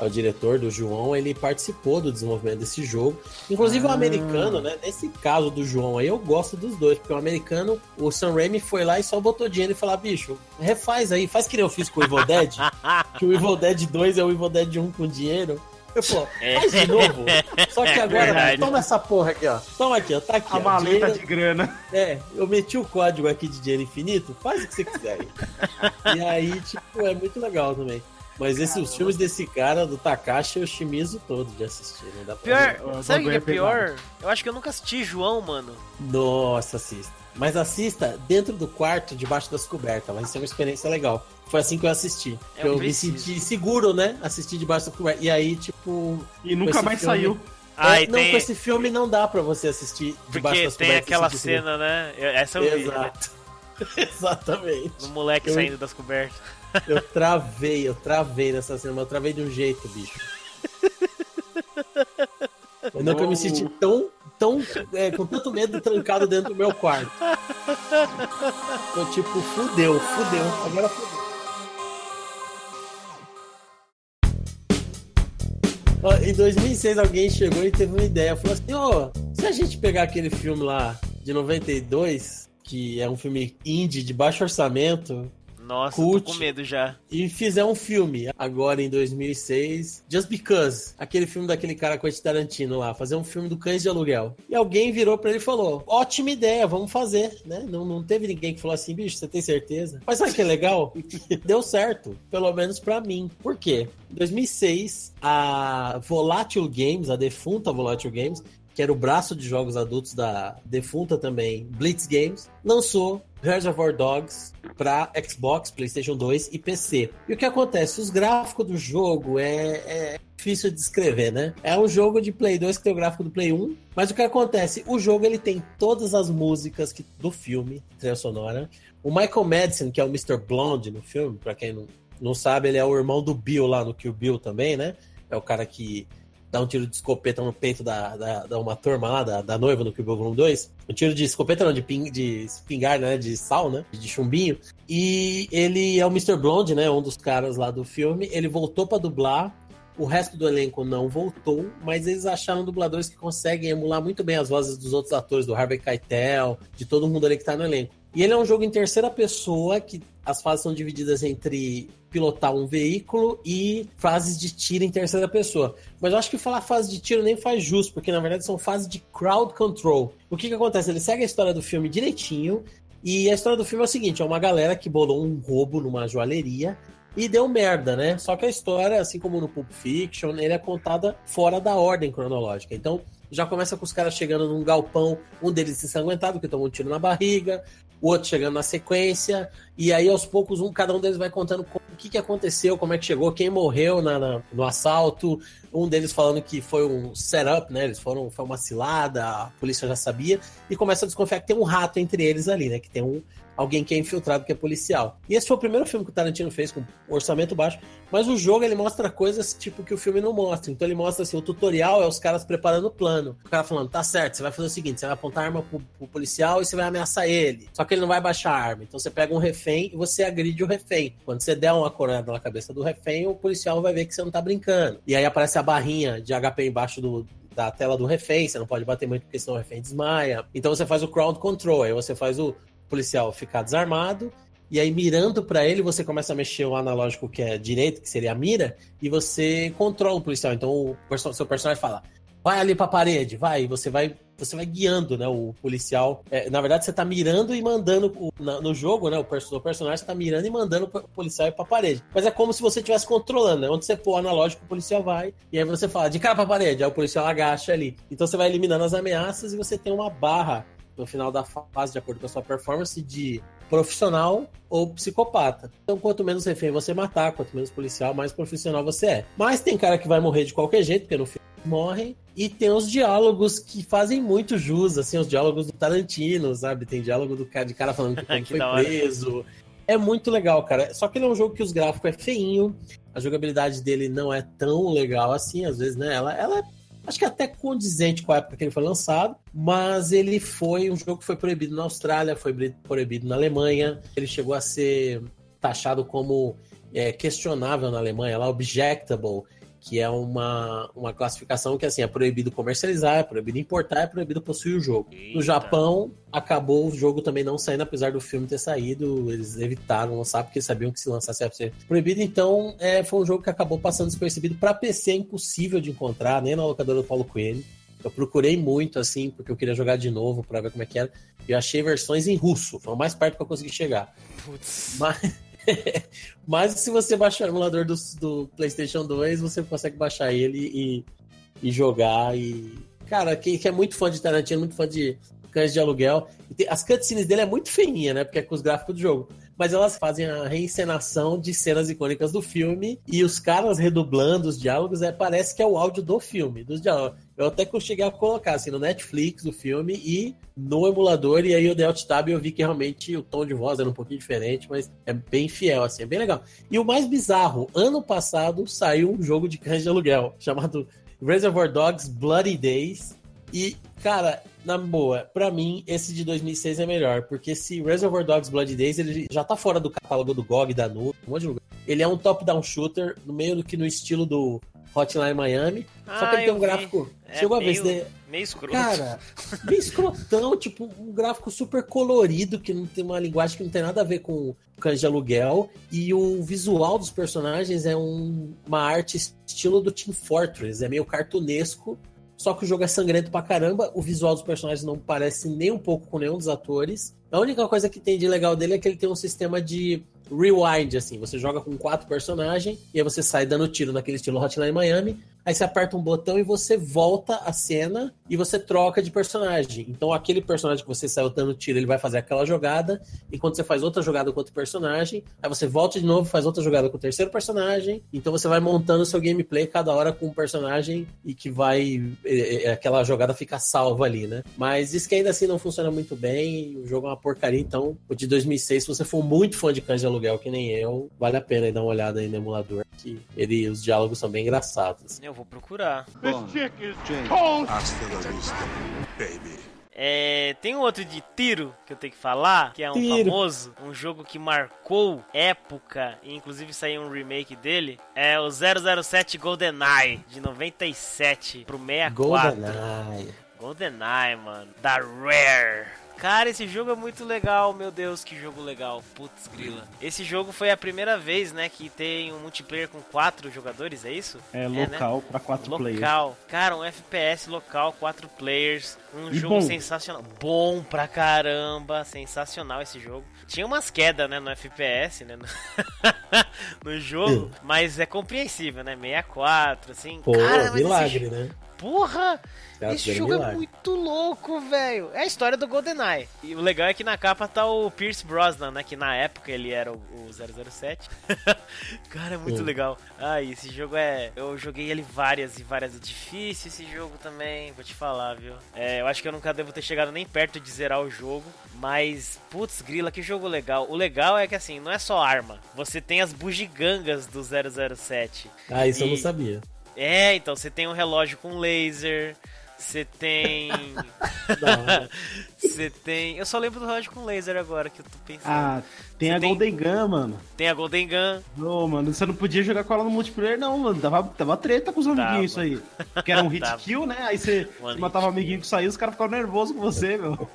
é o diretor do João, ele participou do desenvolvimento desse jogo. Inclusive o Ah. americano, né? Nesse caso do João aí, eu gosto dos dois, porque o americano, o Sam Raimi foi lá e só botou dinheiro e falou: bicho, refaz aí, faz que nem eu fiz com o Evil Dead, que o Evil Dead 2 é o Evil Dead 1 com dinheiro. Eu, pô, faz de novo. Só que agora, verdade. toma essa porra aqui, ó. Toma aqui, ó. Tá aqui, A ó. maleta dinheiro- de grana. é, eu meti o código aqui de dinheiro infinito, faz o que você quiser. aí. e aí, tipo, é muito legal também. Mas esses os filmes desse cara, do Takashi, eu chimizo todo de assistir. Não dá pra. Pior, sabe o que é é pior? Eu acho que eu nunca assisti João, mano. Nossa, assista. Mas assista dentro do quarto, debaixo das cobertas. Vai ser uma experiência legal. Foi assim que eu assisti. Eu eu preciso. me senti seguro, né? Assistir debaixo das cobertas. E aí, tipo. E nunca mais filme- saiu. Ah, é, não, tem... com esse filme não dá pra você assistir debaixo Porque das tem cobertas. aquela e sentir seguro. cena, né? Eu- Essa eu vi, né? Exato. Exatamente. Do moleque Eu- saindo das cobertas. Eu travei, eu travei nessa cena, mas eu travei de um jeito, bicho. Eu nunca me senti tão, tão é, com tanto medo trancado dentro do meu quarto. Eu tipo, fudeu, fudeu, agora fudeu. Em 2006 alguém chegou e teve uma ideia, falou assim, ô, se a gente pegar aquele filme lá de 92, que é um filme indie de baixo orçamento, Nossa, Cult. tô com medo já. e fizer um filme agora em 2006, Just Because, aquele filme daquele cara com esse Tarantino lá, fazer um filme do Cães de Aluguel. E alguém virou pra ele e falou: ótima ideia, vamos fazer, né? Não, não teve ninguém que falou assim, bicho, você tem certeza? Mas sabe o que é legal? Deu certo, pelo menos pra mim. Por quê? Em 2006, a Volatile Games, a defunta Volatile Games, que era o braço de jogos adultos da defunta também, Blitz Games, lançou Reservoir Dogs para Xbox, PlayStation 2 e PC. E o que acontece? Os gráficos do jogo é, é difícil de descrever, né? É um jogo de Play 2 que tem o gráfico do Play 1, mas o que acontece? O jogo ele tem todas as músicas que, do filme, trilha sonora. O Michael Madison, que é o Mr. Blonde no filme, para quem não, não sabe, ele é o irmão do Bill lá no Kill Bill também, né? É o cara que dá um tiro de escopeta no peito da, da, da uma turma lá, da, da noiva no Kill Bill Volume 2. Um tiro de escopeta não, de, ping, de espingarda, né? De sal, né? De chumbinho. E ele é o Mr. Blonde, né? Um dos caras lá do filme. Ele voltou pra dublar. O resto do elenco não voltou, mas eles acharam dubladores que conseguem emular muito bem as vozes dos outros atores, do Harvey Keitel, de todo mundo ali que tá no elenco. E ele é um jogo em terceira pessoa, que as fases são divididas entre pilotar um veículo e fases de tiro em terceira pessoa. Mas eu acho que falar fase de tiro nem faz justo, porque na verdade são fases de crowd control. O que que acontece? Ele segue a história do filme direitinho, e a história do filme é o seguinte: é uma galera que bolou um roubo numa joalheria e deu merda, né? Só que a história, assim como no Pulp Fiction, ele é contada fora da ordem cronológica. Então, já começa com os caras chegando num galpão, um deles ensanguentado, que tomou um tiro na barriga, o outro chegando na sequência, e aí aos poucos um, cada um deles vai contando o que, que aconteceu, como é que chegou, quem morreu na, na- no assalto, um deles falando que foi um setup, né? Eles foram, foi uma cilada, a polícia já sabia, e começa a desconfiar que tem um rato entre eles ali, né? Que tem um alguém que é infiltrado que é policial. E esse foi o primeiro filme que o Tarantino fez com orçamento baixo, mas o jogo ele mostra coisas tipo que o filme não mostra. Então ele mostra assim, o tutorial é os caras preparando o plano. O cara falando, tá certo, você vai fazer o seguinte, você vai apontar a arma pro, pro policial e você vai ameaçar ele. Só que ele não vai baixar a arma. Então você pega um refém e você agride o refém. Quando você der uma coronada na cabeça do refém, o policial vai ver que você não tá brincando. E aí aparece a barrinha de HP embaixo do, da tela do refém, você não pode bater muito porque senão o refém desmaia. Então você faz o crowd control, aí você faz o policial ficar desarmado, e aí mirando pra ele, você começa a mexer o analógico que é direito, que seria a mira, e você controla o policial. Então o perso- seu personagem fala: "Vai ali pra parede, vai", e você vai você vai guiando, né, o policial. É, na verdade, você tá mirando e mandando o- na- no jogo, né, o perso- personagem tá mirando e mandando o policial ir pra parede. Mas é como se você estivesse controlando, né? Onde você pôr o analógico, o policial vai, e aí você fala, de cara pra parede, aí o policial agacha ali. Então você vai eliminando as ameaças e você tem uma barra no final da fase, de acordo com a sua performance, de profissional ou psicopata. Então, quanto menos refém você matar, quanto menos policial, mais profissional você é. Mas tem cara que vai morrer de qualquer jeito, porque no filme morrem. E tem os diálogos que fazem muito jus, assim, os diálogos do Tarantino, sabe? Tem diálogo do cara, de cara falando que, Que foi preso. É muito legal, cara. Só que ele é um jogo que os gráficos é feinho, a jogabilidade dele não é tão legal assim, às vezes, né? Ela, ela é acho que até condizente com a época que ele foi lançado, mas ele foi um jogo que foi proibido na Austrália, foi proibido na Alemanha, ele chegou a ser taxado como é, questionável na Alemanha, lá objectable, que é uma, uma classificação que assim é proibido comercializar, é proibido importar, é proibido possuir o jogo. No Eita. Japão, acabou o jogo também não saindo, apesar do filme ter saído, eles evitaram lançar porque sabiam que se lançasse ia ser proibido. Então, é, foi um jogo que acabou passando despercebido. Para PC é impossível de encontrar, nem na locadora do Paulo Coelho. Eu procurei muito, assim, porque eu queria jogar de novo para ver como é que era. E eu achei versões em russo, foi o mais perto que eu consegui chegar. Putz. Mas, mas se você baixar o emulador do, do PlayStation 2, você consegue baixar ele e, e jogar. E, cara, quem, que é muito fã de Tarantino, muito fã de Cães de Aluguel. tem- as cutscenes dele é muito feinha, né? Porque é com os gráficos do jogo. Mas elas fazem a reencenação de cenas icônicas do filme e os caras redublando os diálogos, é, parece que é o áudio do filme, dos diálogos. Eu até cheguei a colocar assim no Netflix o filme e no emulador, e aí eu dei alt tab e eu vi que realmente o tom de voz era um pouquinho diferente, mas é bem fiel, assim, é bem legal. E o mais bizarro, ano passado saiu um jogo de cães de aluguel chamado Reservoir Dogs Bloody Days. E, cara, na boa, pra mim, esse de 2006 é melhor, porque esse Reservoir Dogs Bloody Days, ele já tá fora do catálogo do GOG, da Nu, um monte de lugar. Ele é um top-down shooter, no meio do que no estilo do Hotline Miami. só Ah, que ele tem eu um vi. gráfico. É Chegou a ver meio-? Meio escroto. Cara, bem escrotão, tipo, um gráfico super colorido, que não tem uma linguagem que não tem nada a ver com cães de aluguel. E o visual dos personagens é um- uma arte estilo do Team Fortress, é meio cartunesco. Só que o jogo é sangrento pra caramba, o visual dos personagens não parece nem um pouco com nenhum dos atores. A única coisa que tem de legal dele é que ele tem um sistema de rewind, assim. Você joga com quatro personagens e aí você sai dando tiro naquele estilo Hotline Miami. Aí você aperta um botão e você volta a cena e você troca de personagem. Então aquele personagem que você saiu dando tiro, ele vai fazer aquela jogada. E quando você faz outra jogada com outro personagem, aí você volta de novo, faz outra jogada com o terceiro personagem. Então você vai montando seu gameplay cada hora com um personagem e que vai. é, é, aquela jogada fica salva ali, né? Mas isso que ainda assim não funciona muito bem. O jogo é uma porcaria. Então, o de 2006, se você for muito fã de de aluguel, que nem eu, vale a pena dar uma olhada aí no emulador. Que ele, os diálogos são bem engraçados. Eu vou procurar. Baby. É, tem um outro de tiro que eu tenho que falar, que é um Tiro. famoso, um jogo que marcou época, e inclusive saiu um remake dele, é o 007 GoldenEye, de 97, pro 64. GoldenEye. GoldenEye, mano, da Rare. Cara, esse jogo é muito legal, meu Deus, que jogo legal. Putz, grila. Esse jogo foi a primeira vez, né, que tem um multiplayer com quatro jogadores, é isso? É né? local pra quatro players. Local. Cara, um FPS local, quatro players. Um E jogo bom. sensacional. Bom pra caramba. Sensacional esse jogo. Tinha umas quedas, né, no FPS, né? No, no jogo. mas é compreensível, né? 64, assim. Pô, Cara, milagre, né? Porra! Caras Esse jogo é muito louco, velho. É a história do GoldenEye. E o legal é que na capa tá o Pierce Brosnan, né? Que na época ele era o, o 007. Cara, é muito Hum. legal. Ah, e esse jogo é. Eu joguei ele várias e várias. É difícil esse jogo também, vou te falar, viu? É, eu acho que eu nunca devo ter chegado nem perto de zerar o jogo. Mas, putz, grila, que jogo legal. O legal é que assim, não é só arma. Você tem as bugigangas do 007. Ah, isso eu não E- sabia. É, então você tem um relógio com laser. Você tem. Você tem. Eu só lembro do relógio com laser agora que eu tô pensando. Ah, tem Você a tem- Golden Gun, mano. Tem a Golden Gun. Ô, mano, você não podia jogar com ela no multiplayer, não, mano. Dava, dava treta com os Tava. amiguinhos isso aí. Que era um hit Tava. kill, né? Aí você One matava o amiguinho que saiu, os caras ficavam nervosos com você, meu.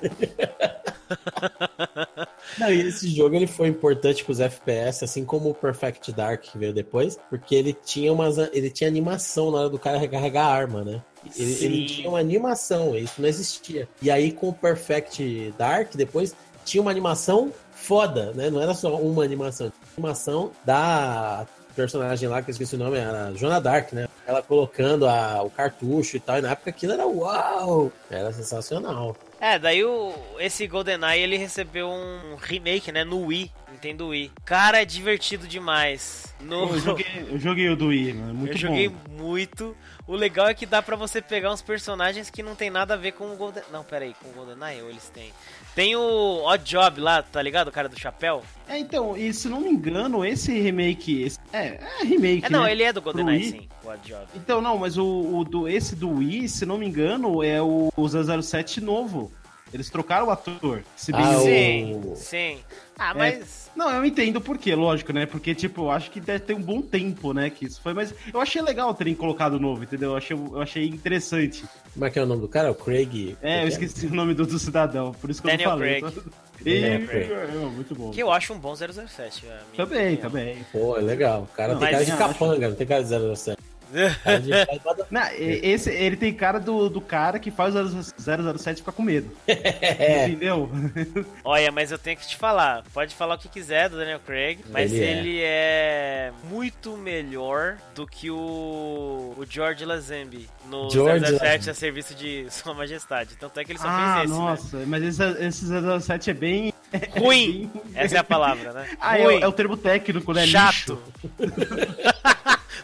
Não, e esse jogo ele foi importante com os FPS, assim como o Perfect Dark que veio depois, porque ele tinha umas, ele tinha animação na hora do cara recarregar a arma, né? Ele, ele tinha uma animação, isso não existia. E aí com o Perfect Dark depois tinha uma animação foda, né? Não era só uma animação, tinha uma animação da personagem lá que eu esqueci o nome, era a Joana Dark, né? Ela colocando a, o cartucho e tal, e na época aquilo era uau! Era sensacional. É, daí o, esse GoldenEye ele recebeu um remake, né, no Wii, Nintendo Wii. Cara, é divertido demais. No, Eu joguei, eu joguei o do Wii, mano. Muito eu joguei bom. muito. O legal é que dá pra você pegar uns personagens que não tem nada a ver com o Golden... Não, pera aí, com o GoldenEye ou eles têm? Tem o Odd Job lá, tá ligado? O cara do chapéu. É, então, e se não me engano, esse remake. esse- é, é remake. É, não, né? ele é do GoldenEye, sim, o Odd Job. Então, não, mas o, o do, esse do Wii, se não me engano, é o, o 007 novo. Eles trocaram o ator. Se bem Ah, o- Sim, sim. Ah, É. Não, eu entendo por quê, lógico, né? Porque, tipo, eu acho que deve ter um bom tempo, né? Que isso foi, mas eu achei legal terem colocado o novo, entendeu? Eu achei, eu achei interessante. Como é que é o nome do cara? O Craig. É, eu esqueci o nome do, do cidadão, por isso que Daniel eu não falei. Craig. E, é, muito bom. Que eu acho um bom 007. a minha Também, opinião. também. Pô, é legal. O cara Não, tem cara de capanga, não tem cara de 007. De- Não, e- esse, ele tem cara do, do cara que faz o 007 ficar com medo. É, Entendeu? Olha, mas eu tenho que te falar. Pode falar o que quiser do Daniel Craig, mas Ele ele é. é, muito melhor do que o, o George Lazenby no George 007 Lazenby. a serviço de Sua Majestade. Tanto é que ele só Ah, fez esse, nossa, mas esse, esse 007 é bem. né? Ruim. Essa é a palavra, né? Ah, é, Ruim. é o termo técnico, né? Chato.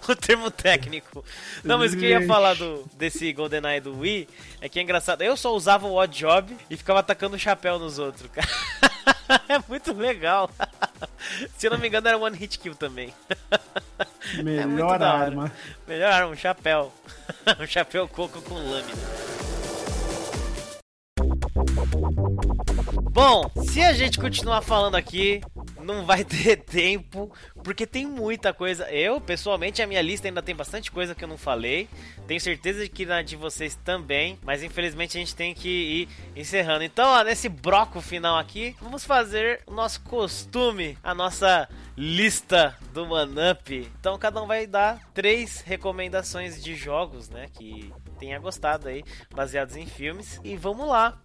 O termo técnico. Não, mas o que eu ia falar do, desse GoldenEye do Wii é que é engraçado. Eu só usava o Odd Job e ficava atacando o chapéu nos outros, cara. É muito legal. Se eu não me engano, era One Hit Kill também. É Melhor hora. arma. Melhor arma, um chapéu. um chapéu coco com lâmina. Bom, se a gente continuar falando aqui, não vai ter tempo, porque tem muita coisa. Eu, pessoalmente, a minha lista ainda tem bastante coisa que eu não falei. Tenho certeza de que na de vocês também, mas infelizmente a gente tem que ir encerrando. Então, ó, nesse broco final aqui, vamos fazer o nosso costume, a nossa lista do Manup. Então, cada um vai dar três recomendações de jogos, né, que tenha gostado aí, baseados em filmes. E vamos lá.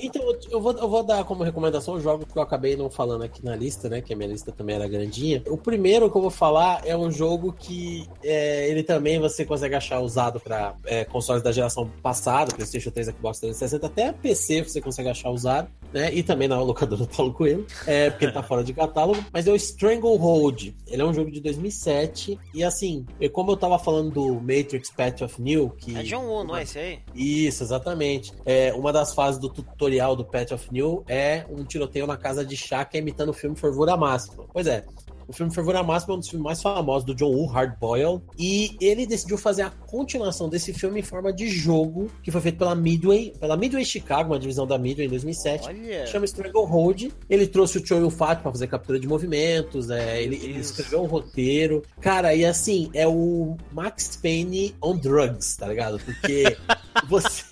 Então, eu vou, eu vou dar como recomendação os jogos que eu acabei não falando aqui na lista, né? Que a minha lista também era grandinha. O primeiro que eu vou falar é um jogo que é, ele também você consegue achar usado para é, consoles da geração passada, PlayStation 3, Xbox 360, até PC você consegue achar usado, né? E também na locadora do Paulo Coelho, é, porque ele tá fora de catálogo. Mas é o Stranglehold. Ele é um jogo de 2007. E assim, como eu tava falando do Matrix Path of New, que. É John Woo, não é esse aí? Isso, exatamente. É, uma das fases do tutorial tutorial do Path of New é um tiroteio na casa de que é imitando o filme Fervura Máxima. Pois é, o filme Fervura Máxima é um dos filmes mais famosos do John Woo, Hard Boiled, e ele decidiu fazer a continuação desse filme em forma de jogo, que foi feito pela Midway, pela Midway Chicago, uma divisão da Midway em 2007, Olha. chama Stranglehold. Ele trouxe o Choi Yun-fat para fazer captura de movimentos, é, ele, ele, escreveu um roteiro. Cara, e assim, é o Max Payne on drugs, tá ligado? Porque você,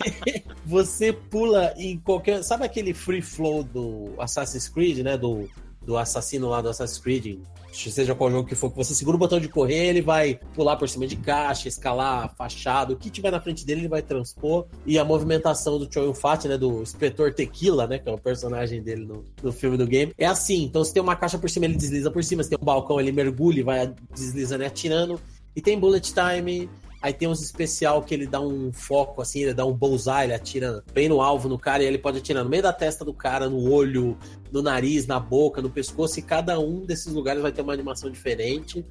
você pula em qualquer. Sabe aquele free flow do Assassin's Creed, né? Do, do assassino lá do Assassin's Creed, seja qual jogo que for, que você segura o botão de correr, ele vai pular por cima de caixa, escalar fachada, o que tiver na frente dele ele vai transpor. E a movimentação do Choi Fat, né, do inspetor Tequila, né, que é o personagem dele no, no filme do game, é assim. Então, se tem uma caixa por cima, ele desliza por cima, se tem um balcão, ele mergulha e vai deslizando e atirando. E tem bullet time, Aí tem uns especial que ele dá um foco, assim, ele dá um bullseye, ele atira bem no alvo no cara e ele pode atirar no meio da testa do cara, no olho, no nariz, na boca, no pescoço, e cada um desses lugares vai ter uma animação diferente.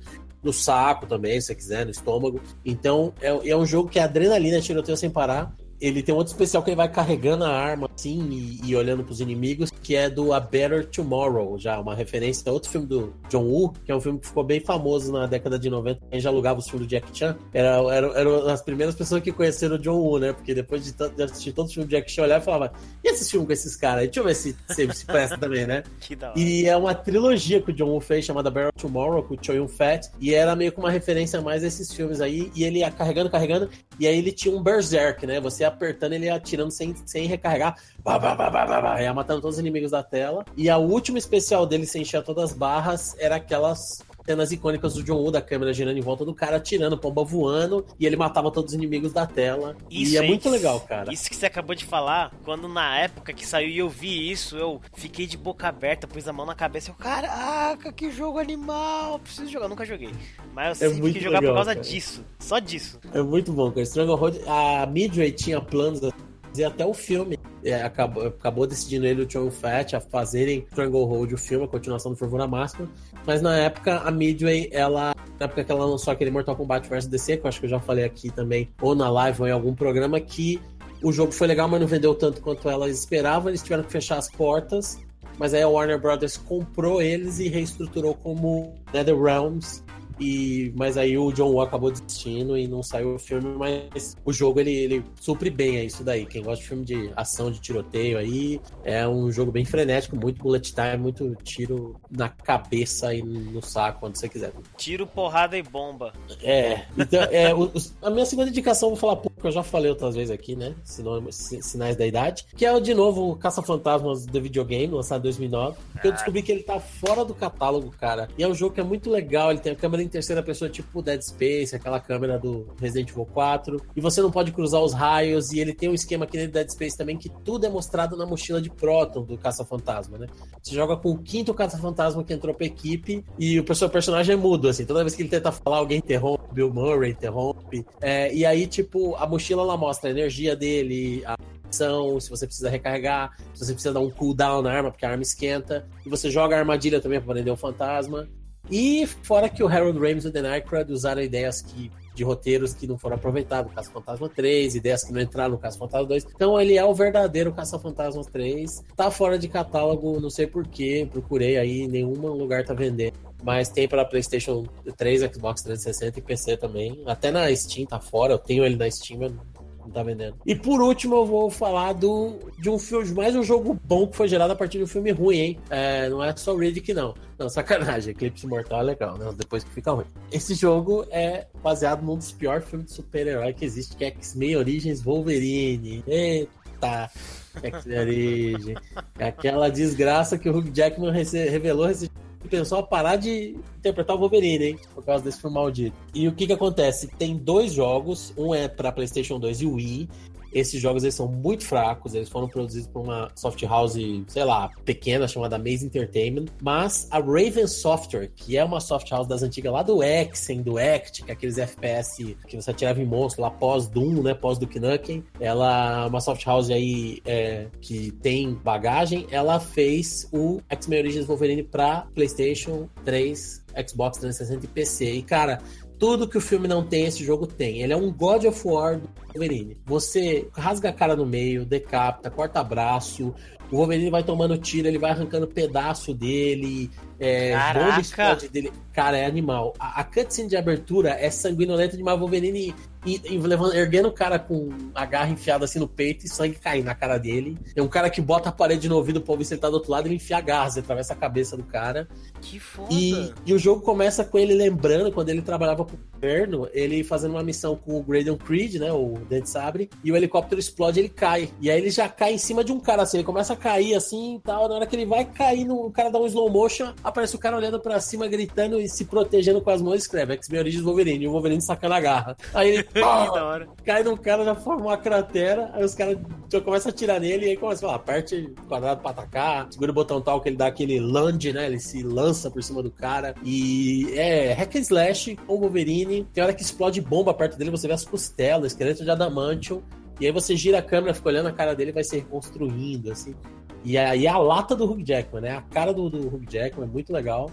No saco também, se você quiser, no estômago. Então, é, é um jogo que é adrenalina, tiroteio sem parar ele tem outro especial que ele vai carregando a arma assim e, e, olhando pros inimigos, que é do A Better Tomorrow, já uma referência a outro filme do John Woo, que é um filme que ficou bem famoso na década de 90. Quem já alugava os filmes do Jack Chan era, era, eram as primeiras pessoas que conheceram o John Woo, né? Porque depois de, de assistir todos os filmes do Jack Chan, olhava e falava: e esse filme com esses caras? Deixa eu ver se, se, se presta também, né? Que da hora. E é uma trilogia que o John Woo fez chamada Better Tomorrow, com o Choi Yun Fat, e era meio que uma referência a mais a esses filmes aí. E ele ia carregando, carregando, e aí ele tinha um Berserk, né? Você apertando, ele ia atirando sem, sem recarregar. Bah, bah, bah, bah, bah, bah, ia matando todos os inimigos da tela. E a última especial dele, sem encher todas as barras, era aquelas cenas icônicas do John Woo, da câmera girando em volta do cara, atirando, pomba voando, e ele matava todos os inimigos da tela. Isso, e é muito legal, cara. Isso que você acabou de falar, quando na época que saiu e eu vi isso, eu fiquei de boca aberta, pus a mão na cabeça e eu, caraca, que jogo animal, preciso jogar, nunca joguei. Mas eu é sempre quis jogar legal, por causa cara. disso, só disso. É muito bom, cara. Stranglehold, a Midway tinha planos fazer até o filme. É, acabou, acabou decidindo ele e o John Fat a fazerem Stranglehold, o filme, a continuação do Fervura Máxima. Mas na época, a Midway, ela. Na época que ela lançou aquele Mortal Kombat vs DC, que eu acho que eu já falei aqui também, ou na live ou em algum programa, que o jogo foi legal, mas não vendeu tanto quanto elas esperavam. Eles tiveram que fechar as portas. Mas aí a Warner Brothers comprou eles e reestruturou como NetherRealms e, mas aí o John Woo acabou desistindo e não saiu o filme, mas o jogo ele, ele supre bem é isso daí. Quem gosta de filme de ação, de tiroteio aí, é um jogo bem frenético, muito bullet time, muito tiro na cabeça e no saco, onde você quiser. Tiro, porrada e bomba. É, então, é, o, a minha segunda indicação, vou falar pouco, eu já falei outras vezes aqui, né? Sinais da idade, que é de novo o Caça-Fantasmas do videogame, lançado em 2009, que eu descobri que ele tá fora do catálogo, cara. E é um jogo que é muito legal, ele tem a câmera em terceira pessoa, tipo Dead Space, aquela câmera do Resident Evil 4. E você não pode cruzar os raios. E ele tem um esquema aqui no Dead Space também que tudo é mostrado na mochila de Proton do Caça-Fantasma, né? Você joga com o quinto Caça-Fantasma que entrou pra equipe e o seu personagem é mudo, assim. Toda vez que ele tenta falar, alguém interrompe. Bill Murray interrompe. É, e aí, tipo, a mochila ela mostra a energia dele, a se você precisa recarregar, se você precisa dar um cooldown na arma, porque a arma esquenta. E você joga a armadilha também para prender o fantasma. E fora que o Harold Ramis e o Dan Aykroyd usaram ideias que, de roteiros que não foram aproveitados, no Caça Fantasma 3, ideias que não entraram no Caça Fantasma 2. Então ele é o verdadeiro Caça Fantasma 3. Tá fora de catálogo, não sei porquê, procurei aí, nenhum lugar tá vendendo. Mas tem para PlayStation 3, Xbox 360 e PC também. Até na Steam tá fora, eu tenho ele na Steam, eu não tá vendendo. E por último, eu vou falar do, de um filme, mais um jogo bom que foi gerado a partir de um filme ruim, hein? É, não é só Riddick, não. Não, sacanagem. Eclipse Mortal é legal, né? Depois que fica ruim. Esse jogo é baseado num dos piores filmes de super-herói que existe, que é X-Men Origins Wolverine. Eita! X-Men Origins. Aquela desgraça que o Hugh Jackman revelou recentemente pensou a parar de interpretar o Wolverine, hein? Por causa desse filme maldito. E o que que acontece? Tem dois jogos, um é para PlayStation 2 e Wii, esses jogos eles são muito fracos, eles foram produzidos por uma soft house, sei lá, pequena, chamada Maze Entertainment, mas a Raven Software, que é uma soft house das antigas lá do Exen, do Act, que é aqueles FPS que você atirava em monstro lá pós Doom, né, pós Duke Nukem, ela é uma soft house aí é, que tem bagagem, ela fez o X-Men Origins Wolverine pra PlayStation 3 Xbox 360 e PC. E, cara, tudo que o filme não tem, esse jogo tem. Ele é um God of War do Wolverine. Você rasga a cara no meio, decapita, corta braço. O Wolverine vai tomando tiro, ele vai arrancando pedaço dele. É, Caraca! dele. Cara, é animal. A, a cutscene de abertura é sanguinolenta demais. O Wolverine e, e levando, erguendo o cara com a garra enfiada assim no peito e sangue caindo na cara dele. Tem um cara que bota a parede no ouvido pra ver se ele tá do outro lado, ele enfia a garra, você atravessa a cabeça do cara. Que foda! E, e o jogo começa com ele lembrando, quando ele trabalhava pro governo, ele fazendo uma missão com o Graydon Creed, né, o Dente Sabre, e o helicóptero explode ele cai. E aí ele já cai em cima de um cara, assim, ele começa a cair assim e tal, na hora que ele vai cair, no, o cara dá um slow motion, aparece o cara olhando para cima, gritando e se protegendo com as mãos, escreve X-Men Origins Wolverine, e o Wolverine sacando a garra. Aí ele que da hora. cai no cara, já forma uma cratera, aí os caras já começam a atirar nele, e aí começa a falar, aperte quadrado pra atacar, segura o botão tal que ele dá aquele lunge, né, ele se lança por cima do cara, e é hack and slash com o Wolverine, tem hora que explode bomba perto dele, você vê as costelas, esqueleto de adamantium, e aí você gira a câmera, fica olhando a cara dele vai se reconstruindo, assim. E aí a lata do Hugh Jackman, né? A cara do, do Hugh Jackman é muito legal.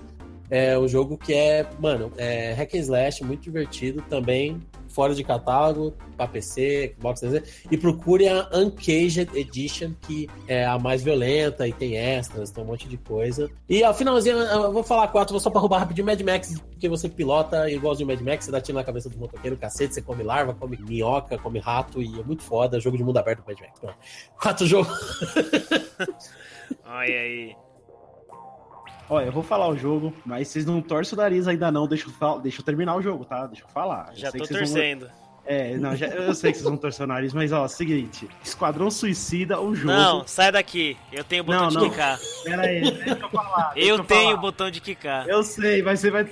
É um jogo que é, mano, é hack and slash, muito divertido também, fora de catálogo, para PC, Xbox 360, e procure a Uncaged Edition, que é a mais violenta e tem extras, tem um monte de coisa. E ao finalzinho, eu vou falar quatro, vou só pra roubar rapidinho Mad Max, porque você pilota igualzinho Mad Max, você dá tiro na cabeça do motoqueiro, cacete, você come larva, come minhoca, come rato, e é muito foda, jogo de mundo aberto Mad Max. Pronto. Quatro jogos. Olha aí. Olha, eu vou falar o jogo, mas vocês não torcem o nariz ainda não, deixa eu, fal- deixa eu terminar o jogo, tá? Deixa eu falar. Eu Já sei tô vocês vão- torcendo. É, não, já- eu sei que vocês vão torcer o nariz, mas ó, seguinte, Esquadrão Suicida, o jogo... Não, sai daqui. Eu tenho o botão Não, de não. quicar. Pera aí, deixa eu falar. deixa Eu tenho o falar. botão de quicar. Eu sei, mas você vai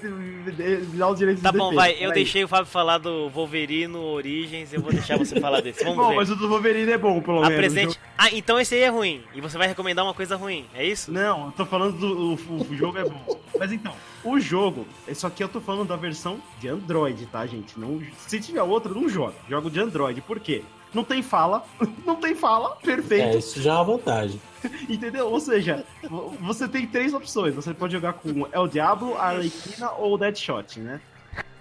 dar o direito Tá de bom, defesa, vai. Eu peraí. deixei o Fábio falar do Wolverine Origins, eu vou deixar você falar desse. Vamos Bom, ver. mas o do Wolverine é bom, pelo menos. Apresente. O jogo- Ah, então esse aí é ruim. E você vai recomendar uma coisa ruim, é isso? Não, eu tô falando do o, o jogo é bom. Mas então, o jogo, isso aqui eu tô falando da versão de Android, tá, gente? Não, se tiver outra, não joga. Jogo de Android. Por quê? Não tem fala, não tem fala, É, perfeito, isso já é uma vantagem. entendeu? Ou seja, vo- você tem três opções. Você pode jogar com El Diablo, a Arlequina ou o Deadshot, né?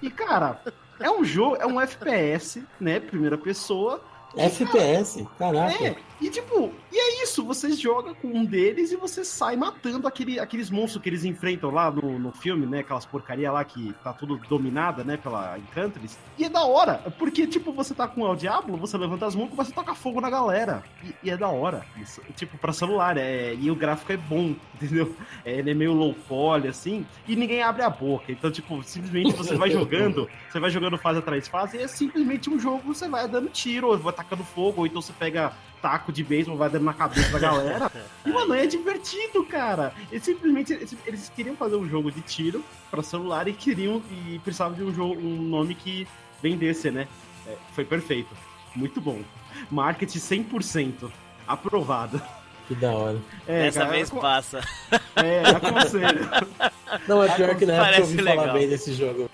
E, cara, é um jogo, é um FPS, né? Primeira pessoa. FPS, caraca. É, e tipo, e é isso, você joga com um deles e você sai matando aquele, aqueles monstros que eles enfrentam lá no, no filme, né? Aquelas porcaria lá que tá tudo dominada, né, pela Encantris. E é da hora, porque tipo, você tá com o Diablo, você levanta as mãos e começa a tocar fogo na galera. E, e é da hora. Isso, tipo, pra celular, é, e o gráfico é bom, entendeu? É, ele é meio low poly, assim, e ninguém abre a boca. Então, tipo, simplesmente você vai jogando, você vai jogando fase atrás fase, e é simplesmente um jogo, você vai dando tiro, ou vai tacando fogo, ou então você pega taco de beisebol, vai dando na cabeça da galera. E, mano, é divertido, cara. Eles simplesmente eles, queriam fazer um jogo de tiro pra celular e queriam e precisavam de um jogo, um nome que vendesse, né? É, foi perfeito. Muito bom. Marketing 100%. Aprovado. Que da hora. É, Dessa cara, vez aco- passa. É, aconselho. Não, é pior que na época eu ouvi legal. falar bem desse jogo.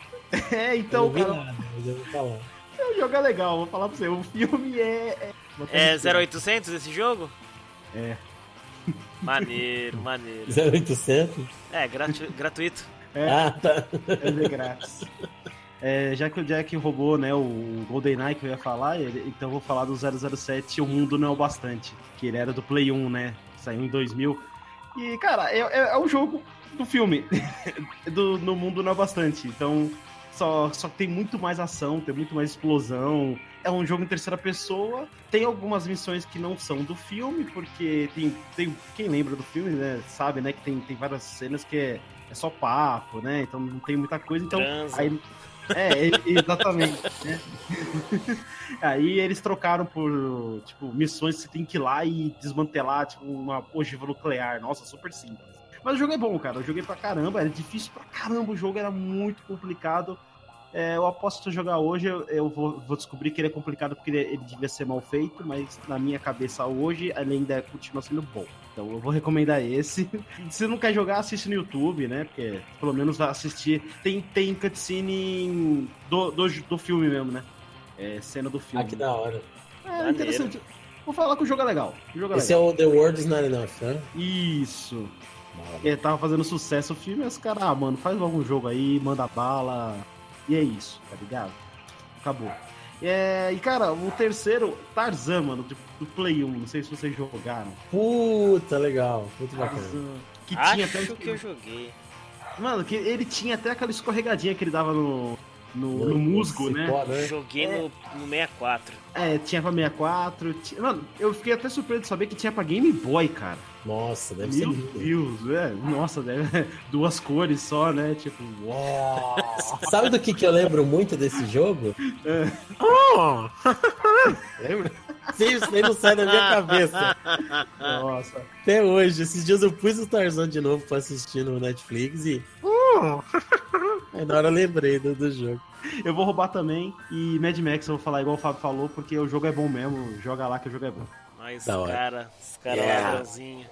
É, Eu então, não vi cara, nada, mas eu ouvi falar. o jogo é legal, vou falar pra você. O filme é. É, É 0800 esse jogo? É. Maneiro, maneiro. 0800? É, gratu- gratuito. É, Ah, tá. é de grátis. É, já que o Jack roubou né, o GoldenEye que eu ia falar, ele- então eu vou falar do 007 O Mundo Não é o Bastante, que ele era do Play 1, né? Saiu em 2000. E, cara, é, é, é o jogo do filme. do No Mundo Não é o Bastante. Então, Só, só que tem muito mais ação, tem muito mais explosão. É um jogo em terceira pessoa. Tem algumas missões que não são do filme, porque tem, tem quem lembra do filme, né? Sabe, né? Que tem, tem várias cenas que é, é só papo, né? Então não tem muita coisa. Então, Transa. aí, é, exatamente. né? Aí eles trocaram por, tipo, missões que você tem que ir lá e desmantelar, tipo, uma ogiva nuclear. Nossa, super simples. Mas o jogo é bom, cara. Eu joguei pra caramba, era difícil pra caramba. O jogo era muito complicado. É, eu aposto jogar hoje, eu, eu vou, vou descobrir que ele é complicado porque ele, ele devia ser mal feito, mas na minha cabeça hoje ele ainda continua sendo bom. Então eu vou recomendar esse. Se não quer jogar, assiste no YouTube, né? Porque pelo menos vai assistir. Tem, tem cutscene do, do, do filme mesmo, né? É, cena do Ah, filme. que da hora. É Maneiro. interessante. Vou falar que o jogo é legal. O jogo é Esse é legal. o The World is Not Enough, né? Isso. É, tava fazendo sucesso o filme, os caras, ah, mano, faz logo um jogo aí, manda bala. E é isso, tá ligado? Acabou. É, e cara, o terceiro, Tarzan, mano, do, do Play 1, não sei se vocês jogaram. Puta, legal. Muito bacana. Tarzan, que tinha até. Acho que eu joguei. Mano, que ele tinha até aquela escorregadinha que ele dava no, no, no musgo, né? Né? Joguei no, no 64. É, tinha pra 64. Tinha... Mano, eu fiquei até surpreso de saber que tinha pra Game Boy, cara. Nossa, deve ser Meu. Deus, é. Nossa, deve... duas cores só, né? Tipo, uau. Sabe do que, que eu lembro muito desse jogo? É. Lembra? Sim, isso aí não sai da minha cabeça. Nossa. Até hoje. Esses dias eu pus o Tarzan de novo pra assistir no Netflix e. Aí na hora eu lembrei do, do jogo. Eu vou roubar também. E Mad Max eu vou falar igual o Fábio falou, porque o jogo é bom mesmo. Joga lá que o jogo é bom. Mas Da os hora. cara, os cara Yeah. ladrãozinho.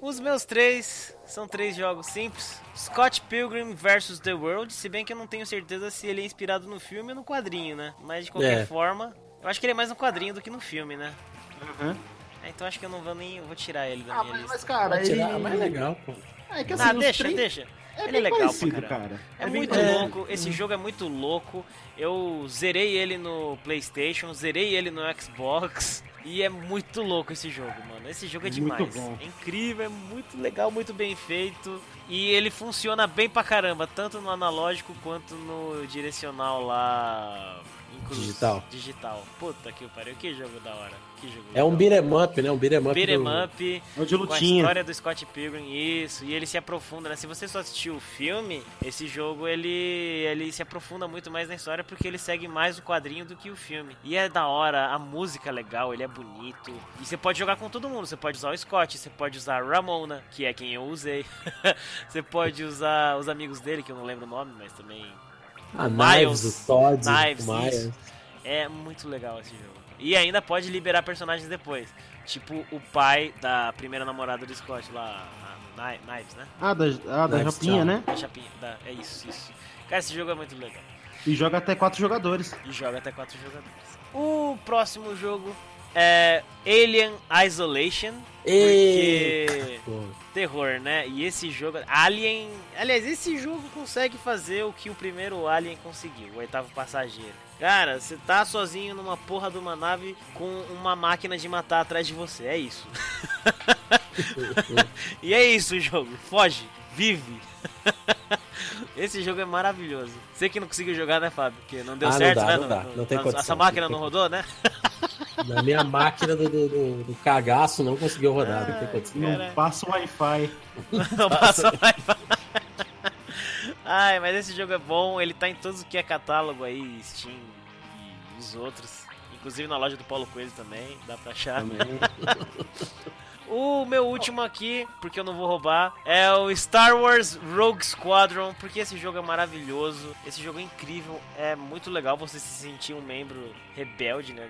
Os meus três são três jogos simples. Scott Pilgrim vs. The World, se bem que eu não tenho certeza se ele é inspirado no filme ou no quadrinho, né? Mas de qualquer É. forma, eu acho que ele é mais no quadrinho do que no filme, né? Uhum. É, Então acho que eu não vou nem. eu vou tirar ele da Ah, minha mas, lista. mas, cara, ele... tirar, mas é legal, pô. É que ah, os deixa, três- deixa. É Ele é legal parecido, cara. É, bem muito parecido. louco, esse jogo é muito louco. Eu zerei ele no PlayStation, zerei ele no Xbox. E é muito louco esse jogo, mano. Esse jogo é demais. É incrível, é muito legal, muito bem feito. E ele funciona bem pra caramba, tanto no analógico quanto no direcional lá. Incluso. Digital. Digital. Puta que pariu, que jogo da hora. Que jogo É um beat'em up, né? Um beat'em up. Beat'em do- up É de com a lutinha. história do Scott Pilgrim, isso, e ele se aprofunda, né? Se você só assistiu o filme, esse jogo ele, ele se aprofunda muito mais na história porque ele segue mais o quadrinho do que o filme. E é da hora, a música é legal, ele é bonito. E você pode jogar com todo mundo, você pode usar o Scott, você pode usar a Ramona, que é quem eu usei. você pode usar os amigos dele, que eu não lembro o nome, mas também Ah, Miles, Knives, o Todd, Knives, o isso. é muito legal esse jogo. E ainda pode liberar personagens depois. Tipo o pai da primeira namorada do Scott lá, a Kni- Knives, né? Ah, da, ah, da Knives Japinha, né? A chapinha, da- é isso, isso. Cara, esse jogo é muito legal. E joga até quatro jogadores. E joga até quatro jogadores. O próximo jogo é Alien Isolation. E... Porque Pô, terror, né? E esse jogo. Alien. Aliás, esse jogo consegue fazer o que o primeiro Alien conseguiu, o oitavo passageiro. Cara, você tá sozinho numa porra de uma nave com uma máquina de matar atrás de você. É isso. e é isso o jogo. Foge, vive. Esse jogo é maravilhoso. Você que não conseguiu jogar, né, Fábio? Porque não deu Ah, não certo, dá, né? não dá. Não tem essa condição, máquina não não rodou, né? Na minha máquina do, do, do- do cagaço não conseguiu rodar. condição. Não passa o Wi-Fi. Não passa mais. Ai, mas esse jogo é bom, ele tá em todos que é catálogo aí, Steam e os outros. Inclusive na loja do Paulo Coelho também, dá pra achar. O meu último aqui, porque eu não vou roubar, é o Star Wars Rogue Squadron, porque esse jogo é maravilhoso, esse jogo é incrível, é muito legal você se sentir um membro rebelde, né?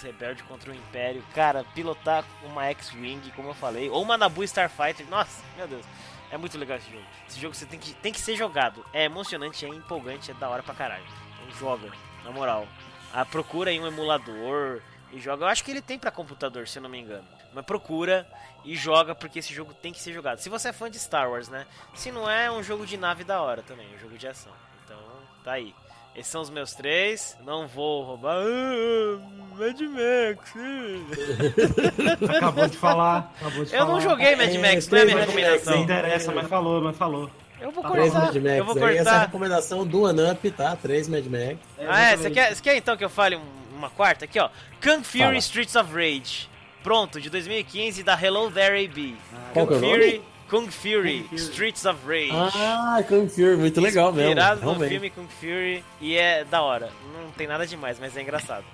Dos rebeldes contra o Império. Cara, pilotar uma X-Wing, como eu falei, ou uma Naboo Starfighter, nossa, meu Deus. É muito legal esse jogo. Esse jogo você tem que, tem que ser jogado. É emocionante, é empolgante, é da hora pra caralho. Então joga, na moral. Ah, procura aí um emulador e joga. Eu acho que ele tem pra computador, se eu não me engano. Mas procura e joga porque esse jogo tem que ser jogado. Se você é fã de Star Wars, né? Se não é, é um jogo de nave da hora também, um jogo de ação. Então, tá aí. Esses são os meus três. Não vou roubar. Ah, Mad Max. ah. Acabou de falar. Acabou de Eu falar. não joguei Mad É, Max, não é minha Mad recomendação. Não interessa, mas falou, mas falou. Eu vou Três cortar. Mad Max. Eu vou aí. Essa é a cortar. recomendação do Anup, tá? Três Mad Max. Ah, é, você quer, você quer então que eu fale um- uma quarta? Aqui, ó. Kung Fury Fala. Streets of Rage. Pronto, de 2015, da Hello There AB. Qual que é Kung o Fury, nome? Kung Fury, Kung Fury. Streets of Rage. Ah, Kung Fury, muito legal mesmo. Inspirado no filme Kung Fury e é da hora. Não tem nada demais, mas é engraçado.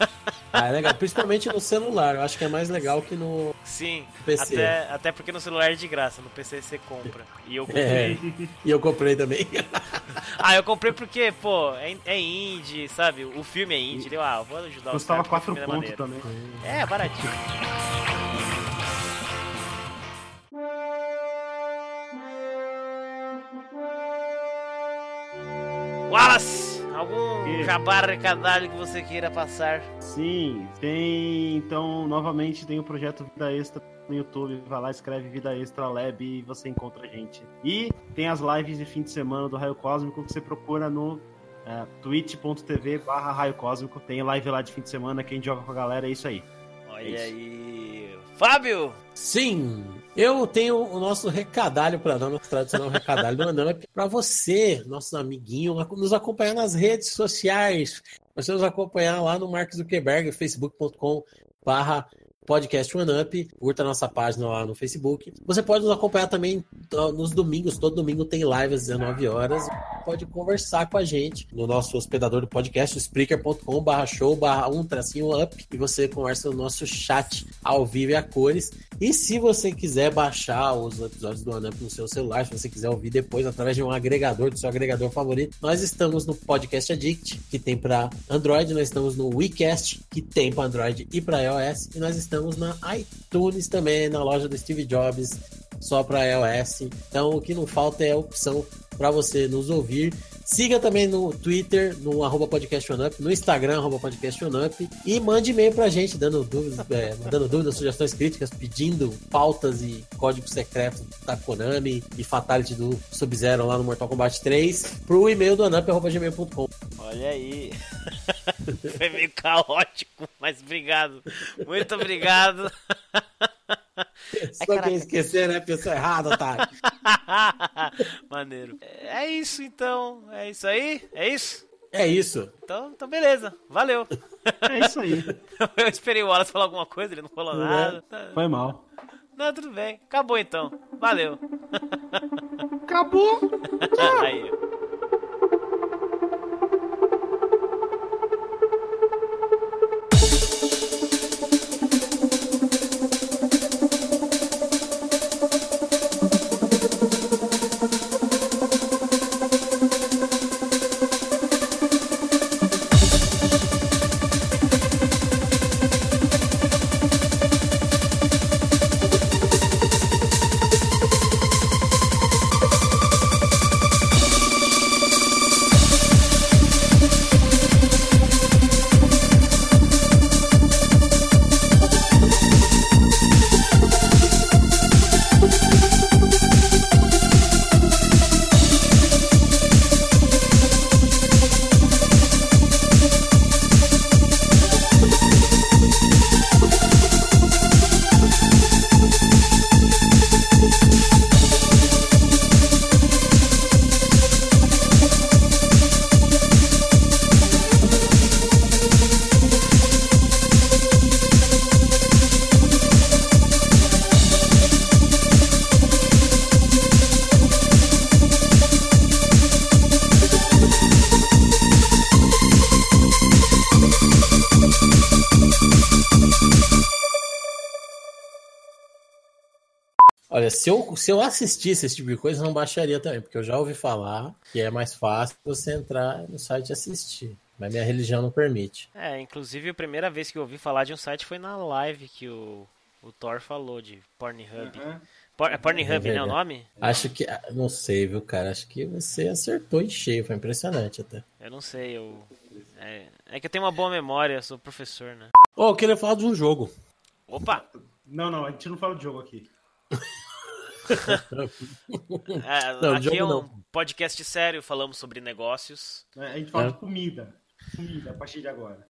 Ah, é legal. Principalmente no celular. Eu acho que é mais legal que no Sim, PC. até, até porque no celular é de graça, no PC você compra. E eu É. comprei. E eu comprei também. Ah, eu comprei porque, pô, é, é indie, sabe? O filme é indie. Deu, ah, vou ajudar Custava caras. 4 porque o filme é pontos também. É, baratinho. Wallace, algum Que? jabá recadalho que você queira passar? Sim, tem. Então, novamente, tem o projeto Vida Extra no YouTube. Vai lá, escreve Vida Extra Lab e você encontra a gente. E tem as lives de fim de semana do Raio Cósmico que você procura no é, twitch.tv barra Raio Cósmico. Tem live lá de fim de semana, quem joga com a galera, é isso aí. Olha isso. aí. Fábio! Sim, eu tenho o nosso recadalho para dar, nosso tradicional recadalho do Anup, para você, nosso amiguinho, nos acompanhar nas redes sociais. Você nos acompanhar lá no Mark Zuckerberg, facebook.com barra podcast OneUp, curta a nossa página lá no Facebook. Você pode nos acompanhar também ó, nos domingos, todo domingo tem live às 19 horas. Pode conversar com a gente no nosso hospedador do podcast, spreaker.com barra show barra um tracinho up, e você conversa no nosso chat ao vivo e a cores. E se você quiser baixar os episódios do OneUp no seu celular, se você quiser ouvir depois através de um agregador, do seu agregador favorito, nós estamos no Podcast Addict, que tem para Android, nós estamos no WeCast, que tem para Android e para iOS, e nós estamos na iTunes também, na loja do Steve Jobs, só para iOS. Então o que não falta é a opção para você nos ouvir. Siga também no Twitter, no arroba no Instagram, arroba e mande e-mail pra gente, dando dúvidas, é, mandando dúvidas, sugestões críticas, pedindo pautas e código secreto da Konami e Fatality do Sub-Zero lá no Mortal Kombat 3, pro e-mail do anup.gmail.com. Olha aí. Foi meio caótico, mas obrigado. Muito obrigado. Só caraca. quem esquecer, né? Pessoa errada, tá? Maneiro. É isso então. É isso aí? É isso? É isso. Então, então beleza. Valeu. É isso aí. Eu esperei o Wallace falar alguma coisa, ele não falou Não é? nada. Tá- Foi mal. Não, tudo bem. Acabou então. Valeu. Acabou! Aí. Se eu, se eu assistisse esse tipo de coisa, eu não baixaria também, porque eu já ouvi falar que é mais fácil você entrar no site e assistir. Mas minha religião não permite. É, inclusive a primeira vez que eu ouvi falar de um site foi na live que o, o Thor falou de Pornhub. Aham. Por, é Pornhub, É né, o verdade. nome? Acho que. ah, Não sei, viu, cara? Acho que você acertou em cheio. Foi impressionante até. Eu não sei, eu... É, é que eu tenho uma boa memória, sou professor, né? Oh, eu queria falar de um jogo. Opa! Não, não, a gente não fala de jogo aqui. É, Não, aqui jogo é um não. podcast sério, falamos sobre negócios. né? A gente fala É. de comida. Comida, a partir de agora.